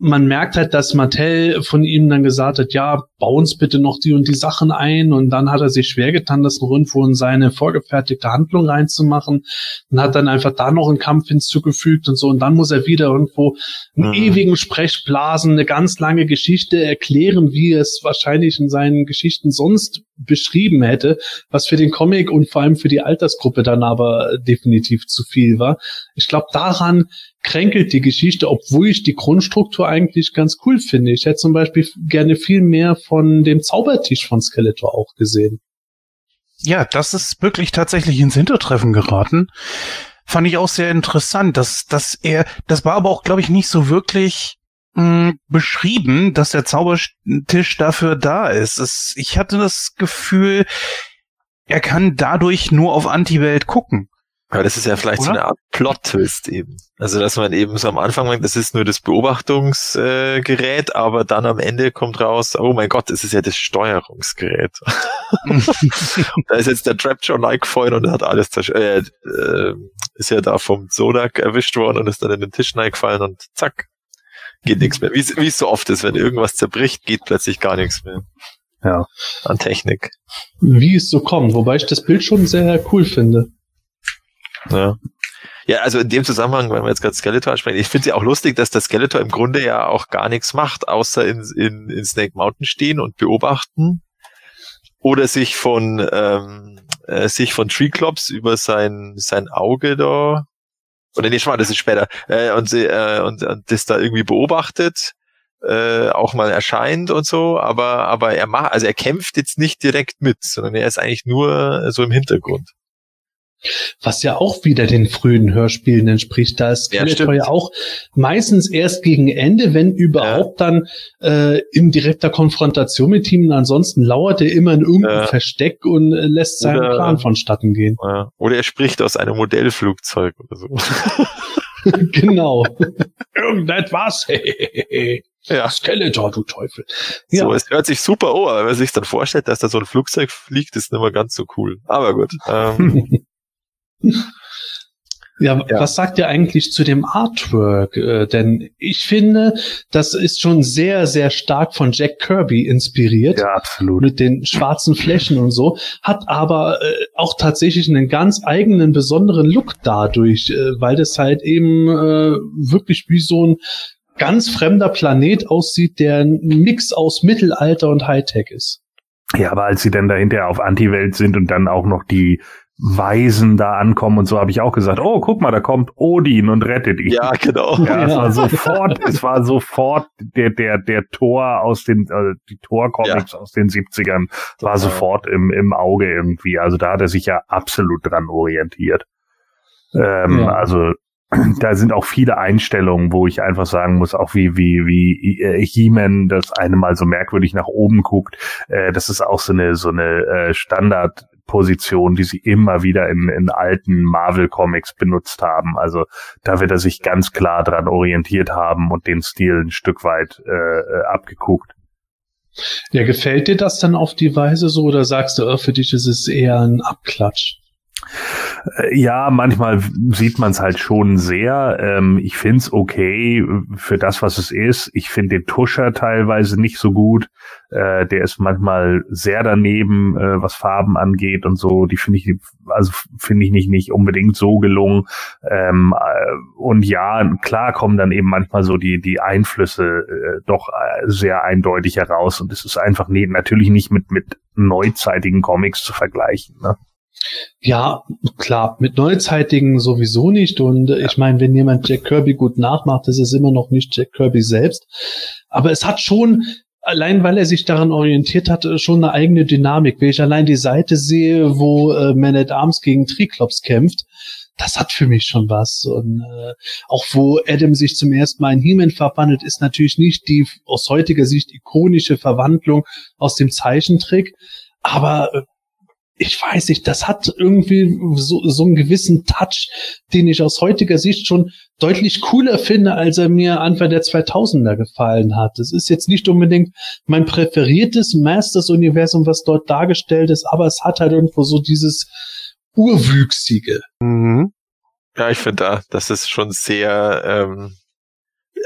man merkt halt, dass Mattel von ihm dann gesagt hat, ja, bau uns bitte noch die und die Sachen ein. Und dann hat er sich schwer getan, das irgendwo in seine vorgefertigte Handlung reinzumachen. Und hat dann einfach da noch einen Kampf hinzugefügt und so. Und dann muss er wieder irgendwo einen mhm. ewigen Sprechblasen, eine ganz lange Geschichte erklären, wie es wahrscheinlich in seinen Geschichten sonst beschrieben hätte, was für den Comic und vor allem für die Altersgruppe dann aber definitiv zu viel war. Ich glaube, daran kränkelt die Geschichte, obwohl ich die Grundstruktur eigentlich ganz cool finde. Ich hätte zum Beispiel gerne viel mehr von dem Zaubertisch von Skeletor auch gesehen. Ja, das ist wirklich tatsächlich ins Hintertreffen geraten. Fand ich auch sehr interessant, dass, dass er, das war aber auch, glaube ich, nicht so wirklich hm, beschrieben, dass der Zaubertisch dafür da ist. Es, ich hatte das Gefühl, er kann dadurch nur auf Anti-Welt gucken. Aber das ist ja vielleicht Oder? so eine Art Plot-Twist eben. Also, dass man eben so am Anfang denkt, das ist nur das Beobachtungsgerät, äh, aber dann am Ende kommt raus, oh mein Gott, es ist ja das Steuerungsgerät. (laughs) da ist jetzt der Trapjaw gefallen und hat alles äh, äh, ist ja da vom Zodak erwischt worden und ist dann in den Tisch gefallen und zack, geht nichts mehr. Wie es so oft ist, wenn irgendwas zerbricht, geht plötzlich gar nichts mehr. Ja. An Technik. Wie es so kommt, wobei ich das Bild schon sehr cool finde. Ja. Ja, also in dem Zusammenhang, wenn wir jetzt gerade Skeletor sprechen, ich finde es ja auch lustig, dass der Skeletor im Grunde ja auch gar nichts macht, außer in, in, in Snake Mountain stehen und beobachten oder sich von ähm, äh, sich von Treeclops über sein sein Auge da oder nee, schon mal, das ist später äh, und, äh, und, und das da irgendwie beobachtet äh, auch mal erscheint und so, aber aber er macht, also er kämpft jetzt nicht direkt mit, sondern er ist eigentlich nur so im Hintergrund. Was ja auch wieder den frühen Hörspielen entspricht. Da ist Skeletor ja, ja auch meistens erst gegen Ende, wenn überhaupt ja. dann äh, in direkter Konfrontation mit ihm. Ansonsten lauert er immer in irgendeinem ja. Versteck und äh, lässt seinen oder, Plan vonstatten gehen. Oder er spricht aus einem Modellflugzeug oder so. (laughs) (laughs) genau. (laughs) Irgendetwas. Ja. Skeletor, du Teufel. Ja. So, es hört sich super an, aber wenn man sich dann vorstellt, dass da so ein Flugzeug fliegt, ist nicht mehr ganz so cool. Aber gut. Ähm, Ja, ja, was sagt ihr eigentlich zu dem Artwork? Äh, denn ich finde, das ist schon sehr, sehr stark von Jack Kirby inspiriert. Ja, absolut. Mit den schwarzen Flächen und so. Hat aber äh, auch tatsächlich einen ganz eigenen, besonderen Look dadurch, äh, weil das halt eben äh, wirklich wie so ein ganz fremder Planet aussieht, der ein Mix aus Mittelalter und Hightech ist. Ja, aber als sie dann dahinter auf Anti-Welt sind und dann auch noch die Weisen da ankommen und so habe ich auch gesagt, oh, guck mal, da kommt Odin und rettet ihn. Ja, genau. Ja, es war sofort, es war sofort der, der, der Tor aus den, äh, die Tor-Comics ja. aus den 70ern war sofort im, im Auge irgendwie. Also da hat er sich ja absolut dran orientiert. Ähm, ja. Also (clears throat) da sind auch viele Einstellungen, wo ich einfach sagen muss, auch wie wie wie äh, He-Man das eine Mal so merkwürdig nach oben guckt. Äh, das ist auch so eine so eine äh, Standard Position, die sie immer wieder in, in alten Marvel-Comics benutzt haben. Also da wird er sich ganz klar dran orientiert haben und den Stil ein Stück weit äh, abgeguckt. Ja, gefällt dir das dann auf die Weise so oder sagst du, oh, für dich ist es eher ein Abklatsch? Äh, ja, manchmal sieht man es halt schon sehr. Ähm, ich find's okay für das, was es ist. Ich finde den Tuscher teilweise nicht so gut. Äh, der ist manchmal sehr daneben, äh, was Farben angeht und so. Die finde ich, also finde ich nicht, nicht unbedingt so gelungen. Ähm, äh, und ja, klar kommen dann eben manchmal so die, die Einflüsse äh, doch äh, sehr eindeutig heraus. Und es ist einfach nee, natürlich nicht mit, mit neuzeitigen Comics zu vergleichen. Ne? Ja, klar, mit neuzeitigen sowieso nicht. Und ich meine, wenn jemand Jack Kirby gut nachmacht, das ist immer noch nicht Jack Kirby selbst. Aber es hat schon, allein weil er sich daran orientiert hat, schon eine eigene Dynamik. Wenn ich allein die Seite sehe, wo äh, Man at Arms gegen Triklops kämpft, das hat für mich schon was. Und äh, auch wo Adam sich zum ersten Mal in He-Man verwandelt, ist natürlich nicht die aus heutiger Sicht ikonische Verwandlung aus dem Zeichentrick. Aber äh, ich weiß nicht, das hat irgendwie so, so einen gewissen Touch, den ich aus heutiger Sicht schon deutlich cooler finde, als er mir Anfang der 2000er gefallen hat. Es ist jetzt nicht unbedingt mein präferiertes Masters-Universum, was dort dargestellt ist, aber es hat halt irgendwo so dieses Urwüchsige. Mhm. Ja, ich finde da, das ist schon sehr, ähm,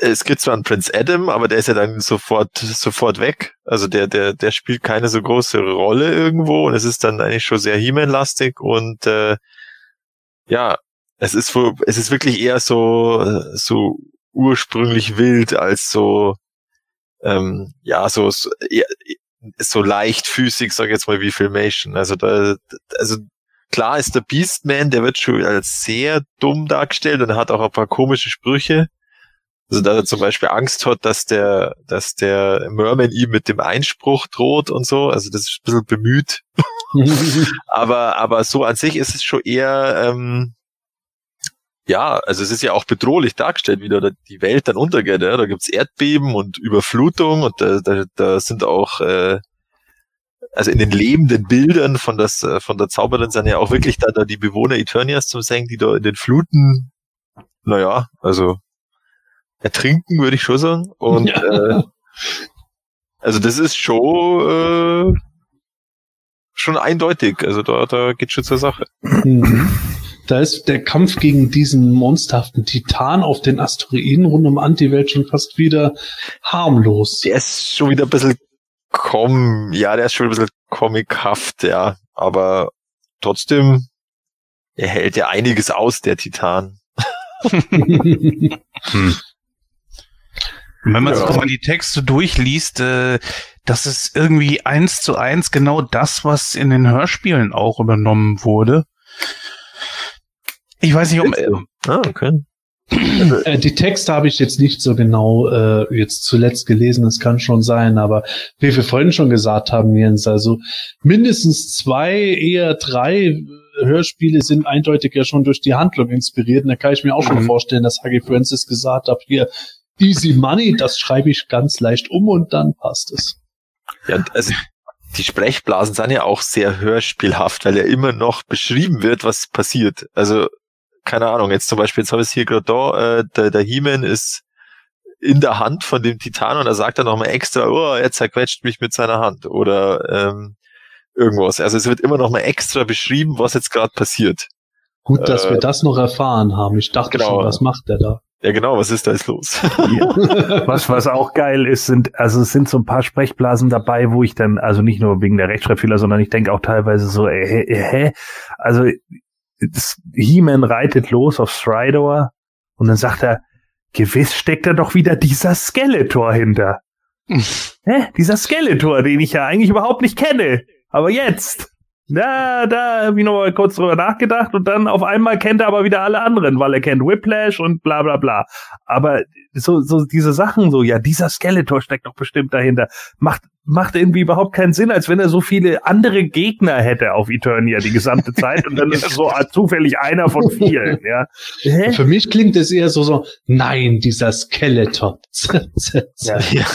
es gibt zwar einen Prince Adam, aber der ist ja dann sofort, sofort weg. Also der, der, der spielt keine so große Rolle irgendwo und es ist dann eigentlich schon sehr He-Man-lastig und äh, ja, es ist es ist wirklich eher so, so ursprünglich wild als so, ähm, ja, so, so, eher, so leichtfüßig, sag ich jetzt mal, wie Filmation. Also da, also klar ist der Beastman, der wird schon als sehr dumm dargestellt und hat auch ein paar komische Sprüche. Also da er zum Beispiel Angst hat, dass der, dass der Merman ihm mit dem Einspruch droht und so. Also das ist ein bisschen bemüht. (laughs) aber, aber so an sich ist es schon eher, ähm, ja, also es ist ja auch bedrohlich dargestellt, wie da die Welt dann untergeht. Ja? Da gibt's Erdbeben und Überflutung und da, da, da sind auch, äh, also in den lebenden Bildern von, das, äh, von der Zauberin sind ja auch wirklich da, da die Bewohner Eternias zum Singen, die da in den Fluten, naja, also ertrinken, würde ich schon sagen. Und ja. äh, also das ist schon äh, schon eindeutig. Also da, da geht schon zur Sache. Mhm. Da ist der Kampf gegen diesen monsterhaften Titan auf den Asteroiden rund um Antiwelt schon fast wieder harmlos. Der ist schon wieder ein bisschen kom, ja, der ist schon ein bisschen comichaft, ja, aber trotzdem, er hält ja einiges aus, der Titan. (laughs) hm. Wenn man ja. sich mal die Texte durchliest, äh, das ist irgendwie eins zu eins genau das, was in den Hörspielen auch übernommen wurde. Ich weiß nicht, ob. Äh, ah, okay. Äh, die Texte habe ich jetzt nicht so genau äh, jetzt zuletzt gelesen, das kann schon sein, aber wie wir vorhin schon gesagt haben, Jens, also mindestens zwei, eher drei Hörspiele sind eindeutig ja schon durch die Handlung inspiriert. Und da kann ich mir auch schon mhm. vorstellen, dass Huggy Francis gesagt hat, hier, Easy Money, das schreibe ich ganz leicht um und dann passt es. Ja, also die Sprechblasen sind ja auch sehr hörspielhaft, weil ja immer noch beschrieben wird, was passiert. Also, keine Ahnung, jetzt zum Beispiel, jetzt habe ich es hier gerade da, äh, der, der He-Man ist in der Hand von dem Titan und er sagt dann nochmal extra, oh, er zerquetscht mich mit seiner Hand oder ähm, irgendwas. Also es wird immer nochmal extra beschrieben, was jetzt gerade passiert. Gut, dass äh, wir das noch erfahren haben. Ich dachte genau. schon, was macht der da? Ja, genau, was ist da jetzt los? (laughs) was, was auch geil ist, sind, also es sind so ein paar Sprechblasen dabei, wo ich dann, also nicht nur wegen der Rechtschreibfehler, sondern ich denke auch teilweise so, äh, äh, hä? Also, He-Man reitet los auf Stridor und dann sagt er, gewiss steckt da doch wieder dieser Skeletor hinter. (laughs) hä? Dieser Skeletor, den ich ja eigentlich überhaupt nicht kenne. Aber jetzt. Da, da habe ich noch mal kurz drüber nachgedacht und dann auf einmal kennt er aber wieder alle anderen, weil er kennt Whiplash und bla bla bla. Aber so, so diese Sachen so, ja, dieser Skeletor steckt doch bestimmt dahinter. Macht, macht irgendwie überhaupt keinen Sinn, als wenn er so viele andere Gegner hätte auf Eternia die gesamte Zeit und dann (laughs) ist so zufällig einer von vielen, (laughs) ja. Hä? Für mich klingt es eher so, so, nein, dieser Skeletor. (laughs) ja, ja.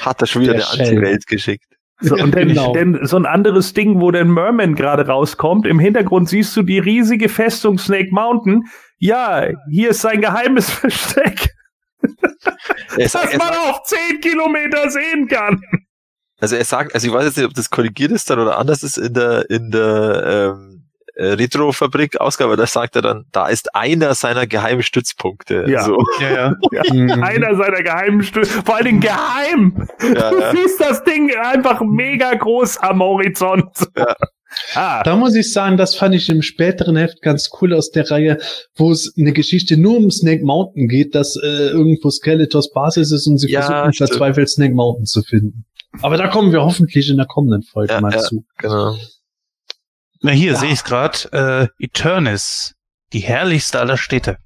Hat er schon wieder Der eine Anti-Welt geschickt. So, und (laughs) dann, Genau. dann so ein anderes Ding, wo der Merman gerade rauskommt. Im Hintergrund siehst du die riesige Festung Snake Mountain. Ja, hier ist sein geheimes (laughs) Versteck, (laughs) Er das sagt, er, man auf 10 Kilometer sehen kann. also er sagt, also ich weiß jetzt nicht, ob das korrigiert ist dann oder anders ist in der in der ähm, äh, Retro-Fabrik-Ausgabe, da sagt er dann, da ist einer seiner geheimen Stützpunkte. Ja. So. Ja, ja. (laughs) Mhm. (laughs) Einer seiner geheimen Stücke, vor allen Dingen geheim. Ja, du ja. (laughs) siehst das Ding einfach mega groß am Horizont. Ja. Ah, Da muss ich sagen, das fand ich im späteren Heft ganz cool aus der Reihe, wo es eine Geschichte nur um Snake Mountain geht, dass äh, irgendwo Skeletors Basis ist und sie Ja, versuchen verzweifelt Snake Mountain zu finden. Aber da kommen wir hoffentlich in der kommenden Folge Ja, mal ja. zu. Genau. Na hier Ja. sehe ich es gerade. Äh, Eternis, die herrlichste aller Städte.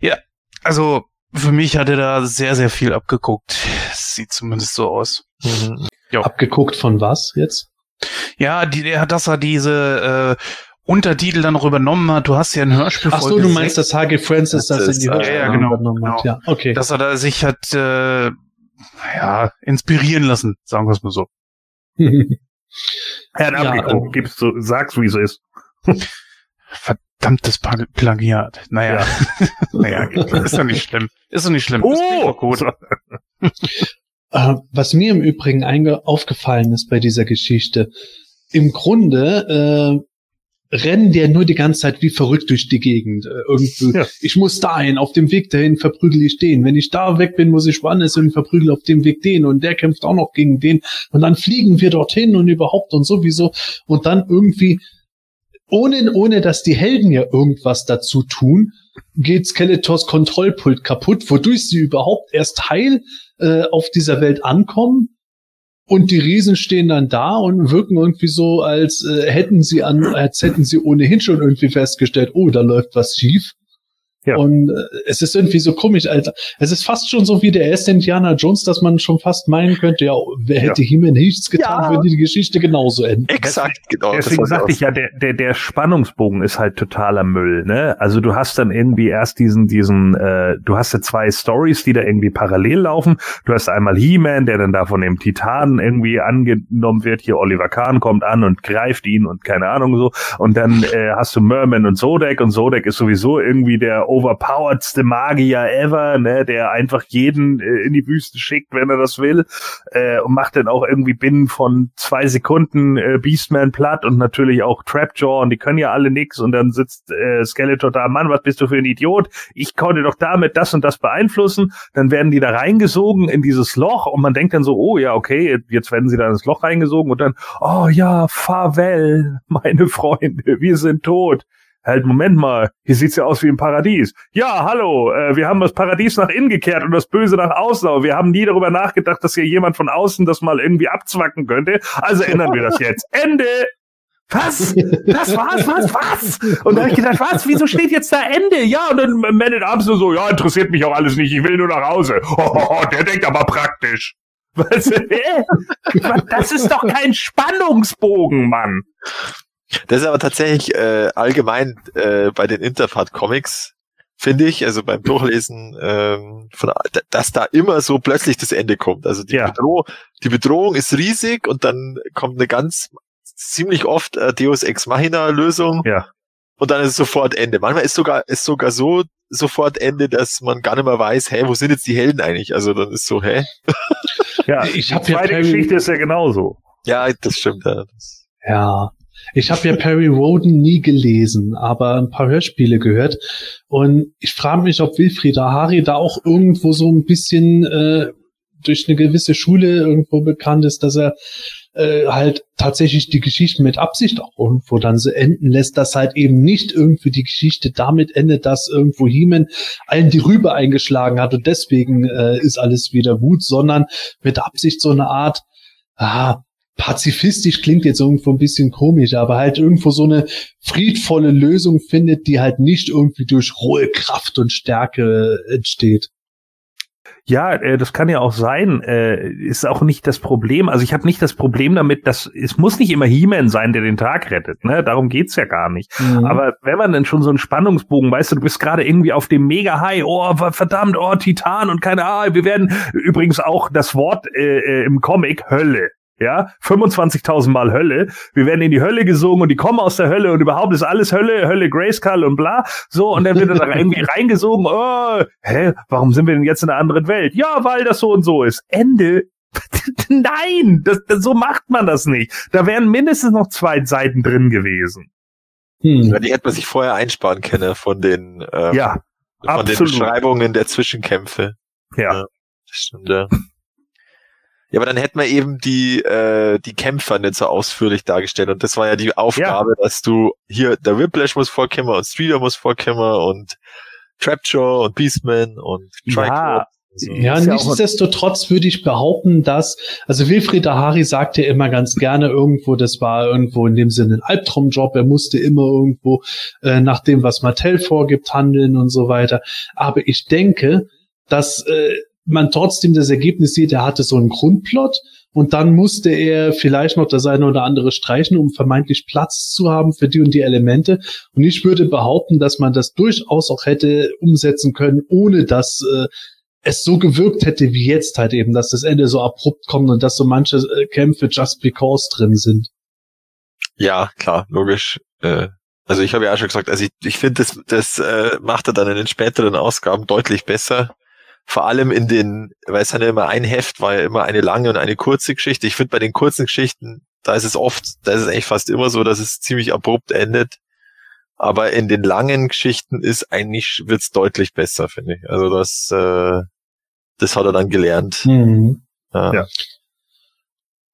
Ja, also für mich hat er da sehr, sehr viel abgeguckt. Sieht zumindest so aus. Mhm. Abgeguckt von was jetzt? Ja, die, der, dass er diese äh, Untertitel dann noch übernommen hat. Du hast ja ein Hörspiel Ach so, du meinst, dass H.G. Francis Das das, in die äh, Hörspiele ja, genau, übernommen hat. genau. Ja, okay. dass er da sich hat äh, ja, inspirieren lassen, sagen wir es mal so. (laughs) er hat Ja, abgeguckt. ähm, Gib's so, sag's, wie es ist. Verdammtes Pla- Plagiat. Naja, (laughs) naja, (laughs) ist doch nicht schlimm. Ist doch nicht schlimm. Oh! Gut. (laughs) Äh, was mir im Übrigen aufgefallen ist bei dieser Geschichte, im Grunde äh, rennen der nur die ganze Zeit wie verrückt durch die Gegend. Äh, irgendwie, Ja. ich muss dahin, auf dem Weg dahin verprügel ich den. Wenn ich da weg bin, muss ich woanders hin, verprügel auf dem Weg den und der kämpft auch noch gegen den. Und dann fliegen wir dorthin und überhaupt und sowieso. Und dann irgendwie, ohne, ohne dass die Helden ja irgendwas dazu tun, geht Skeletors Kontrollpult kaputt, wodurch sie überhaupt erst heil äh, auf dieser Welt ankommen. Und die Riesen stehen dann da und wirken irgendwie so, als äh, hätten sie an, als hätten sie ohnehin schon irgendwie festgestellt, oh, da läuft was schief. Ja. Und äh, es ist irgendwie so komisch, Alter. Es ist fast schon so wie der erste Indiana Jones, dass man schon fast meinen könnte, ja, wer hätte ihm nichts getan, Ja. würde die Geschichte genauso enden. Exakt, genau. Deswegen sagte ich ja, der, der, der Spannungsbogen ist halt totaler Müll, ne? Also du hast dann irgendwie erst diesen, diesen, äh, du hast ja zwei Stories, die da irgendwie parallel laufen. Du hast einmal He-Man, der dann da von dem Titanen irgendwie angenommen wird. Hier Oliver Kahn kommt an und greift ihn und keine Ahnung so. Und dann äh, hast du Merman und Zodek und Zodek ist sowieso irgendwie der overpoweredste Magier ever, ne? Der einfach jeden äh, in die Wüste schickt, wenn er das will. Äh, und macht dann auch irgendwie binnen von zwei Sekunden äh, Beastman platt und natürlich auch Trapjaw und die können ja alle nix und dann sitzt äh, Skeletor da, Mann, was bist du für ein Idiot? Ich konnte doch damit das und das beeinflussen. Dann werden die da reingesogen in dieses Loch und man denkt dann so, oh ja, okay, jetzt werden sie da ins Loch reingesogen und dann, oh ja, farewell, (laughs) meine Freunde, wir sind tot. Halt, Moment mal, hier sieht's ja aus wie im Paradies. Ja, hallo, äh, wir haben das Paradies nach innen gekehrt und das Böse nach außen, aber wir haben nie darüber nachgedacht, dass hier jemand von außen das mal irgendwie abzwacken könnte. Also ändern wir das jetzt. (laughs) Ende! Was? Das war's? Was? Was? Und da habe ich gedacht, was? Wieso steht jetzt da Ende? Ja, und dann Man at Arms so, ja, interessiert mich auch alles nicht, ich will nur nach Hause. Oh, (laughs) der denkt aber praktisch. Was? (laughs) Hä? Das ist doch kein Spannungsbogen, Mann. Das ist aber tatsächlich äh, allgemein äh, bei den Interfahrt-Comics, finde ich, also beim Durchlesen, ähm, von, dass da immer so plötzlich das Ende kommt. Also die, Ja. Bedrohung, die Bedrohung ist riesig und dann kommt eine ganz ziemlich oft äh, Deus Ex Machina Lösung Ja. und dann ist es sofort Ende. Manchmal ist sogar ist sogar so sofort Ende, dass man gar nicht mehr weiß, hä, wo sind jetzt die Helden eigentlich? Also dann ist so, hä? Ja, Ich hab die ja Perry- Geschichte ist ja genauso. Ja, das stimmt. Ja. Das, Ja. Ich habe ja Perry Roden nie gelesen, aber ein paar Hörspiele gehört. Und ich frage mich, ob Wilfried Hari da auch irgendwo so ein bisschen äh, durch eine gewisse Schule irgendwo bekannt ist, dass er äh, halt tatsächlich die Geschichten mit Absicht auch irgendwo dann so enden lässt, dass halt eben nicht irgendwie die Geschichte damit endet, dass irgendwo Heeman allen die Rübe eingeschlagen hat und deswegen äh, ist alles wieder gut, sondern mit Absicht so eine Art, ah, pazifistisch klingt jetzt irgendwo ein bisschen komisch, aber halt irgendwo so eine friedvolle Lösung findet, die halt nicht irgendwie durch rohe Kraft und Stärke entsteht. Ja, äh, das kann ja auch sein. Äh, ist auch nicht das Problem. Also ich habe nicht das Problem damit, dass es muss nicht immer He-Man sein, der den Tag rettet. Ne? Darum geht's ja gar nicht. Mhm. Aber wenn man dann schon so einen Spannungsbogen, weißt du, du bist gerade irgendwie auf dem Mega-High, oh verdammt, oh Titan und keine Ahnung, wir werden übrigens auch das Wort äh, äh, im Comic Hölle. Ja, 25.000 Mal Hölle. Wir werden in die Hölle gesungen und die kommen aus der Hölle und überhaupt ist alles Hölle, Hölle Grayskull und bla. So, und dann wird er da (laughs) irgendwie reingesogen, oh, hä, warum sind wir denn jetzt in einer anderen Welt? Ja, weil das so und so ist. Ende. (laughs) Nein, das, das, so macht man das nicht. Da wären mindestens noch zwei Seiten drin gewesen. Hm. Die hätte man sich vorher einsparen können von den, ähm, Ja, von absolut. den Beschreibungen der Zwischenkämpfe. ja. Ja. Das stimmt, ja. Ja, aber dann hätten wir eben die, äh, die Kämpfer nicht so ausführlich dargestellt. Und das war ja die Aufgabe, dass du hier, der Whiplash muss vorkommen und Streeter muss vorkommen und Trapjaw und Beastman und Ja, Triclops. So. Ja, ja nichtsdestotrotz würde ich behaupten, dass, also Wilfried Ahari sagt ja immer ganz gerne irgendwo, das war irgendwo in dem Sinne ein Albtraumjob, er musste immer irgendwo äh, nach dem, was Mattel vorgibt, handeln und so weiter. Aber ich denke, dass äh, man trotzdem das Ergebnis sieht, er hatte so einen Grundplot und dann musste er vielleicht noch das eine oder andere streichen, um vermeintlich Platz zu haben für die und die Elemente. Und ich würde behaupten, dass man das durchaus auch hätte umsetzen können, ohne dass äh, es so gewirkt hätte wie jetzt halt eben, dass das Ende so abrupt kommt und dass so manche äh, Kämpfe just because drin sind. Ja, klar, logisch. Äh, also ich habe ja auch schon gesagt, also ich, ich finde, das, das äh, macht er dann in den späteren Ausgaben deutlich besser. Vor allem in den, weil es dann ja immer ein Heft war ja immer eine lange und eine kurze Geschichte. Ich finde bei den kurzen Geschichten, da ist es oft, da ist es eigentlich fast immer so, dass es ziemlich abrupt endet. Aber in den langen Geschichten ist eigentlich, wird's deutlich besser, finde ich. Also das, äh, das hat er dann gelernt. Ja. Ja.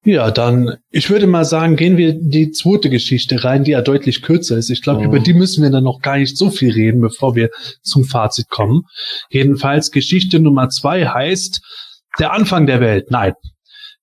Ja, dann, ich würde mal sagen, gehen wir die zweite Geschichte rein, die ja deutlich kürzer ist. Ich glaube, Mhm. über die müssen wir dann noch gar nicht so viel reden, bevor wir zum Fazit kommen. Jedenfalls, Geschichte Nummer zwei heißt Der Anfang der Welt. Nein.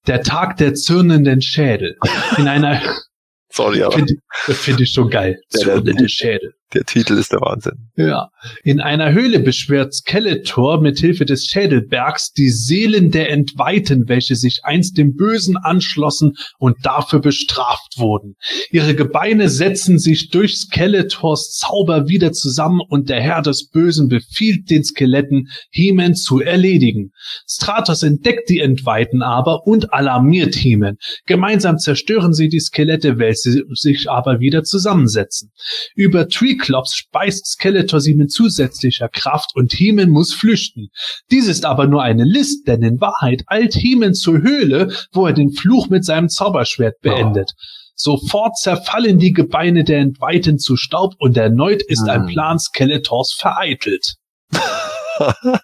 Der Tag der zürnenden Schädel. In einer, (laughs) Sorry, aber finde find ich schon geil. Der- Zürnende Schädel. Der Titel ist der Wahnsinn. Ja. In einer Höhle beschwört Skeletor mit Hilfe des Schädelbergs die Seelen der Entweihten, welche sich einst dem Bösen anschlossen und dafür bestraft wurden. Ihre Gebeine setzen sich durch Skeletors Zauber wieder zusammen und der Herr des Bösen befiehlt den Skeletten, Hemen zu erledigen. Stratos entdeckt die Entweihten aber und alarmiert Hemen. Gemeinsam zerstören sie die Skelette, welche sich aber wieder zusammensetzen. Über Treeclops speist Skeletor sie mit zusätzlicher Kraft und Hemen muss flüchten. Dies ist aber nur eine List, denn in Wahrheit eilt Hemen zur Höhle, wo er den Fluch mit seinem Zauberschwert beendet. Sofort zerfallen die Gebeine der Entweihten zu Staub und erneut ist ein Hm. Plan Skeletors vereitelt. (laughs)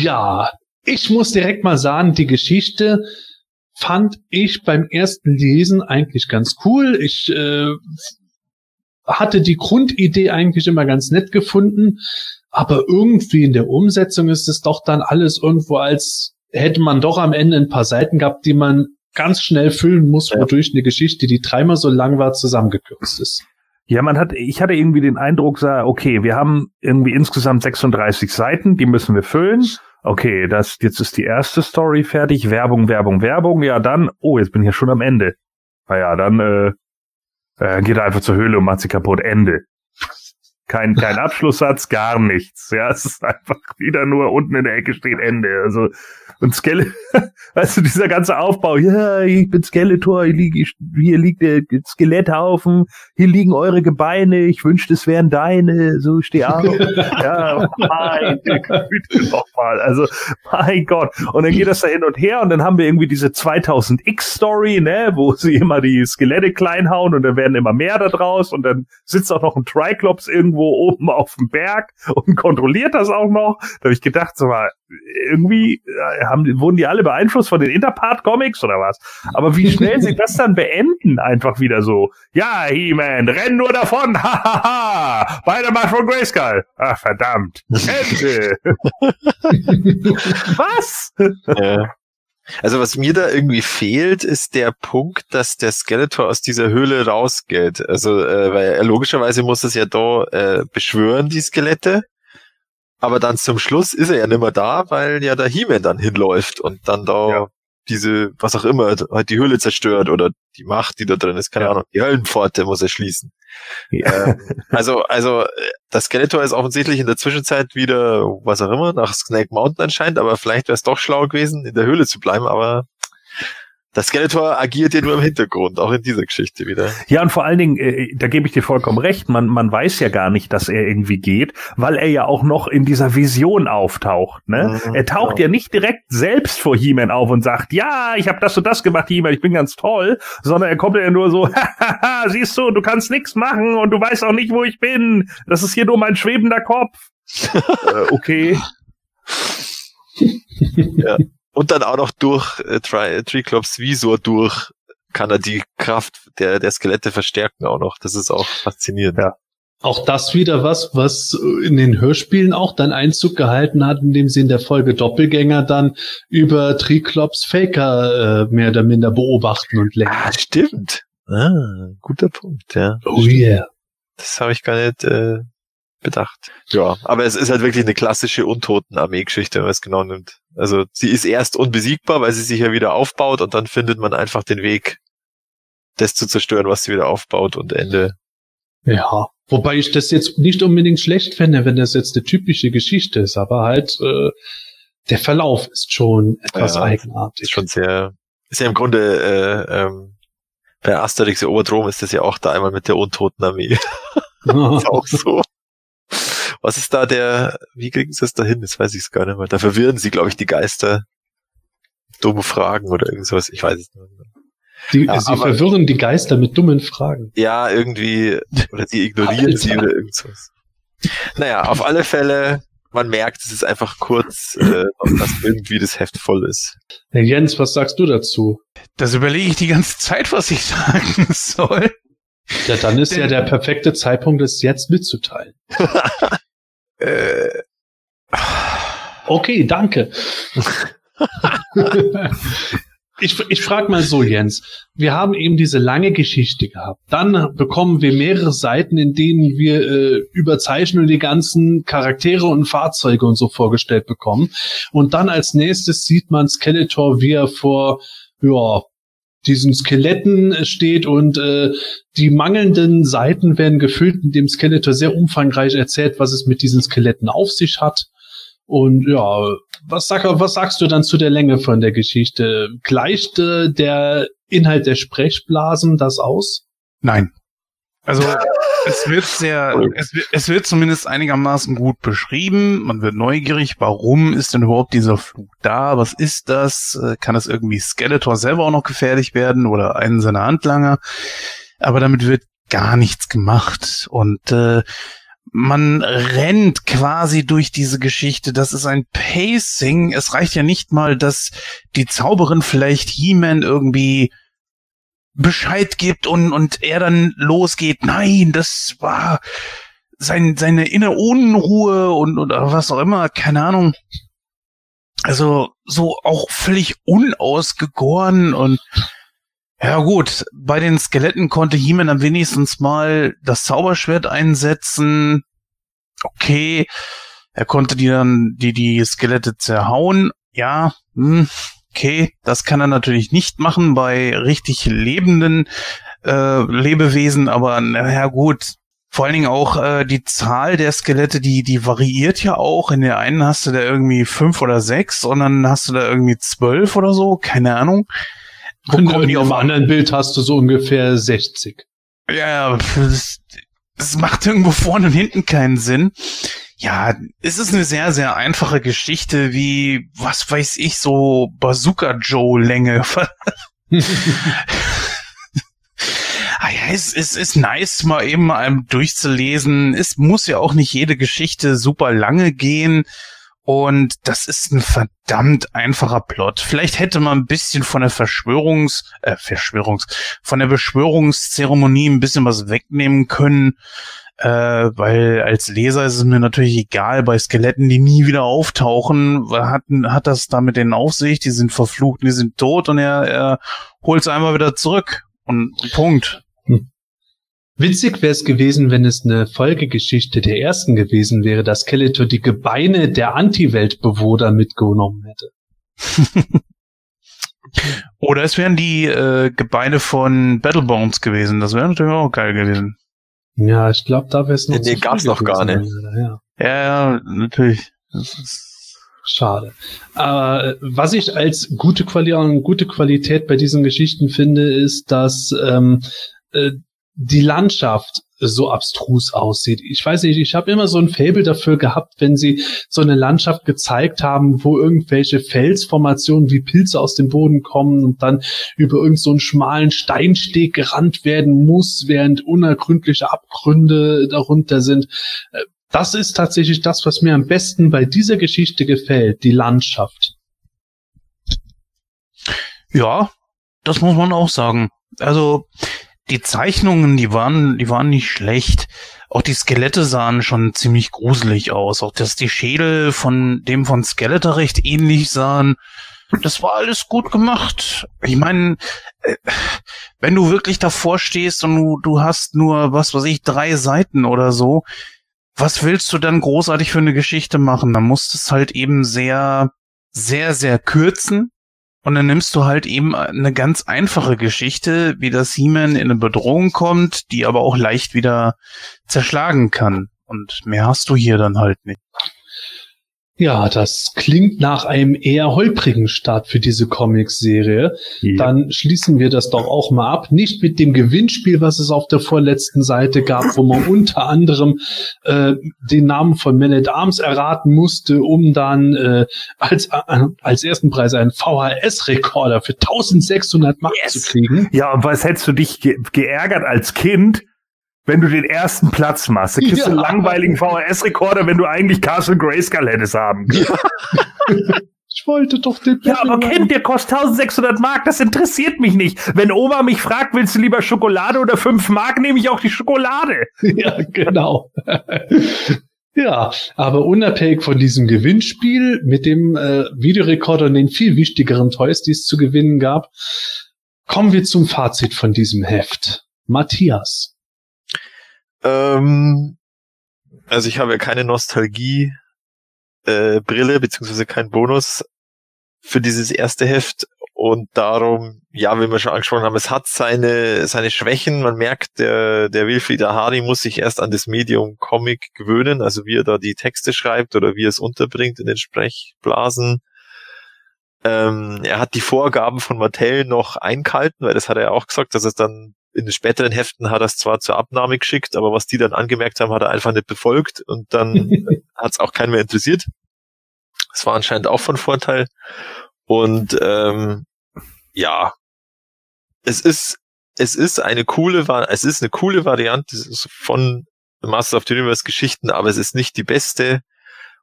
Ja, ich muss direkt mal sagen, die Geschichte fand ich beim ersten Lesen eigentlich ganz cool. Ich äh, hatte die Grundidee eigentlich immer ganz nett gefunden, aber irgendwie in der Umsetzung ist es doch dann alles irgendwo als hätte man doch am Ende ein paar Seiten gehabt, die man ganz schnell füllen muss, Ja. wodurch eine Geschichte, die dreimal so lang war, zusammengekürzt ist. Ja, man hat, ich hatte irgendwie den Eindruck, okay, wir haben irgendwie insgesamt 36 Seiten, die müssen wir füllen. Okay, das, jetzt ist die erste Story fertig, Werbung, Werbung, Werbung, ja dann, oh, jetzt bin ich ja schon am Ende. Naja, dann äh, äh, geht er einfach zur Höhle und macht sie kaputt, Ende. Kein, kein (laughs) Abschlusssatz, gar nichts. Ja, es ist einfach wieder nur unten in der Ecke steht Ende. Also, und Skeletor, (laughs) weißt du, dieser ganze Aufbau, ja, ich bin Skeletor, hier, lieg, ich, hier liegt der Skeletthaufen, hier liegen eure Gebeine, ich wünschte, es wären deine, so steh auf. (laughs) ja, meine Güte nochmal. Also, mein Gott. Und dann geht das da hin und her und dann haben wir irgendwie diese 2000X-Story, ne, wo sie immer die Skelette klein hauen und dann werden immer mehr da draus und dann sitzt auch noch ein Triclops irgendwo oben auf dem Berg und kontrolliert das auch noch. Da habe ich gedacht, so mal, irgendwie äh, haben, wurden die alle beeinflusst von den Interpart-Comics oder was? Aber wie schnell sie das dann beenden, einfach wieder so. Ja, He-Man, renn nur davon, (laughs) hahaha, beide mal von Grayskull. Ach, verdammt. Ende. (laughs) was? Ja. Also was mir da irgendwie fehlt, ist der Punkt, dass der Skeletor aus dieser Höhle rausgeht. Also äh, weil er logischerweise muss es ja da äh, beschwören, die Skelette. Aber dann zum Schluss ist er ja nicht mehr da, weil ja der He-Man dann hinläuft und dann da Ja. diese, was auch immer, halt die Höhle zerstört oder die Macht, die da drin ist, keine Ja. Ahnung, die Höllenpforte muss er schließen. Ja. Ähm, also, also, äh, das Skeletor ist offensichtlich in der Zwischenzeit wieder, was auch immer, nach Snake Mountain anscheinend, aber vielleicht wäre es doch schlau gewesen, in der Höhle zu bleiben, aber Das Skeletor agiert ja nur im Hintergrund, auch in dieser Geschichte wieder. Ja, und vor allen Dingen, äh, da gebe ich dir vollkommen recht, man, man weiß ja gar nicht, dass er irgendwie geht, weil er ja auch noch in dieser Vision auftaucht. Ne? Mhm, er taucht genau. ja nicht direkt selbst vor He-Man auf und sagt, ja, ich habe das und das gemacht, He-Man, ich bin ganz toll, sondern er kommt ja nur so, (laughs) hahaha, siehst du, du kannst nichts machen und du weißt auch nicht, wo ich bin. Das ist hier nur mein schwebender Kopf. (laughs) äh, okay. Und dann auch noch durch äh, Tri Triclops Visor durch kann er die Kraft der, der Skelette verstärken auch noch. Das ist auch faszinierend. Ja. Auch das wieder was, was in den Hörspielen auch dann Einzug gehalten hat, indem sie in der Folge Doppelgänger dann über Triklops Faker äh, mehr oder minder beobachten und lenken. Ah, stimmt. Ah, guter Punkt, ja. Oh yeah. Das habe ich gar nicht äh, bedacht. Ja, aber es ist halt wirklich eine klassische Untoten-Armee-Geschichte, wenn man es genau nimmt. Also sie ist erst unbesiegbar, weil sie sich ja wieder aufbaut und dann findet man einfach den Weg, das zu zerstören, was sie wieder aufbaut und Ende. Ja. Wobei ich das jetzt nicht unbedingt schlecht fände, wenn das jetzt eine typische Geschichte ist, aber halt äh, der Verlauf ist schon etwas Ja, eigenartig. Ist schon sehr, ist ja im Grunde äh, ähm, bei Asterix Oberdrom ist das ja auch da einmal mit der Untoten-Armee. (laughs) (laughs) ist auch so. Was ist da der, wie kriegen sie es da hin? Das weiß ich es gar nicht mehr. Da verwirren sie, glaube ich, die Geister. Dumme Fragen oder irgend sowas. Ich weiß es nicht mehr. Die, Ja, sie aber- verwirren die Geister mit dummen Fragen. Ja, irgendwie, oder die ignorieren sie oder irgend sowas. Naja, auf alle Fälle, man merkt, es ist einfach kurz, äh, dass irgendwie das Heft voll ist. Herr Jens, was sagst du dazu? Das überlege ich die ganze Zeit, was ich (laughs) sagen soll. Ja, dann ist ja der perfekte Zeitpunkt, es jetzt mitzuteilen. (laughs) Äh, Okay, danke. (laughs) ich ich frage mal so, Jens. Wir haben eben diese lange Geschichte gehabt. Dann bekommen wir mehrere Seiten, in denen wir äh, überzeichnen und die ganzen Charaktere und Fahrzeuge und so vorgestellt bekommen. Und dann als nächstes sieht man Skeletor, wie er vor ja, diesen Skeletten steht und äh, die mangelnden Seiten werden gefüllt, indem Skeletor sehr umfangreich erzählt, was es mit diesen Skeletten auf sich hat. Und ja, was, sag, was sagst du dann zu der Länge von der Geschichte? Gleicht äh, der Inhalt der Sprechblasen das aus? nein. Also es wird sehr, es es wird zumindest einigermaßen gut beschrieben. Man wird neugierig, warum ist denn überhaupt dieser Flug da? Was ist das? Äh, Kann es irgendwie Skeletor selber auch noch gefährlich werden oder einen seiner Handlanger? Aber damit wird gar nichts gemacht und äh, man rennt quasi durch diese Geschichte. Das ist ein Pacing. Es reicht ja nicht mal, dass die Zauberin vielleicht He-Man irgendwie Bescheid gibt und, und er dann losgeht. Nein, das war sein, seine innere Unruhe und oder was auch immer, keine Ahnung. Also so auch völlig unausgegoren und ja gut, bei den Skeletten konnte He-Man dann wenigstens mal das Zauberschwert einsetzen. Okay, er konnte die dann die die Skelette zerhauen. Ja, hm, okay, das kann er natürlich nicht machen bei richtig lebenden äh, Lebewesen, aber naja gut. Vor allen Dingen auch äh, die Zahl der Skelette, die die variiert ja auch. In der einen hast du da irgendwie fünf oder sechs und dann hast du da irgendwie zwölf oder so, keine Ahnung. Wo Und kommen die auf dem anderen Bild hast du so ungefähr 60. ja, das, das macht irgendwo vorne und hinten keinen Sinn. Ja, es ist eine sehr, sehr einfache Geschichte, wie, was weiß ich, so Bazooka Joe Länge. (laughs) ah ja, es, es ist nice, mal eben mal durchzulesen. Es muss ja auch nicht jede Geschichte super lange gehen. Und das ist ein verdammt einfacher Plot. Vielleicht hätte man ein bisschen von der Verschwörungs, äh, Verschwörungs, von der Beschwörungszeremonie ein bisschen was wegnehmen können. Äh, weil als Leser ist es mir natürlich egal, bei Skeletten, die nie wieder auftauchen, hat, hat das da mit denen auf sich, die sind verflucht, die sind tot und er, er holt es einmal wieder zurück. Und Punkt. Witzig wäre es gewesen, wenn es eine Folgegeschichte der ersten gewesen wäre, dass Skeletor die Gebeine der Anti-Weltbewohner mitgenommen hätte. (laughs) Oder es wären die äh, Gebeine von Battlebones gewesen. Das wäre natürlich auch geil gewesen. Ja, ich glaube, da wäre es noch Nee, gab's noch gar nicht. Ja. Ja, ja, natürlich. Schade. Aber äh, was ich als gute Qualität, gute Qualität bei diesen Geschichten finde, ist, dass ähm, äh, die Landschaft so abstrus aussieht. Ich weiß nicht, ich habe immer so ein Fable dafür gehabt, wenn sie so eine Landschaft gezeigt haben, wo irgendwelche Felsformationen wie Pilze aus dem Boden kommen und dann über irgendeinen so schmalen Steinsteg gerannt werden muss, während unergründliche Abgründe darunter sind. Äh, das ist tatsächlich das, was mir am besten bei dieser Geschichte gefällt, die Landschaft. Ja, das muss man auch sagen. Also die Zeichnungen, die waren, die waren nicht schlecht. Auch die Skelette sahen schon ziemlich gruselig aus. Auch dass die Schädel von dem von Skeletor recht ähnlich sahen. Das war alles gut gemacht. Ich meine, äh, wenn du wirklich davor stehst und du, du hast nur, was weiß ich, drei Seiten oder so, was willst du dann großartig für eine Geschichte machen? Dann musst es halt eben sehr, sehr, sehr kürzen und dann nimmst du halt eben eine ganz einfache Geschichte, wie das He-Man in eine Bedrohung kommt, die aber auch leicht wieder zerschlagen kann. Und mehr hast du hier dann halt nicht. Ja, das klingt nach einem eher holprigen Start für diese Comics-Serie. Ja. Dann schließen wir das doch auch mal ab. Nicht mit dem Gewinnspiel, was es auf der vorletzten Seite gab, wo man unter anderem äh, den Namen von Man at Arms erraten musste, um dann äh, als, äh, als ersten Preis einen VHS-Rekorder für 1600 Mark yes. zu kriegen. Ja, und was hättest du dich ge geärgert als Kind? Wenn du den ersten Platz machst. Dann kriegst ja. du einen langweiligen VHS-Rekorder, wenn du eigentlich Castle Grayskull hättest haben. Ja. Ich wollte doch den Ja, aber Kind, der kostet 1600 Mark, das interessiert mich nicht. Wenn Oma mich fragt, willst du lieber Schokolade oder 5 Mark, nehme ich auch die Schokolade. Ja, genau. ja, aber unabhängig von diesem Gewinnspiel mit dem äh, Videorekorder und den viel wichtigeren Toys, die es zu gewinnen gab, kommen wir zum Fazit von diesem Heft. Matthias. Ähm, also ich habe ja keine Nostalgie äh, Brille beziehungsweise keinen Bonus für dieses erste Heft und darum, ja, wie wir schon angesprochen haben, es hat seine seine Schwächen. Man merkt, der der Wilfried Ahari muss sich erst an das Medium Comic gewöhnen, also wie er da die Texte schreibt oder wie er es unterbringt in den Sprechblasen. Ähm, er hat die Vorgaben von Mattel noch eingehalten, weil das hat er ja auch gesagt, dass es dann in den späteren Heften hat er es zwar zur Abnahme geschickt, aber was die dann angemerkt haben, hat er einfach nicht befolgt und dann (laughs) hat es auch keinen mehr interessiert. Das war anscheinend auch von Vorteil. Und ähm, ja, es ist es ist eine coole es ist eine coole Variante von Master of the Universe Geschichten, aber es ist nicht die beste.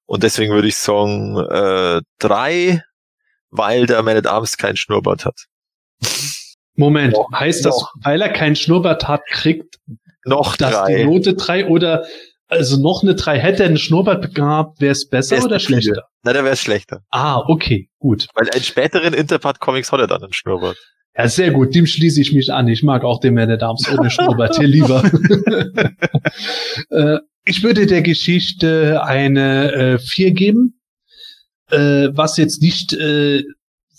Und deswegen würde ich sagen äh, drei, weil der Man at Arms kein Schnurrbart hat. (laughs) Moment, noch, heißt das, noch. weil er keinen Schnurrbart hat, kriegt noch das drei. die Note drei oder also noch eine drei hätte er einen Schnurrbart gehabt, wäre es besser wär's oder schlechter? Nein, dann wäre es schlechter. Ah, okay, gut. Weil in späteren Interpart-Comics hat er dann einen Schnurrbart. Ja, sehr gut, dem schließe ich mich an. Ich mag auch den Man at Arms ohne Schnurrbart hier lieber. (laughs) (laughs) äh, ich würde der Geschichte eine äh, 4 geben, äh, was jetzt nicht äh,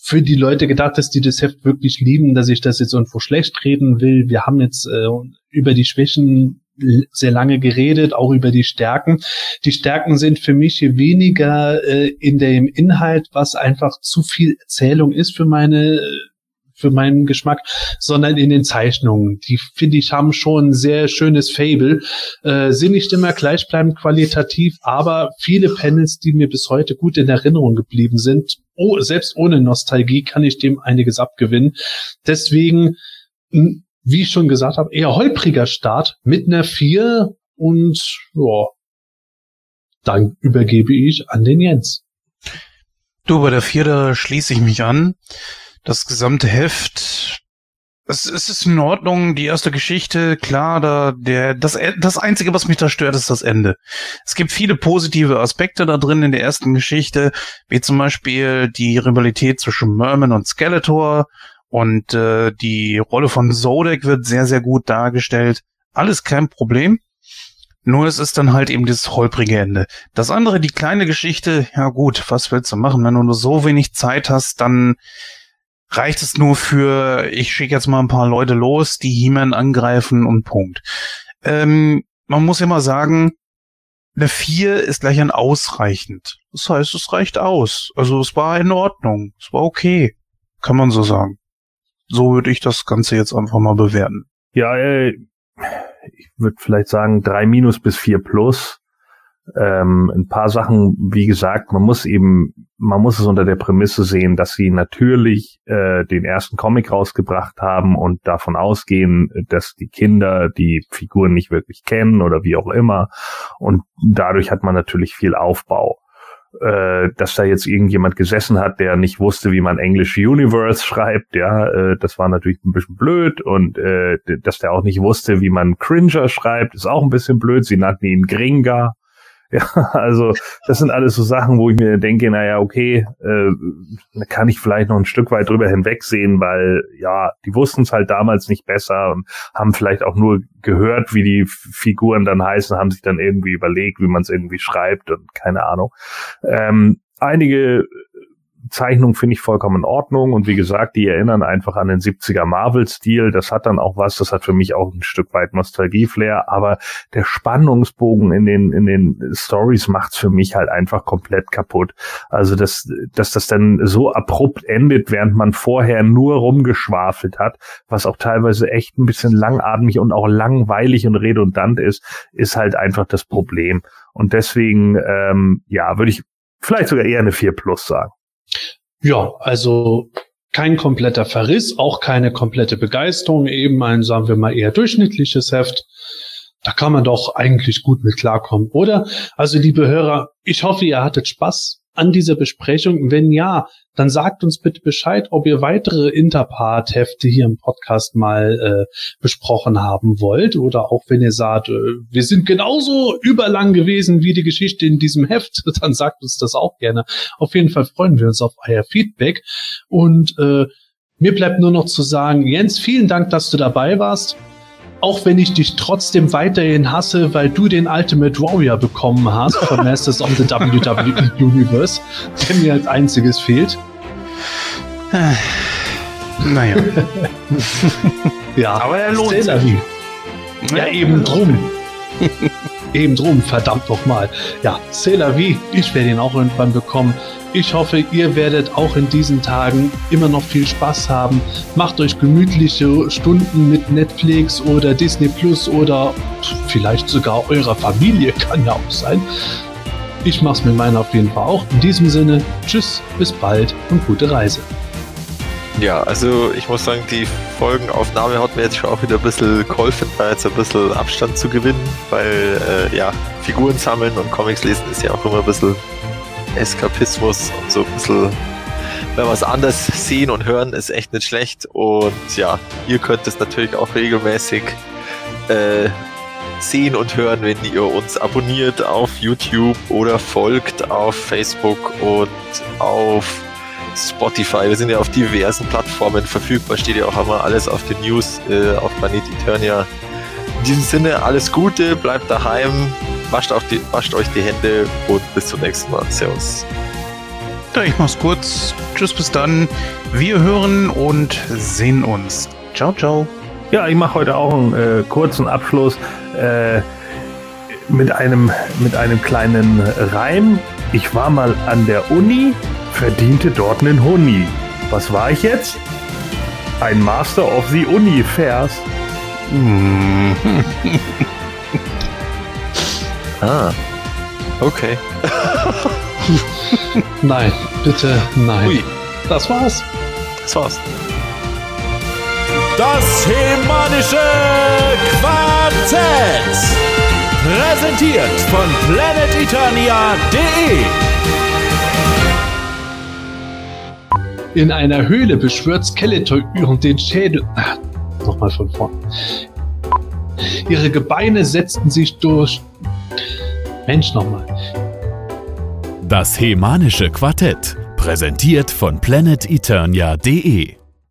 für die Leute gedacht ist, die das Heft wirklich lieben, dass ich das jetzt irgendwo schlecht reden will. Wir haben jetzt äh, über die Schwächen sehr lange geredet, auch über die Stärken. Die Stärken sind für mich weniger äh, in dem Inhalt, was einfach zu viel Erzählung ist für meine für meinen Geschmack, sondern in den Zeichnungen. Die finde ich haben schon ein sehr schönes Fable, äh, sind nicht immer gleichbleibend qualitativ, aber viele Panels, die mir bis heute gut in Erinnerung geblieben sind, oh, selbst ohne Nostalgie kann ich dem einiges abgewinnen. Deswegen, wie ich schon gesagt habe, eher holpriger Start mit einer 4 und ja, dann übergebe ich an den Jens. Du, bei der 4, da schließe ich mich an das gesamte Heft. Es, es ist in Ordnung, die erste Geschichte, klar, da, der, das, das Einzige, was mich da stört, ist das Ende. Es gibt viele positive Aspekte da drin in der ersten Geschichte, wie zum Beispiel die Rivalität zwischen Merman und Skeletor und äh, die Rolle von Zodek wird sehr, sehr gut dargestellt. Alles kein Problem. Nur es ist dann halt eben dieses holprige Ende. Das andere, die kleine Geschichte, ja gut, was willst du machen? Wenn du nur so wenig Zeit hast, dann reicht es nur für, ich schicke jetzt mal ein paar Leute los, die He-Man angreifen und Punkt. Ähm, man muss immer sagen, eine 4 ist gleich ein ausreichend. Das heißt, es reicht aus. Also es war in Ordnung. Es war okay. Kann man so sagen. So würde ich das Ganze jetzt einfach mal bewerten. Ja, äh, ich würde vielleicht sagen drei minus bis vier plus. Ähm, ein paar Sachen, wie gesagt, man muss eben, man muss es unter der Prämisse sehen, dass sie natürlich äh, den ersten Comic rausgebracht haben und davon ausgehen, dass die Kinder die Figuren nicht wirklich kennen oder wie auch immer. Und dadurch hat man natürlich viel Aufbau äh, dass da jetzt irgendjemand gesessen hat, der nicht wusste, wie man English Universe (laughs) schreibt, ja, äh, das war natürlich ein bisschen blöd und äh, dass der auch nicht wusste, wie man Cringer schreibt, ist auch ein bisschen blöd. Sie nannten ihn Gringa. (laughs) Ja, also das sind alles so Sachen, wo ich mir denke, naja, okay, äh, da kann ich vielleicht noch ein Stück weit drüber hinwegsehen, weil ja, die wussten es halt damals nicht besser und haben vielleicht auch nur gehört, wie die Figuren dann heißen, haben sich dann irgendwie überlegt, wie man es irgendwie schreibt und keine Ahnung. Ähm, einige Zeichnung finde ich vollkommen in Ordnung und wie gesagt, die erinnern einfach an den 70er Marvel-Stil. Das hat dann auch was, das hat für mich auch ein Stück weit Nostalgie-Flair, aber der Spannungsbogen in den, in den Stories macht's für mich halt einfach komplett kaputt. Also, dass, dass das dann so abrupt endet, während man vorher nur rumgeschwafelt hat, was auch teilweise echt ein bisschen langatmig und auch langweilig und redundant ist, ist halt einfach das Problem. Und deswegen, ähm, ja, würde ich vielleicht sogar eher eine 4 Plus sagen. Ja, also kein kompletter Verriss, auch keine komplette Begeisterung, eben ein, sagen wir mal, eher durchschnittliches Heft. Da kann man doch eigentlich gut mit klarkommen, oder? Also, liebe Hörer, ich hoffe, ihr hattet Spaß an dieser Besprechung? Wenn ja, dann sagt uns bitte Bescheid, ob ihr weitere Interpart-Hefte hier im Podcast mal äh, besprochen haben wollt oder auch wenn ihr sagt, äh, wir sind genauso überlang gewesen wie die Geschichte in diesem Heft, (laughs) dann sagt uns das auch gerne. Auf jeden Fall freuen wir uns auf euer Feedback und äh, mir bleibt nur noch zu sagen, Jens, vielen Dank, dass du dabei warst auch wenn ich dich trotzdem weiterhin hasse, weil du den Ultimate Warrior bekommen hast von (laughs) Masters of the WWE Universe, der mir als einziges fehlt. Naja. (laughs) ja, Aber er lohnt sich. Ja, eben drum. (laughs) eben drum, verdammt nochmal. Ja, C'est la vie. Ich werde ihn auch irgendwann bekommen. Ich hoffe, ihr werdet auch in diesen Tagen immer noch viel Spaß haben. Macht euch gemütliche Stunden mit Netflix oder Disney Plus oder vielleicht sogar eurer Familie, (laughs) kann ja auch sein. Ich mach's mit meiner auf jeden Fall auch. In diesem Sinne, tschüss, bis bald und gute Reise. Ja, also ich muss sagen, die Folgenaufnahme hat mir jetzt schon auch wieder ein bisschen geholfen, da jetzt ein bisschen Abstand zu gewinnen, weil äh, ja, Figuren sammeln und Comics lesen ist ja auch immer ein bisschen Eskapismus und so ein bisschen wenn wir es anders sehen und hören, ist echt nicht schlecht. Und ja, ihr könnt es natürlich auch regelmäßig äh, sehen und hören, wenn ihr uns abonniert auf YouTube oder folgt auf Facebook und auf Spotify. Wir sind ja auf diversen Plattformen verfügbar, steht ja auch immer alles auf den News äh, auf Planet Eternia. In diesem Sinne, alles Gute, bleibt daheim, wascht, die, wascht euch die Hände und bis zum nächsten Mal. Servus. Ja, ich mach's kurz. Tschüss, bis dann. Wir hören und sehen uns. Ciao, ciao. Ja, ich mache heute auch einen äh, kurzen Abschluss äh, mit, einem, mit einem kleinen Reim. Ich war mal an der Uni, verdiente dort einen Huni. Was war ich jetzt? Ein Master of the Uni-Vers. (laughs) ah, okay. (laughs) nein, bitte, nein. Ui. Das war's. Das war's. Das Hemanische Quartett. Präsentiert von planeteternia.de. In einer Höhle beschwört Skeletor den Schädel. Ach, nochmal von vorn. Ihre Gebeine setzten sich durch. Mensch, nochmal. Das Hemanische Quartett. Präsentiert von planeteternia.de